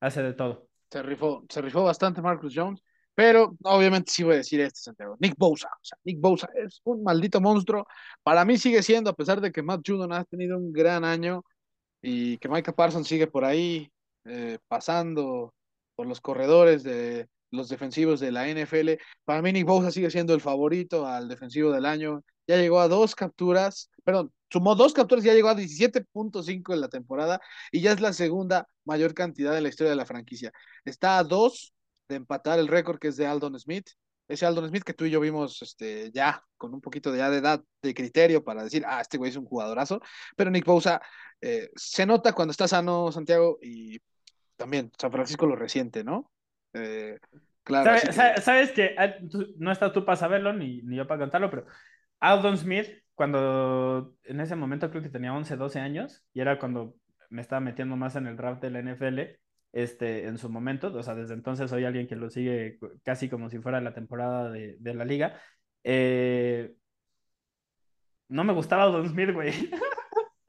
Hace de todo. Se rifó, se rifó bastante Marcus Jones, pero obviamente sí voy a decir esto, Santiago. Nick Bosa. Nick Bosa es un maldito monstruo. Para mí sigue siendo, a pesar de que Matt Judon ha tenido un gran año y que Micah Parsons sigue por ahí eh, pasando por los corredores de los defensivos de la NFL. Para mí Nick Bosa sigue siendo el favorito al defensivo del año. Ya llegó a dos capturas, perdón, sumó dos capturas, ya llegó a 17.5 en la temporada y ya es la segunda mayor cantidad en la historia de la franquicia. Está a dos de empatar el récord que es de Aldon Smith. Ese Aldon Smith que tú y yo vimos este, ya con un poquito de, ya de edad, de criterio para decir, ah, este güey es un jugadorazo. Pero Nick Bosa eh, se nota cuando está sano, Santiago, y también San Francisco lo resiente, ¿no? Eh, claro. ¿Sabes, que... Ah, no estás tú para saberlo ni, ni yo para contarlo, pero Aldon Smith, cuando en ese momento creo que tenía 11, 12 años, y era cuando me estaba metiendo más en el draft de la NFL, este, en su momento, o sea, desde entonces soy alguien que lo sigue casi como si fuera la temporada de, la liga. Eh, no me gustaba Aldon Smith, güey. *laughs*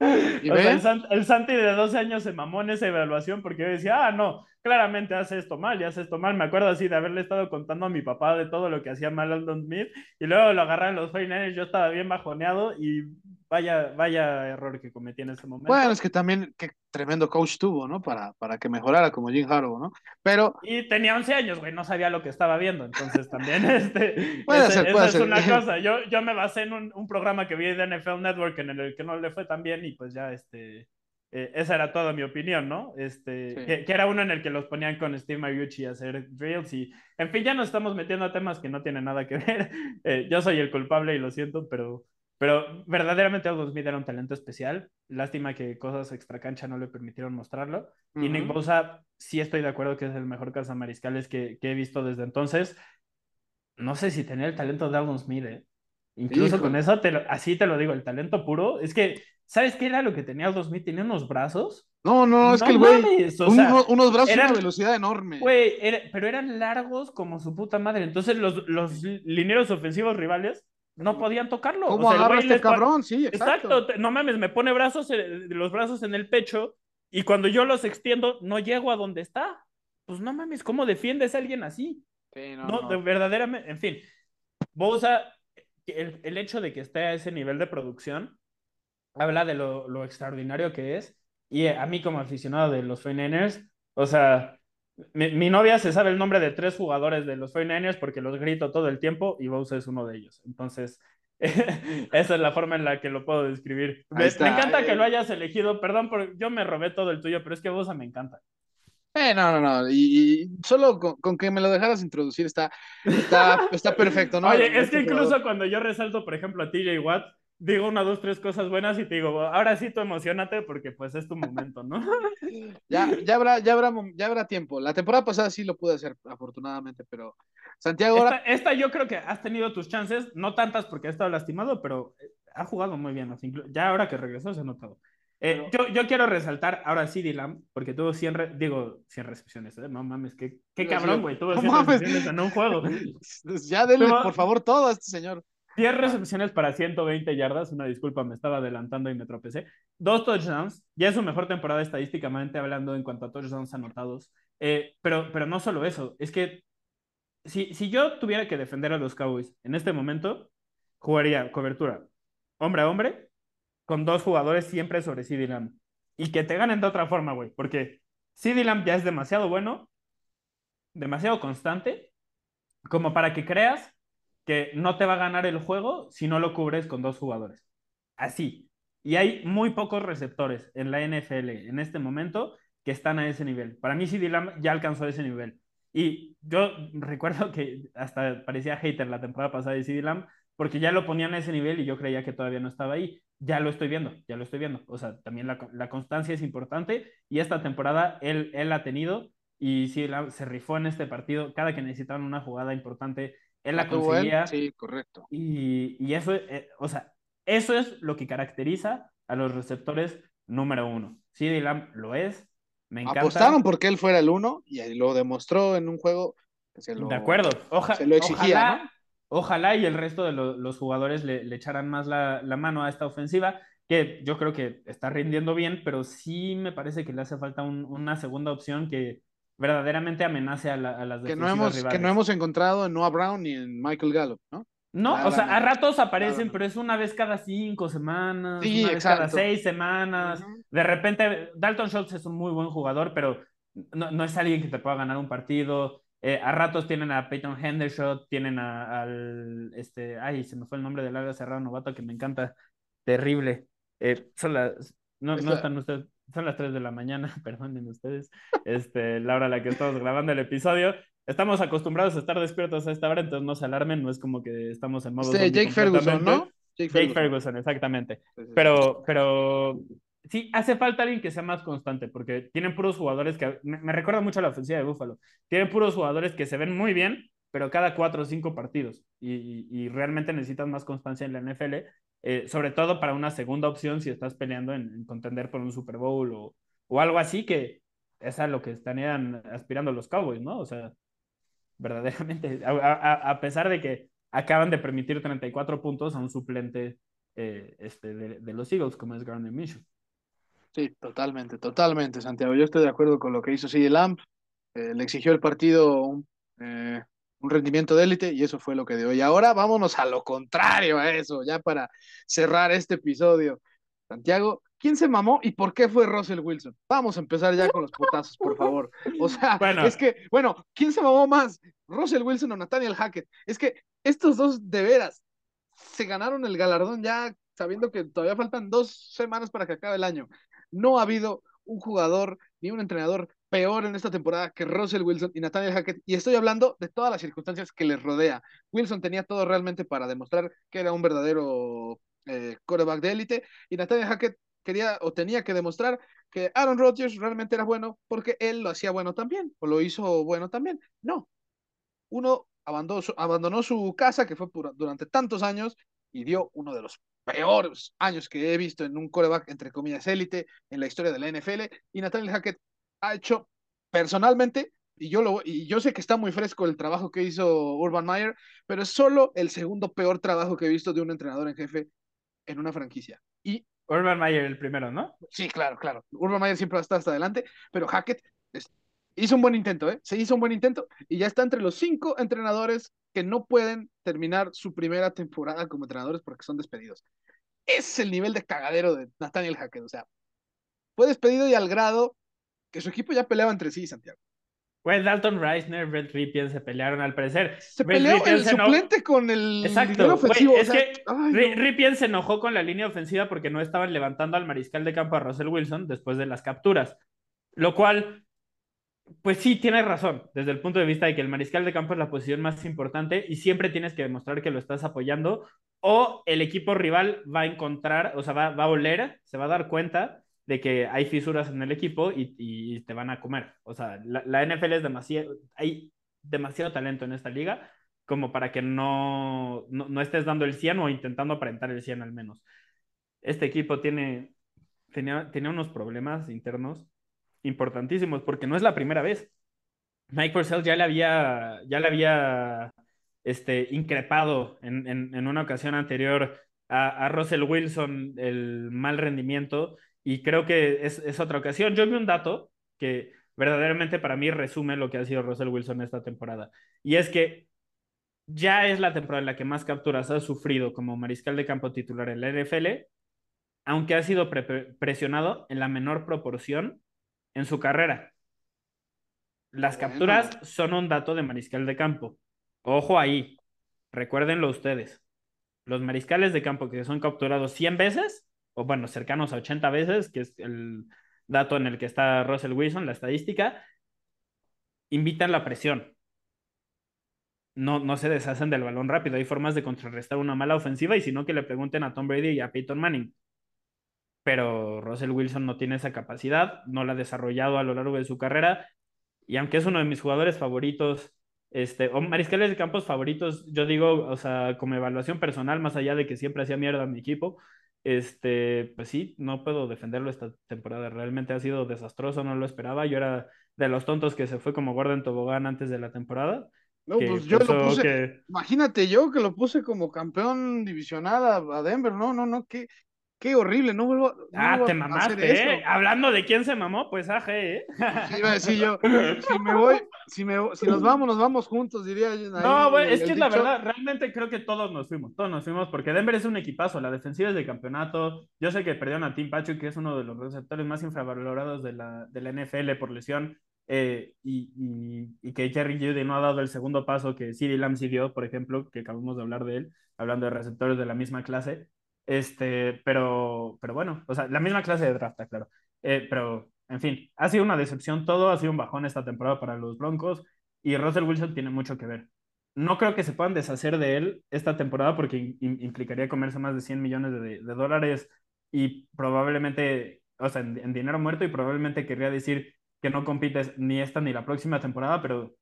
*laughs* el, Santi de 12 años se mamó en esa evaluación porque yo decía, ah, no, claramente hace esto mal, y hace esto mal. Me acuerdo así de haberle estado contando a mi papá de todo lo que hacía mal Aldon Smith, y luego lo agarraron los 49 yo estaba bien bajoneado y vaya, vaya error que cometí en ese momento. Bueno, es que también, qué tremendo coach tuvo, ¿no? Para, para que mejorara como Jim Harbaugh, ¿no? Pero... Y tenía 11 años, güey, no sabía lo que estaba viendo, entonces también, *laughs* este... puede ser, puede es una cosa, yo, yo me basé en un, un, programa que vi de NFL Network en el que no le fue tan bien y pues ya, este... Eh, esa era toda mi opinión, ¿no? Este, que, que, era uno en el que los ponían con Steve Mariucci a hacer drills y, en fin, ya nos estamos metiendo a temas que no tienen nada que *laughs* ver. Eh, yo soy el culpable y lo siento, pero pero verdaderamente Aldon Smith era un talento especial. Lástima que cosas extra cancha no le permitieron mostrarlo. Y Nick Bosa, sí estoy de acuerdo que es el mejor cazamariscales que, que he visto desde entonces. No sé si tenía el talento de Aldon Smith, ¿eh? Incluso con eso, te así te lo digo, el talento puro. Es que, ¿sabes qué era lo que tenía Aldon Smith? Tenía unos brazos. No, no, es que el güey. unos brazos una velocidad enorme. Güey, pero eran largos como su puta madre. Entonces, los, los lineros ofensivos rivales no podían tocarlo. ¿Cómo agarra este cabrón? Sí, exacto. No mames, me pone brazos, eh, los brazos en el pecho y cuando yo los extiendo no llego a donde está. Pues no mames, ¿cómo defiendes a alguien así? Sí, no, no, verdaderamente, en fin. Bosa, el, el, hecho de que esté a ese nivel de producción habla de lo, lo extraordinario que es. Y a mí como aficionado de los 49 o sea, mi, novia se sabe el nombre de tres jugadores de los 49ers porque los grito todo el tiempo y Bosa es uno de ellos. Entonces, *laughs* esa es la forma en la que lo puedo describir. Me, encanta que lo hayas elegido. Perdón, por, yo me robé todo el tuyo, pero es que Bosa me encanta. Eh, no, no, no. Y, solo con, que me lo dejaras introducir está, está, está perfecto, ¿no? *laughs* Oye, es que incluso cuando yo resalto, por ejemplo, a TJ Watt, digo una, dos, tres cosas buenas y te digo, ahora sí tú emocionate porque pues es tu momento, ¿no? *laughs* ya, ya, habrá, ya, habrá, ya habrá tiempo. La temporada pasada sí lo pude hacer, afortunadamente, pero Santiago ahora... Esta, yo creo que has tenido tus chances, no tantas porque ha estado lastimado, pero eh, ha jugado muy bien. Ya ahora que regresó se ha notado. Eh, yo, yo, quiero resaltar ahora sí Dylan, porque tuvo 100, digo, 100 recepciones, ¿eh? no mames, qué, qué cabrón, güey, tuvo 100 recepciones en un juego. *laughs* ya denle, por favor, todo a este señor. 10 recepciones para 120 yardas, una disculpa, me estaba adelantando y me tropecé. Dos touchdowns, ya es su mejor temporada estadísticamente hablando en cuanto a touchdowns anotados. Eh, pero, pero no solo eso, es que si, si yo tuviera que defender a los Cowboys en este momento, jugaría cobertura hombre a hombre con dos jugadores siempre sobre CD Lamb. Y que te ganen de otra forma, güey, porque CD Lamb ya es demasiado bueno, demasiado constante, como para que creas que no te va a ganar el juego si no lo cubres con dos jugadores. Así. Y hay muy pocos receptores en la NFL en este momento que están a ese nivel. Para mí, CD ya alcanzó ese nivel. Y yo recuerdo que hasta parecía hater la temporada pasada de CD porque ya lo ponían a ese nivel y yo creía que todavía no estaba ahí. Ya lo estoy viendo, ya lo estoy viendo. O sea, también la, la constancia es importante y esta temporada él, él ha tenido y sí, se rifó en este partido. Cada que necesitaban una jugada importante, él la conseguía. Sí, correcto. Y, y eso, eh, o sea, eso es lo que caracteriza a los receptores número uno. CD Lamb lo es. Me encanta. Apostaron porque él fuera el uno y lo demostró en un juego. se lo, de acuerdo. se lo exigía, ojalá, ¿no? ojalá y el resto de lo, los jugadores le, le, echaran más la, la mano a esta ofensiva, que yo creo que está rindiendo bien, pero sí me parece que le hace falta un, una segunda opción que verdaderamente amenace a, la, a las que no hemos rivales. Que no hemos encontrado en Noah Brown ni en Michael Gallup, ¿no? No, o sea, a ratos aparecen, pero es una vez cada cinco semanas, Sí, una vez cada seis semanas. Uh -huh. De repente, Dalton Schultz es un muy buen jugador, pero no, no es alguien que te pueda ganar un partido. Eh, a ratos tienen a Peyton Hendershot, tienen a, al, este, ay, se me fue el nombre del área cerrado novato que me encanta, terrible. Eh, son las, no, no están ustedes, son las 3 de la mañana, *laughs* perdonen ustedes, este, la hora a la que estamos grabando el episodio. Estamos acostumbrados a estar despiertos a esta hora, entonces no se alarmen, no es como que estamos en modo. Este, Jake Ferguson, ¿no? Jake, Jake Ferguson. Ferguson. exactamente. Sí, sí, pero, pero sí, hace falta alguien que sea más constante, porque tienen puros jugadores que. Me, me recuerda mucho a la ofensiva de Buffalo. Tienen puros jugadores que se ven muy bien, pero cada cuatro o cinco partidos. Y, y, y realmente necesitan más constancia en la NFL, eh, sobre todo para una segunda opción si estás peleando en, en contender por un Super Bowl o, o, algo así, que es a lo que estarían aspirando los Cowboys, ¿no? O sea, verdaderamente, a, a, a pesar de que acaban de permitir 34 puntos a un suplente eh, este, de, de, los Eagles, como es Garner Minshew. Sí, totalmente, totalmente, Santiago. Yo estoy de acuerdo con lo que hizo CD Lamp. Eh, le exigió el partido un rendimiento de élite y eso fue lo que dio. Y ahora vámonos a lo contrario a eso, ya para cerrar este episodio. Santiago, ¿quién se mamó y por qué fue Russell Wilson? Vamos a empezar ya con los putazos, por favor. O sea, bueno. es que, bueno, ¿quién se mamó más? ¿Russell Wilson o Nathaniel Hackett? Es que estos dos de veras se ganaron el galardón ya sabiendo que todavía faltan dos semanas para que acabe el año. No ha habido un jugador ni un entrenador peor en esta temporada que Russell Wilson y Nathaniel Hackett, y estoy hablando de todas las circunstancias que les rodea. Wilson tenía todo realmente para demostrar que era un verdadero eh, quarterback de élite, y Nathaniel Hackett quería o tenía que demostrar que Aaron Rodgers realmente era bueno porque él lo hacía bueno también, o lo hizo bueno también. No. Uno abandonó su, abandonó su casa, que fue por, durante tantos años, y dio uno de los peores años que he visto en un coreback, entre comillas, élite en la historia de la NFL, y Nathaniel Hackett ha hecho personalmente, y yo, lo, y yo sé que está muy fresco el trabajo que hizo Urban Meyer, pero es solo el segundo peor trabajo que he visto de un entrenador en jefe en una franquicia. Y Urban Meyer el primero, ¿no? Sí, claro, claro. Urban Meyer siempre está hasta adelante, pero Hackett es, hizo un buen intento, ¿eh? Se hizo un buen intento y ya está entre los cinco entrenadores que no pueden terminar su primera temporada como entrenadores porque son despedidos. Ese es el nivel de cagadero de Nathaniel Hackett, o sea, fue despedido y al grado que su equipo ya peleaba entre sí, Santiago. Pues Dalton Reisner, Brett Ripien se pelearon al parecer. Se Brett peleó Ripien el se suplente con el Exacto. ofensivo. Wey, es o sea, que ay, no. Ripien se enojó con la línea ofensiva porque no estaban levantando al mariscal de campo a Russell Wilson después de las capturas. Lo cual, pues sí, tienes razón, desde el punto de vista de que el mariscal de campo es la posición más importante y siempre tienes que demostrar que lo estás apoyando o el equipo rival va a encontrar, o sea, va, va a oler, se va a dar cuenta de que hay fisuras en el equipo y, y te van a comer. O sea, la, la, NFL es demasiado, hay demasiado talento en esta liga como para que no, no, no, estés dando el 100 o intentando aparentar el 100 al menos. Este equipo tiene, tenía, tenía unos problemas internos importantísimos porque no es la primera vez. Mike Purcell ya le había, ya le había este, increpado en, en, en una ocasión anterior a, a Russell Wilson el mal rendimiento y creo que es, es, otra ocasión. Yo vi un dato que verdaderamente para mí resume lo que ha sido Russell Wilson esta temporada. Y es que ya es la temporada en la que más capturas ha sufrido como mariscal de campo titular en la NFL, aunque ha sido pre presionado en la menor proporción en su carrera. Las bueno. capturas son un dato de mariscal de campo. Ojo ahí, recuérdenlo ustedes. Los mariscales de campo que son capturados 100 veces o bueno, cercanos a 80 veces, que es el dato en el que está Russell Wilson, la estadística, invitan la presión. No, no se deshacen del balón rápido. Hay formas de contrarrestar una mala ofensiva y si no, que le pregunten a Tom Brady y a Peyton Manning. Pero Russell Wilson no tiene esa capacidad, no la ha desarrollado a lo largo de su carrera. Y aunque es uno de mis jugadores favoritos, este, o mariscales de campos favoritos, yo digo, o sea, como evaluación personal, más allá de que siempre hacía mierda a mi equipo, este, pues sí, no puedo defenderlo esta temporada. Realmente ha sido desastroso, no lo esperaba. Yo era de los tontos que se fue como Gordon Tobogán antes de la temporada. No, pues yo lo puse, imagínate yo que lo puse como campeón divisional a, Denver, no, no, no, qué, qué horrible, no vuelvo, ah, te mamaste, ¿eh? Hablando de quién se mamó, pues aje, ¿eh? Sí, iba a decir yo, *laughs* si me voy, si, me, si nos vamos, nos vamos juntos, diría yo. No, güey, es que es la verdad, realmente creo que todos nos fuimos, todos nos fuimos, porque Denver es un equipazo, la defensiva es de campeonato, yo sé que perdieron a Tim Patrick, que es uno de los receptores más infravalorados de la, de la NFL por lesión, eh, y, y, que Jerry Judy no ha dado el segundo paso que CeeDee Lamb sí dio, por ejemplo, que acabamos de hablar de él, hablando de receptores de la misma clase. Este, pero, pero bueno, o sea, la misma clase de draft, claro. Eh, pero, en fin, ha sido una decepción todo, ha sido un bajón esta temporada para los Broncos y Russell Wilson tiene mucho que ver. No creo que se puedan deshacer de él esta temporada porque implicaría comerse más de 100 millones de, dólares y probablemente, o sea, en dinero muerto y probablemente querría decir que no compites ni esta ni la próxima temporada, pero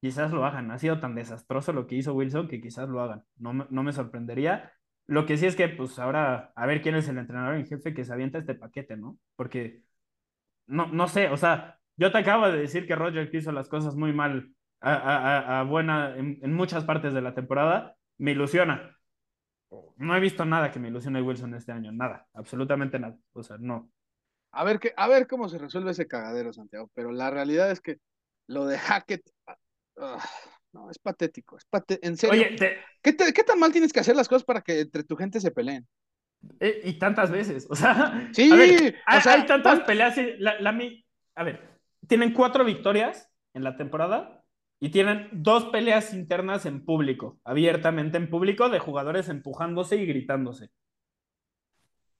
quizás lo hagan. Ha sido tan desastroso lo que hizo Wilson que quizás lo hagan. No, no me sorprendería. Lo que sí es que, pues ahora, a ver quién es el entrenador en jefe que se avienta este paquete, ¿no? Porque, no, no sé, o sea, yo te acabo de decir que Roger hizo las cosas muy mal a, buena en, muchas partes de la temporada. Me ilusiona. No he visto nada que me ilusione Wilson este año, nada, absolutamente nada. O sea, no, a ver, qué, a ver cómo se resuelve ese cagadero, Santiago. Pero la realidad es que lo de Hackett, ah, no, es patético. Es en serio. Oye, ¿Qué, tan mal tienes que hacer las cosas para que entre tu gente se peleen? Eh, y tantas veces, o sea. Sí, o sea, hay tantas peleas. La, la, a ver, tienen cuatro victorias en la temporada y tienen dos peleas internas en público, abiertamente en público, de jugadores empujándose y gritándose.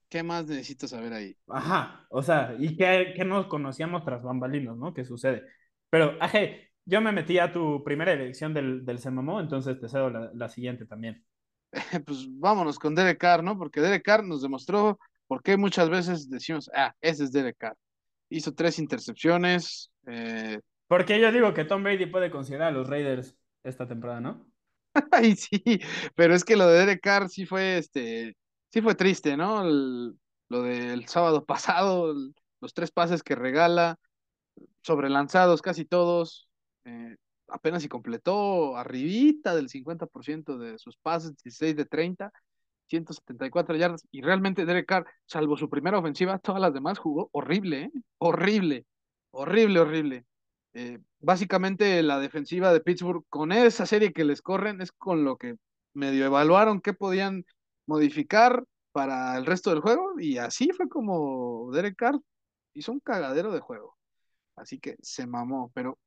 ¿Qué más necesito saber ahí? Ajá, o sea, y que, que nos conocíamos tras bambalinos, ¿no? ¿Qué sucede? Pero, aje, yo me metí a tu primera elección del, del Semamó, entonces te cedo la, siguiente también. *laughs* pues vámonos con Derek Carr, ¿no? Porque Derek Carr nos demostró por qué muchas veces decimos, ah, ese es Derek Carr. Hizo tres intercepciones. Eh... Porque yo digo que Tom Brady puede considerar a los Raiders esta temporada, ¿no? *laughs* Ay, sí, pero es que lo de Derek Carr sí fue este sí fue triste, ¿no? lo del sábado pasado, los tres pases que regala, sobrelanzados casi todos, eh, apenas si completó arribita del 50% de sus pases, 16 de 30, 174 yardas, y realmente Derek Carr, salvo su primera ofensiva, todas las demás jugó horrible, ¿eh? horrible, horrible, horrible. Eh, básicamente la defensiva de Pittsburgh, con esa serie que les corren, es con lo que medio evaluaron qué podían modificar para el resto del juego y así fue como Derek Carr hizo un cagadero de juego. Así que se mamó, pero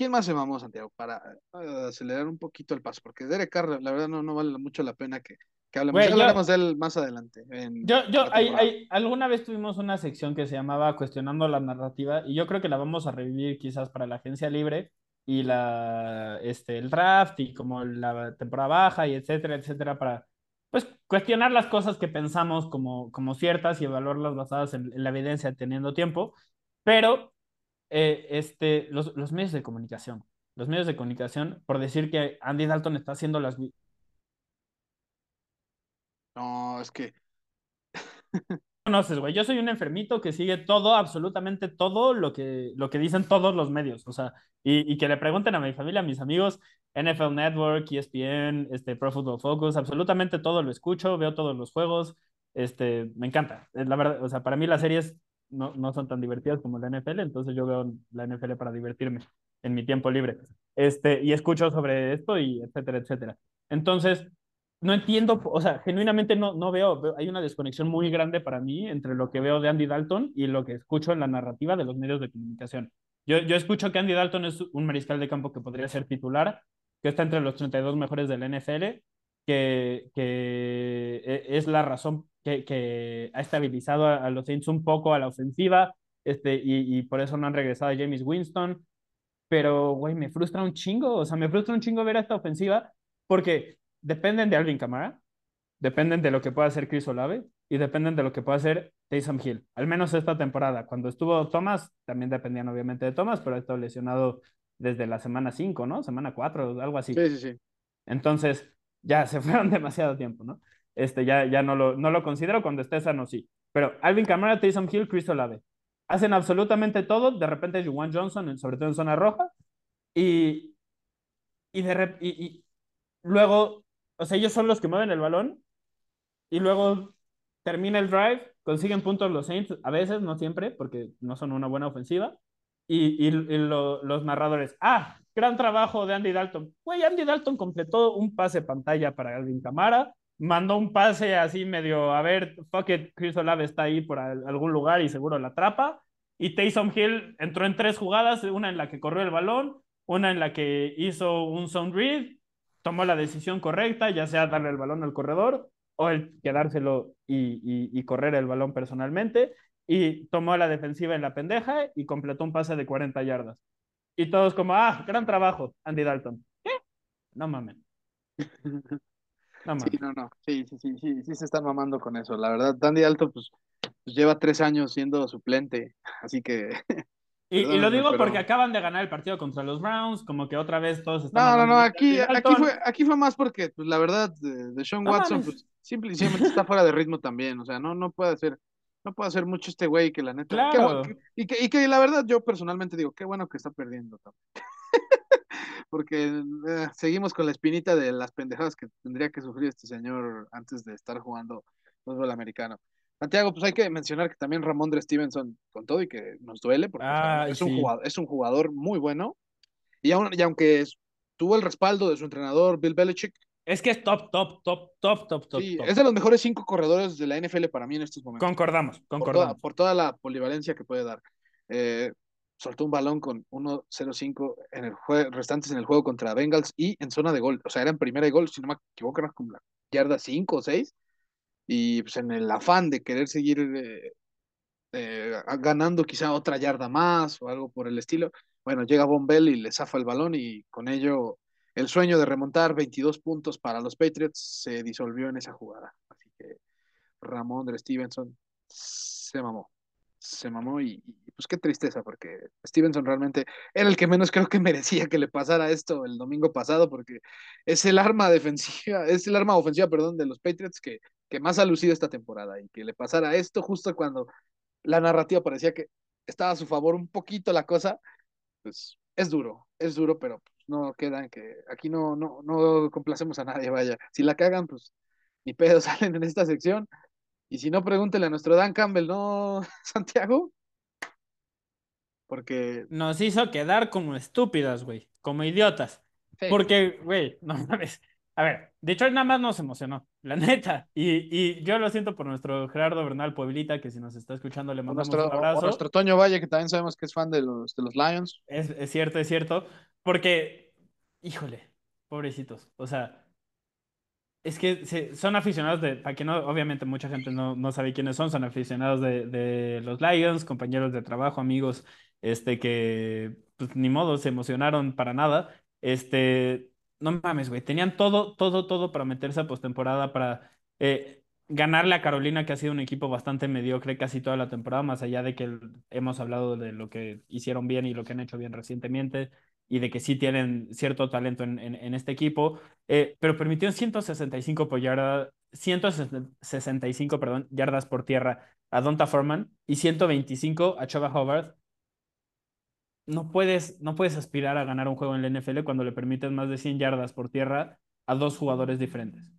¿quién más se mamó, Santiago? Para eh, acelerar un poquito el paso, porque Derek Carr, la verdad, no, no vale mucho la pena que, que hablemos. de él más adelante. yo, yo, hay, alguna vez tuvimos una sección que se llamaba Cuestionando la narrativa, y yo creo que la vamos a revivir quizás para la agencia libre y la, este, el draft y como la temporada baja y etcétera, etcétera, para pues cuestionar las cosas que pensamos como, como ciertas y evaluarlas basadas en, la evidencia teniendo tiempo, pero eh, este, los, los, medios de comunicación, los medios de comunicación, por decir que Andy Dalton está haciendo las... No, es que... *laughs* conoces, güey. Yo soy un enfermito que sigue todo, absolutamente todo lo que, lo que dicen todos los medios. O sea, y, y, que le pregunten a mi familia, a mis amigos, NFL Network, ESPN, este, Pro Football Focus, absolutamente todo lo escucho, veo todos los juegos. Este, me encanta. La verdad, o sea, para mí las series no, no son tan divertidas como la NFL, entonces yo veo la NFL para divertirme en mi tiempo libre. Este, y escucho sobre esto y etcétera, etcétera. Entonces, no entiendo, o sea, genuinamente no, no veo, hay una desconexión muy grande para mí entre lo que veo de Andy Dalton y lo que escucho en la narrativa de los medios de comunicación. Yo, yo escucho que Andy Dalton es un mariscal de campo que podría ser titular, que está entre los 32 mejores del NFL, que, que e, es la razón que, que ha estabilizado a, a, los Saints un poco a la ofensiva, este, y, y por eso no han regresado a James Winston. Pero, güey, me frustra un chingo, o sea, me frustra un chingo ver esta ofensiva porque dependen de Alvin Kamara, dependen de lo que pueda hacer Chris Olave y dependen de lo que pueda hacer Taysom Hill. Al menos esta temporada. Cuando estuvo Thomas, también dependían obviamente de Thomas, pero ha estado lesionado desde la semana 5, ¿no? Semana 4, algo así. Sí, sí, sí. Entonces, ya se *laughs* fueron demasiado tiempo, ¿no? Este, ya, ya no, lo, no lo considero cuando esté sano, sí. Pero Alvin Kamara, Taysom Hill, Chris Olave. Hacen absolutamente todo. De repente, Juwan Johnson, sobre todo en zona roja. Y, y, de, y, y luego, o sea, ellos son los que mueven el balón. Y luego termina el drive, consiguen puntos los Saints, a veces, no siempre, porque no son una buena ofensiva. Y, y, y lo, los narradores, ah, gran trabajo de Andy Dalton. Güey, Andy Dalton completó un pase pantalla para Alvin Camara, mandó un pase así medio, a ver, fuck it, Chris Olave está ahí por algún lugar y seguro la atrapa. Y Taysom Hill entró en tres jugadas, una en la que corrió el balón, una en la que hizo un sound read, tomó la decisión correcta, ya sea darle el balón al corredor o el quedárselo y, correr el balón personalmente, y tomó la defensiva en la pendeja y completó un pase de 40 yardas. Y todos como, ah, gran trabajo, Andy Dalton. ¿Qué? No mamen. No mames. Sí, no, no. Sí, sí, sí, sí, sí se están mamando con eso. La verdad, Andy Dalton, pues, pues lleva tres años siendo suplente, *laughs* así que. Y, y, lo digo pero... porque acaban de ganar el partido contra los Browns, como que otra vez todos están. No, no, no, aquí, aquí, fue, aquí fue más porque, pues la verdad, de, de Sean no Watson, pues, simplemente está fuera de ritmo también. O sea, no, no puede hacer, no puede hacer mucho este güey que la neta. Claro. Y, que, y que la verdad, yo personalmente digo, qué bueno que está perdiendo también. *laughs* porque eh, seguimos con la espinita de las pendejadas que tendría que sufrir este señor antes de estar jugando fútbol americano. Santiago, pues hay que mencionar que también Ramondre Stevenson con todo y que nos duele porque ah, es, sí. un jugador, es un jugador muy bueno y, aun, y aunque es, tuvo el respaldo de su entrenador Bill Belichick. Es que es top, top, top, top, top, top. Sí, top. es de los mejores cinco corredores de la NFL para mí en estos momentos. Concordamos, concordamos. Por toda, por toda la polivalencia que puede dar. Eh, soltó un balón con 1-0-5 en el juego, restantes en el juego contra Bengals y en zona de gol. O sea, era en primera de gol, si no me equivoco, era como la yarda 5 o 6. Y pues en el afán de querer seguir eh, eh, ganando quizá otra yarda más o algo por el estilo, bueno, llega Von Bell y le zafa el balón y con ello el sueño de remontar 22 puntos para los Patriots se disolvió en esa jugada. Así que Ramón de Stevenson se mamó se mamó y, y, pues qué tristeza porque Stevenson realmente era el que menos creo que merecía que le pasara esto el domingo pasado porque es el arma defensiva, es el arma ofensiva, perdón, de los Patriots que, que más ha lucido esta temporada y que le pasara esto justo cuando la narrativa parecía que estaba a su favor un poquito la cosa, pues es duro, es duro, pero no queda en que aquí no, no, no complacemos a nadie, vaya, si la cagan, pues ni pedo *laughs* salen en esta sección, y si no, pregúntele a nuestro Dan Campbell, ¿no, *laughs* Santiago? Porque. Nos hizo quedar como estúpidas, güey. Como idiotas. Sí. Porque, güey, *laughs* no mames. A ver, Detroit nada más nos emocionó, la neta. Y, y yo lo siento por nuestro Gerardo Bernal Pueblita, que si nos está escuchando le mandamos nuestro, un abrazo. Por nuestro Toño Valle, que también sabemos que es fan de los, de los Lions. Es, es cierto, es cierto. Porque, híjole, pobrecitos. O sea, es que se, son aficionados de, para que no, obviamente mucha gente no, no sabe quiénes son, son aficionados de, de, los Lions, compañeros de trabajo, amigos, este, que pues ni modo, se emocionaron para nada. Este, no mames, güey, tenían todo, todo, todo para meterse a postemporada, para eh, ganarle a Carolina, que ha sido un equipo bastante mediocre casi toda la temporada, más allá de que hemos hablado de lo que hicieron bien y lo que han hecho bien recientemente y de que sí tienen cierto talento en, en, este equipo, eh, pero permitieron 165 por yarda, 165 perdón, yardas por tierra a Donta Foreman y 125 a Chuba Hobart. No puedes, no puedes aspirar a ganar un juego en la NFL cuando le permites más de 100 yardas por tierra a dos jugadores diferentes.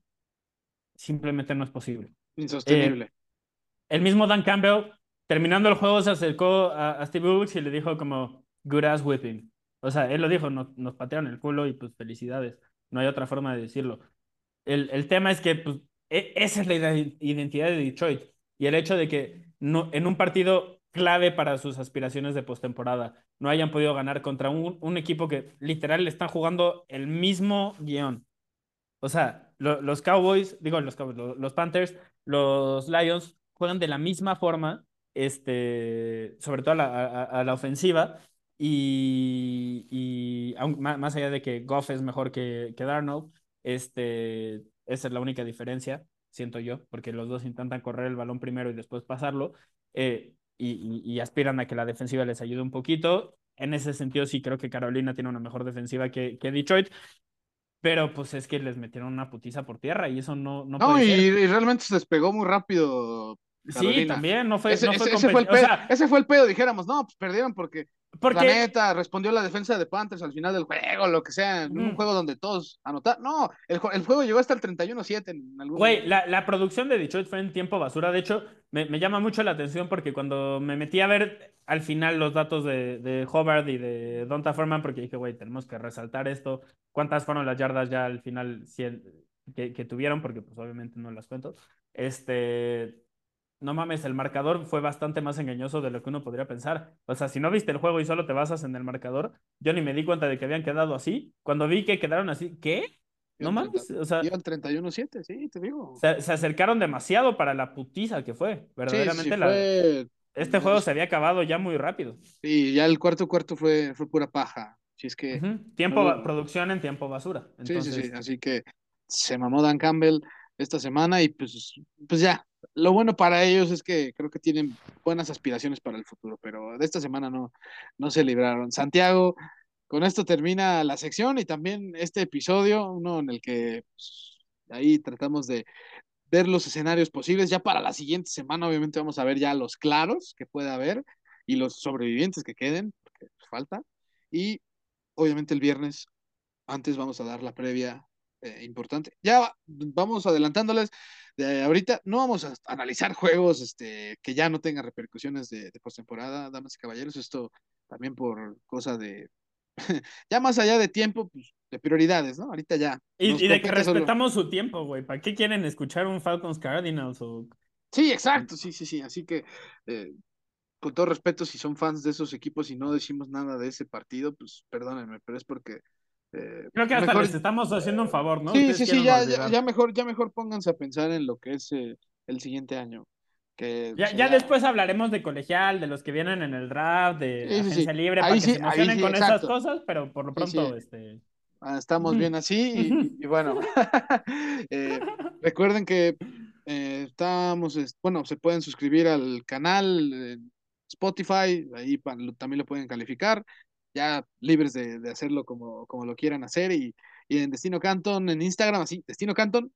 Simplemente no es posible. Insostenible. Eh, el mismo Dan Campbell, terminando el juego, se acercó a, a Steve Wilkes y le dijo como, good ass whipping. O sea, él lo dijo, nos, nos patearon el culo y pues felicidades. No hay otra forma de decirlo. El, el tema es que pues, e, esa es la identidad de Detroit. Y el hecho de que no, en un partido clave para sus aspiraciones de postemporada no hayan podido ganar contra un, equipo que literal le están jugando el mismo guion. O sea, los Cowboys, digo, los Cowboys, los, Panthers, los Lions juegan de la misma forma, este, sobre todo a la, a, la ofensiva. Y, y más allá de que Goff es mejor que, que Darnold, este, esa es la única diferencia, siento yo, porque los dos intentan correr el balón primero y después pasarlo, eh, y, y, aspiran a que la defensiva les ayude un poquito. En ese sentido, sí creo que Carolina tiene una mejor defensiva que, que Detroit, pero pues es que les metieron una putiza por tierra y eso no, no, no y, y, realmente se despegó muy rápido. Sí, también, no fue, ese, no fue, ese, fue el pedo, ese fue el pedo, dijéramos, no, pues perdieron porque porque... La neta, respondió la defensa de Panthers al final del juego, lo que sea, en un juego donde todos anotaron. No, el, el, juego llegó hasta el 31-7 en algún Güey, la, la, producción de Detroit fue en tiempo basura. De hecho, me, me, llama mucho la atención porque cuando me metí a ver al final los datos de, de Hobart y de Donta Foreman, porque dije, güey, tenemos que resaltar esto. ¿Cuántas fueron las yardas ya al final que, que tuvieron? Porque pues obviamente no las cuento. Este, no mames, el marcador fue bastante más engañoso de lo que uno podría pensar. O sea, si no viste el juego y solo te basas en el marcador, yo ni me di cuenta de que habían quedado así. Cuando vi que quedaron así, ¿qué? No mames, o sea. Iban 31-7, sí, te digo. Se, acercaron demasiado para la putiza que fue. Verdaderamente la, este juego se había acabado ya muy rápido. Sí, ya el cuarto cuarto fue, fue pura paja. Si es que. Tiempo, producción en tiempo basura. Sí, sí, sí. Así que se mamó Dan Campbell esta semana y pues, pues ya, lo bueno para ellos es que creo que tienen buenas aspiraciones para el futuro, pero de esta semana no, no se libraron. Santiago, con esto termina la sección y también este episodio, uno en el que pues, ahí tratamos de ver los escenarios posibles. Ya para la siguiente semana, obviamente, vamos a ver ya los claros que pueda haber y los sobrevivientes que queden, porque falta. Y obviamente el viernes, antes vamos a dar la previa eh, importante. Ya vamos adelantándoles de ahorita. No vamos a analizar *laughs* juegos este, que ya no tengan repercusiones de, de postemporada, damas y caballeros. Esto también por cosa de. *laughs* ya más allá de tiempo, pues de prioridades, ¿no? Ahorita ya. Y, de que respetamos su tiempo, güey. ¿Para qué quieren escuchar un Falcons Cardinals o.? Sí, exacto, sí, sí, sí. Así que, eh, con todo respeto, si son fans de esos equipos y no decimos nada de ese partido, pues perdónenme, pero es porque eh, Creo que hasta les estamos haciendo un favor, ¿no? Sí, sí, sí, ya, ya, mejor, ya mejor pónganse a pensar en lo que es eh, el siguiente año. Que ya, ya, después hablaremos de colegial, de los que vienen en el draft, de agencia libre, para que se emocionen con esas cosas, pero por lo pronto, este. Ah, estamos bien así y, bueno, *laughs* eh, recuerden que estamos, bueno, se pueden suscribir al canal Spotify, ahí también lo pueden calificar ya libres de, de hacerlo como, como, lo quieran hacer. Y, y, en Destino Canton, en Instagram, así, Destino Canton,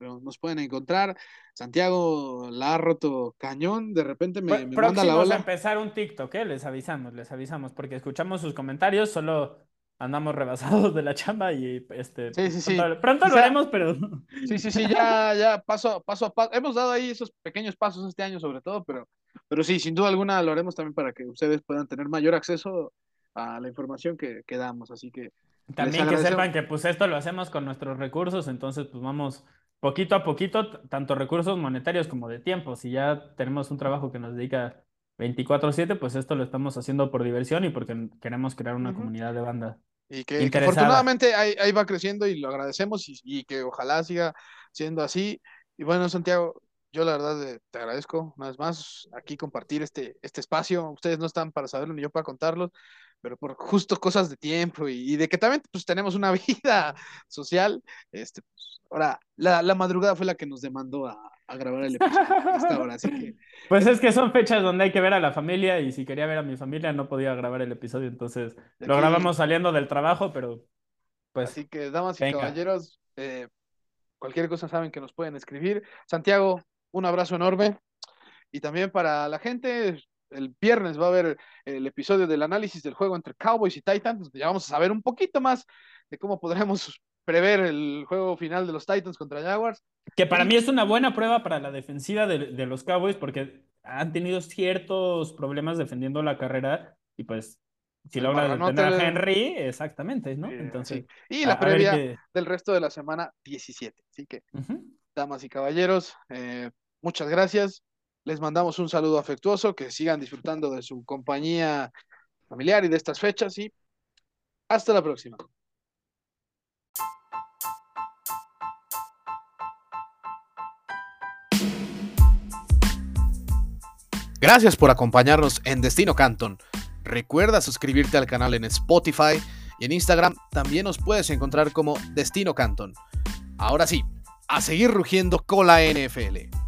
nos pueden encontrar. Santiago la ha roto cañón, de repente me, me manda la ola. a empezar un TikTok, ¿eh? les avisamos, les avisamos, porque escuchamos sus comentarios, solo andamos rebasados de la chamba y este sí, sí, sí. pronto, lo haremos, pero sí, sí, sí, *laughs* ya, ya paso, paso a paso. Hemos dado ahí esos pequeños pasos este año sobre todo, pero, pero sí, sin duda alguna lo haremos también para que ustedes puedan tener mayor acceso a la información que, que damos. Así que. También que sepan que pues esto lo hacemos con nuestros recursos, entonces pues vamos poquito a poquito, tanto recursos monetarios como de tiempo. Si ya tenemos un trabajo que nos dedica 24/7, pues esto lo estamos haciendo por diversión y porque queremos crear una comunidad de banda. Y que, afortunadamente ahí, ahí, va creciendo y lo agradecemos y, y, que ojalá siga siendo así. Y bueno, Santiago, yo la verdad eh, te agradezco una vez más aquí compartir este, este espacio. Ustedes no están para saberlo ni yo para contarlo pero por justo cosas de tiempo y, de que también pues tenemos una *laughs* vida social, este, pues, ahora la, la, madrugada fue la que nos demandó a, a grabar el episodio hasta ahora, así que... *laughs* Pues es que son fechas donde hay que ver a la familia y si quería ver a mi familia no podía grabar el episodio, entonces lo grabamos saliendo del trabajo, pero pues... Así que, damas y caballeros, eh, cualquier cosa saben que nos pueden escribir. Santiago, un abrazo enorme. Y también para la gente, el viernes va a haber el episodio del análisis del juego entre Cowboys y Titans, ya vamos a saber un poquito más de cómo podremos *laughs* prever el juego final de los Titans contra Jaguars. Que para mí es una buena prueba para la defensiva de, los Cowboys porque han tenido ciertos problemas defendiendo la carrera y pues si logra detener a Henry, exactamente, ¿no? Entonces, Y la previa del resto de la semana 17. Así que, damas y caballeros, eh, muchas gracias. Les mandamos un saludo afectuoso, que sigan disfrutando de su compañía familiar y de estas fechas y hasta la próxima. Gracias por acompañarnos en Destino Canton. Recuerda suscribirte al canal en Spotify y en Instagram también nos puedes encontrar como Destino Canton. Ahora sí, a seguir rugiendo con la NFL.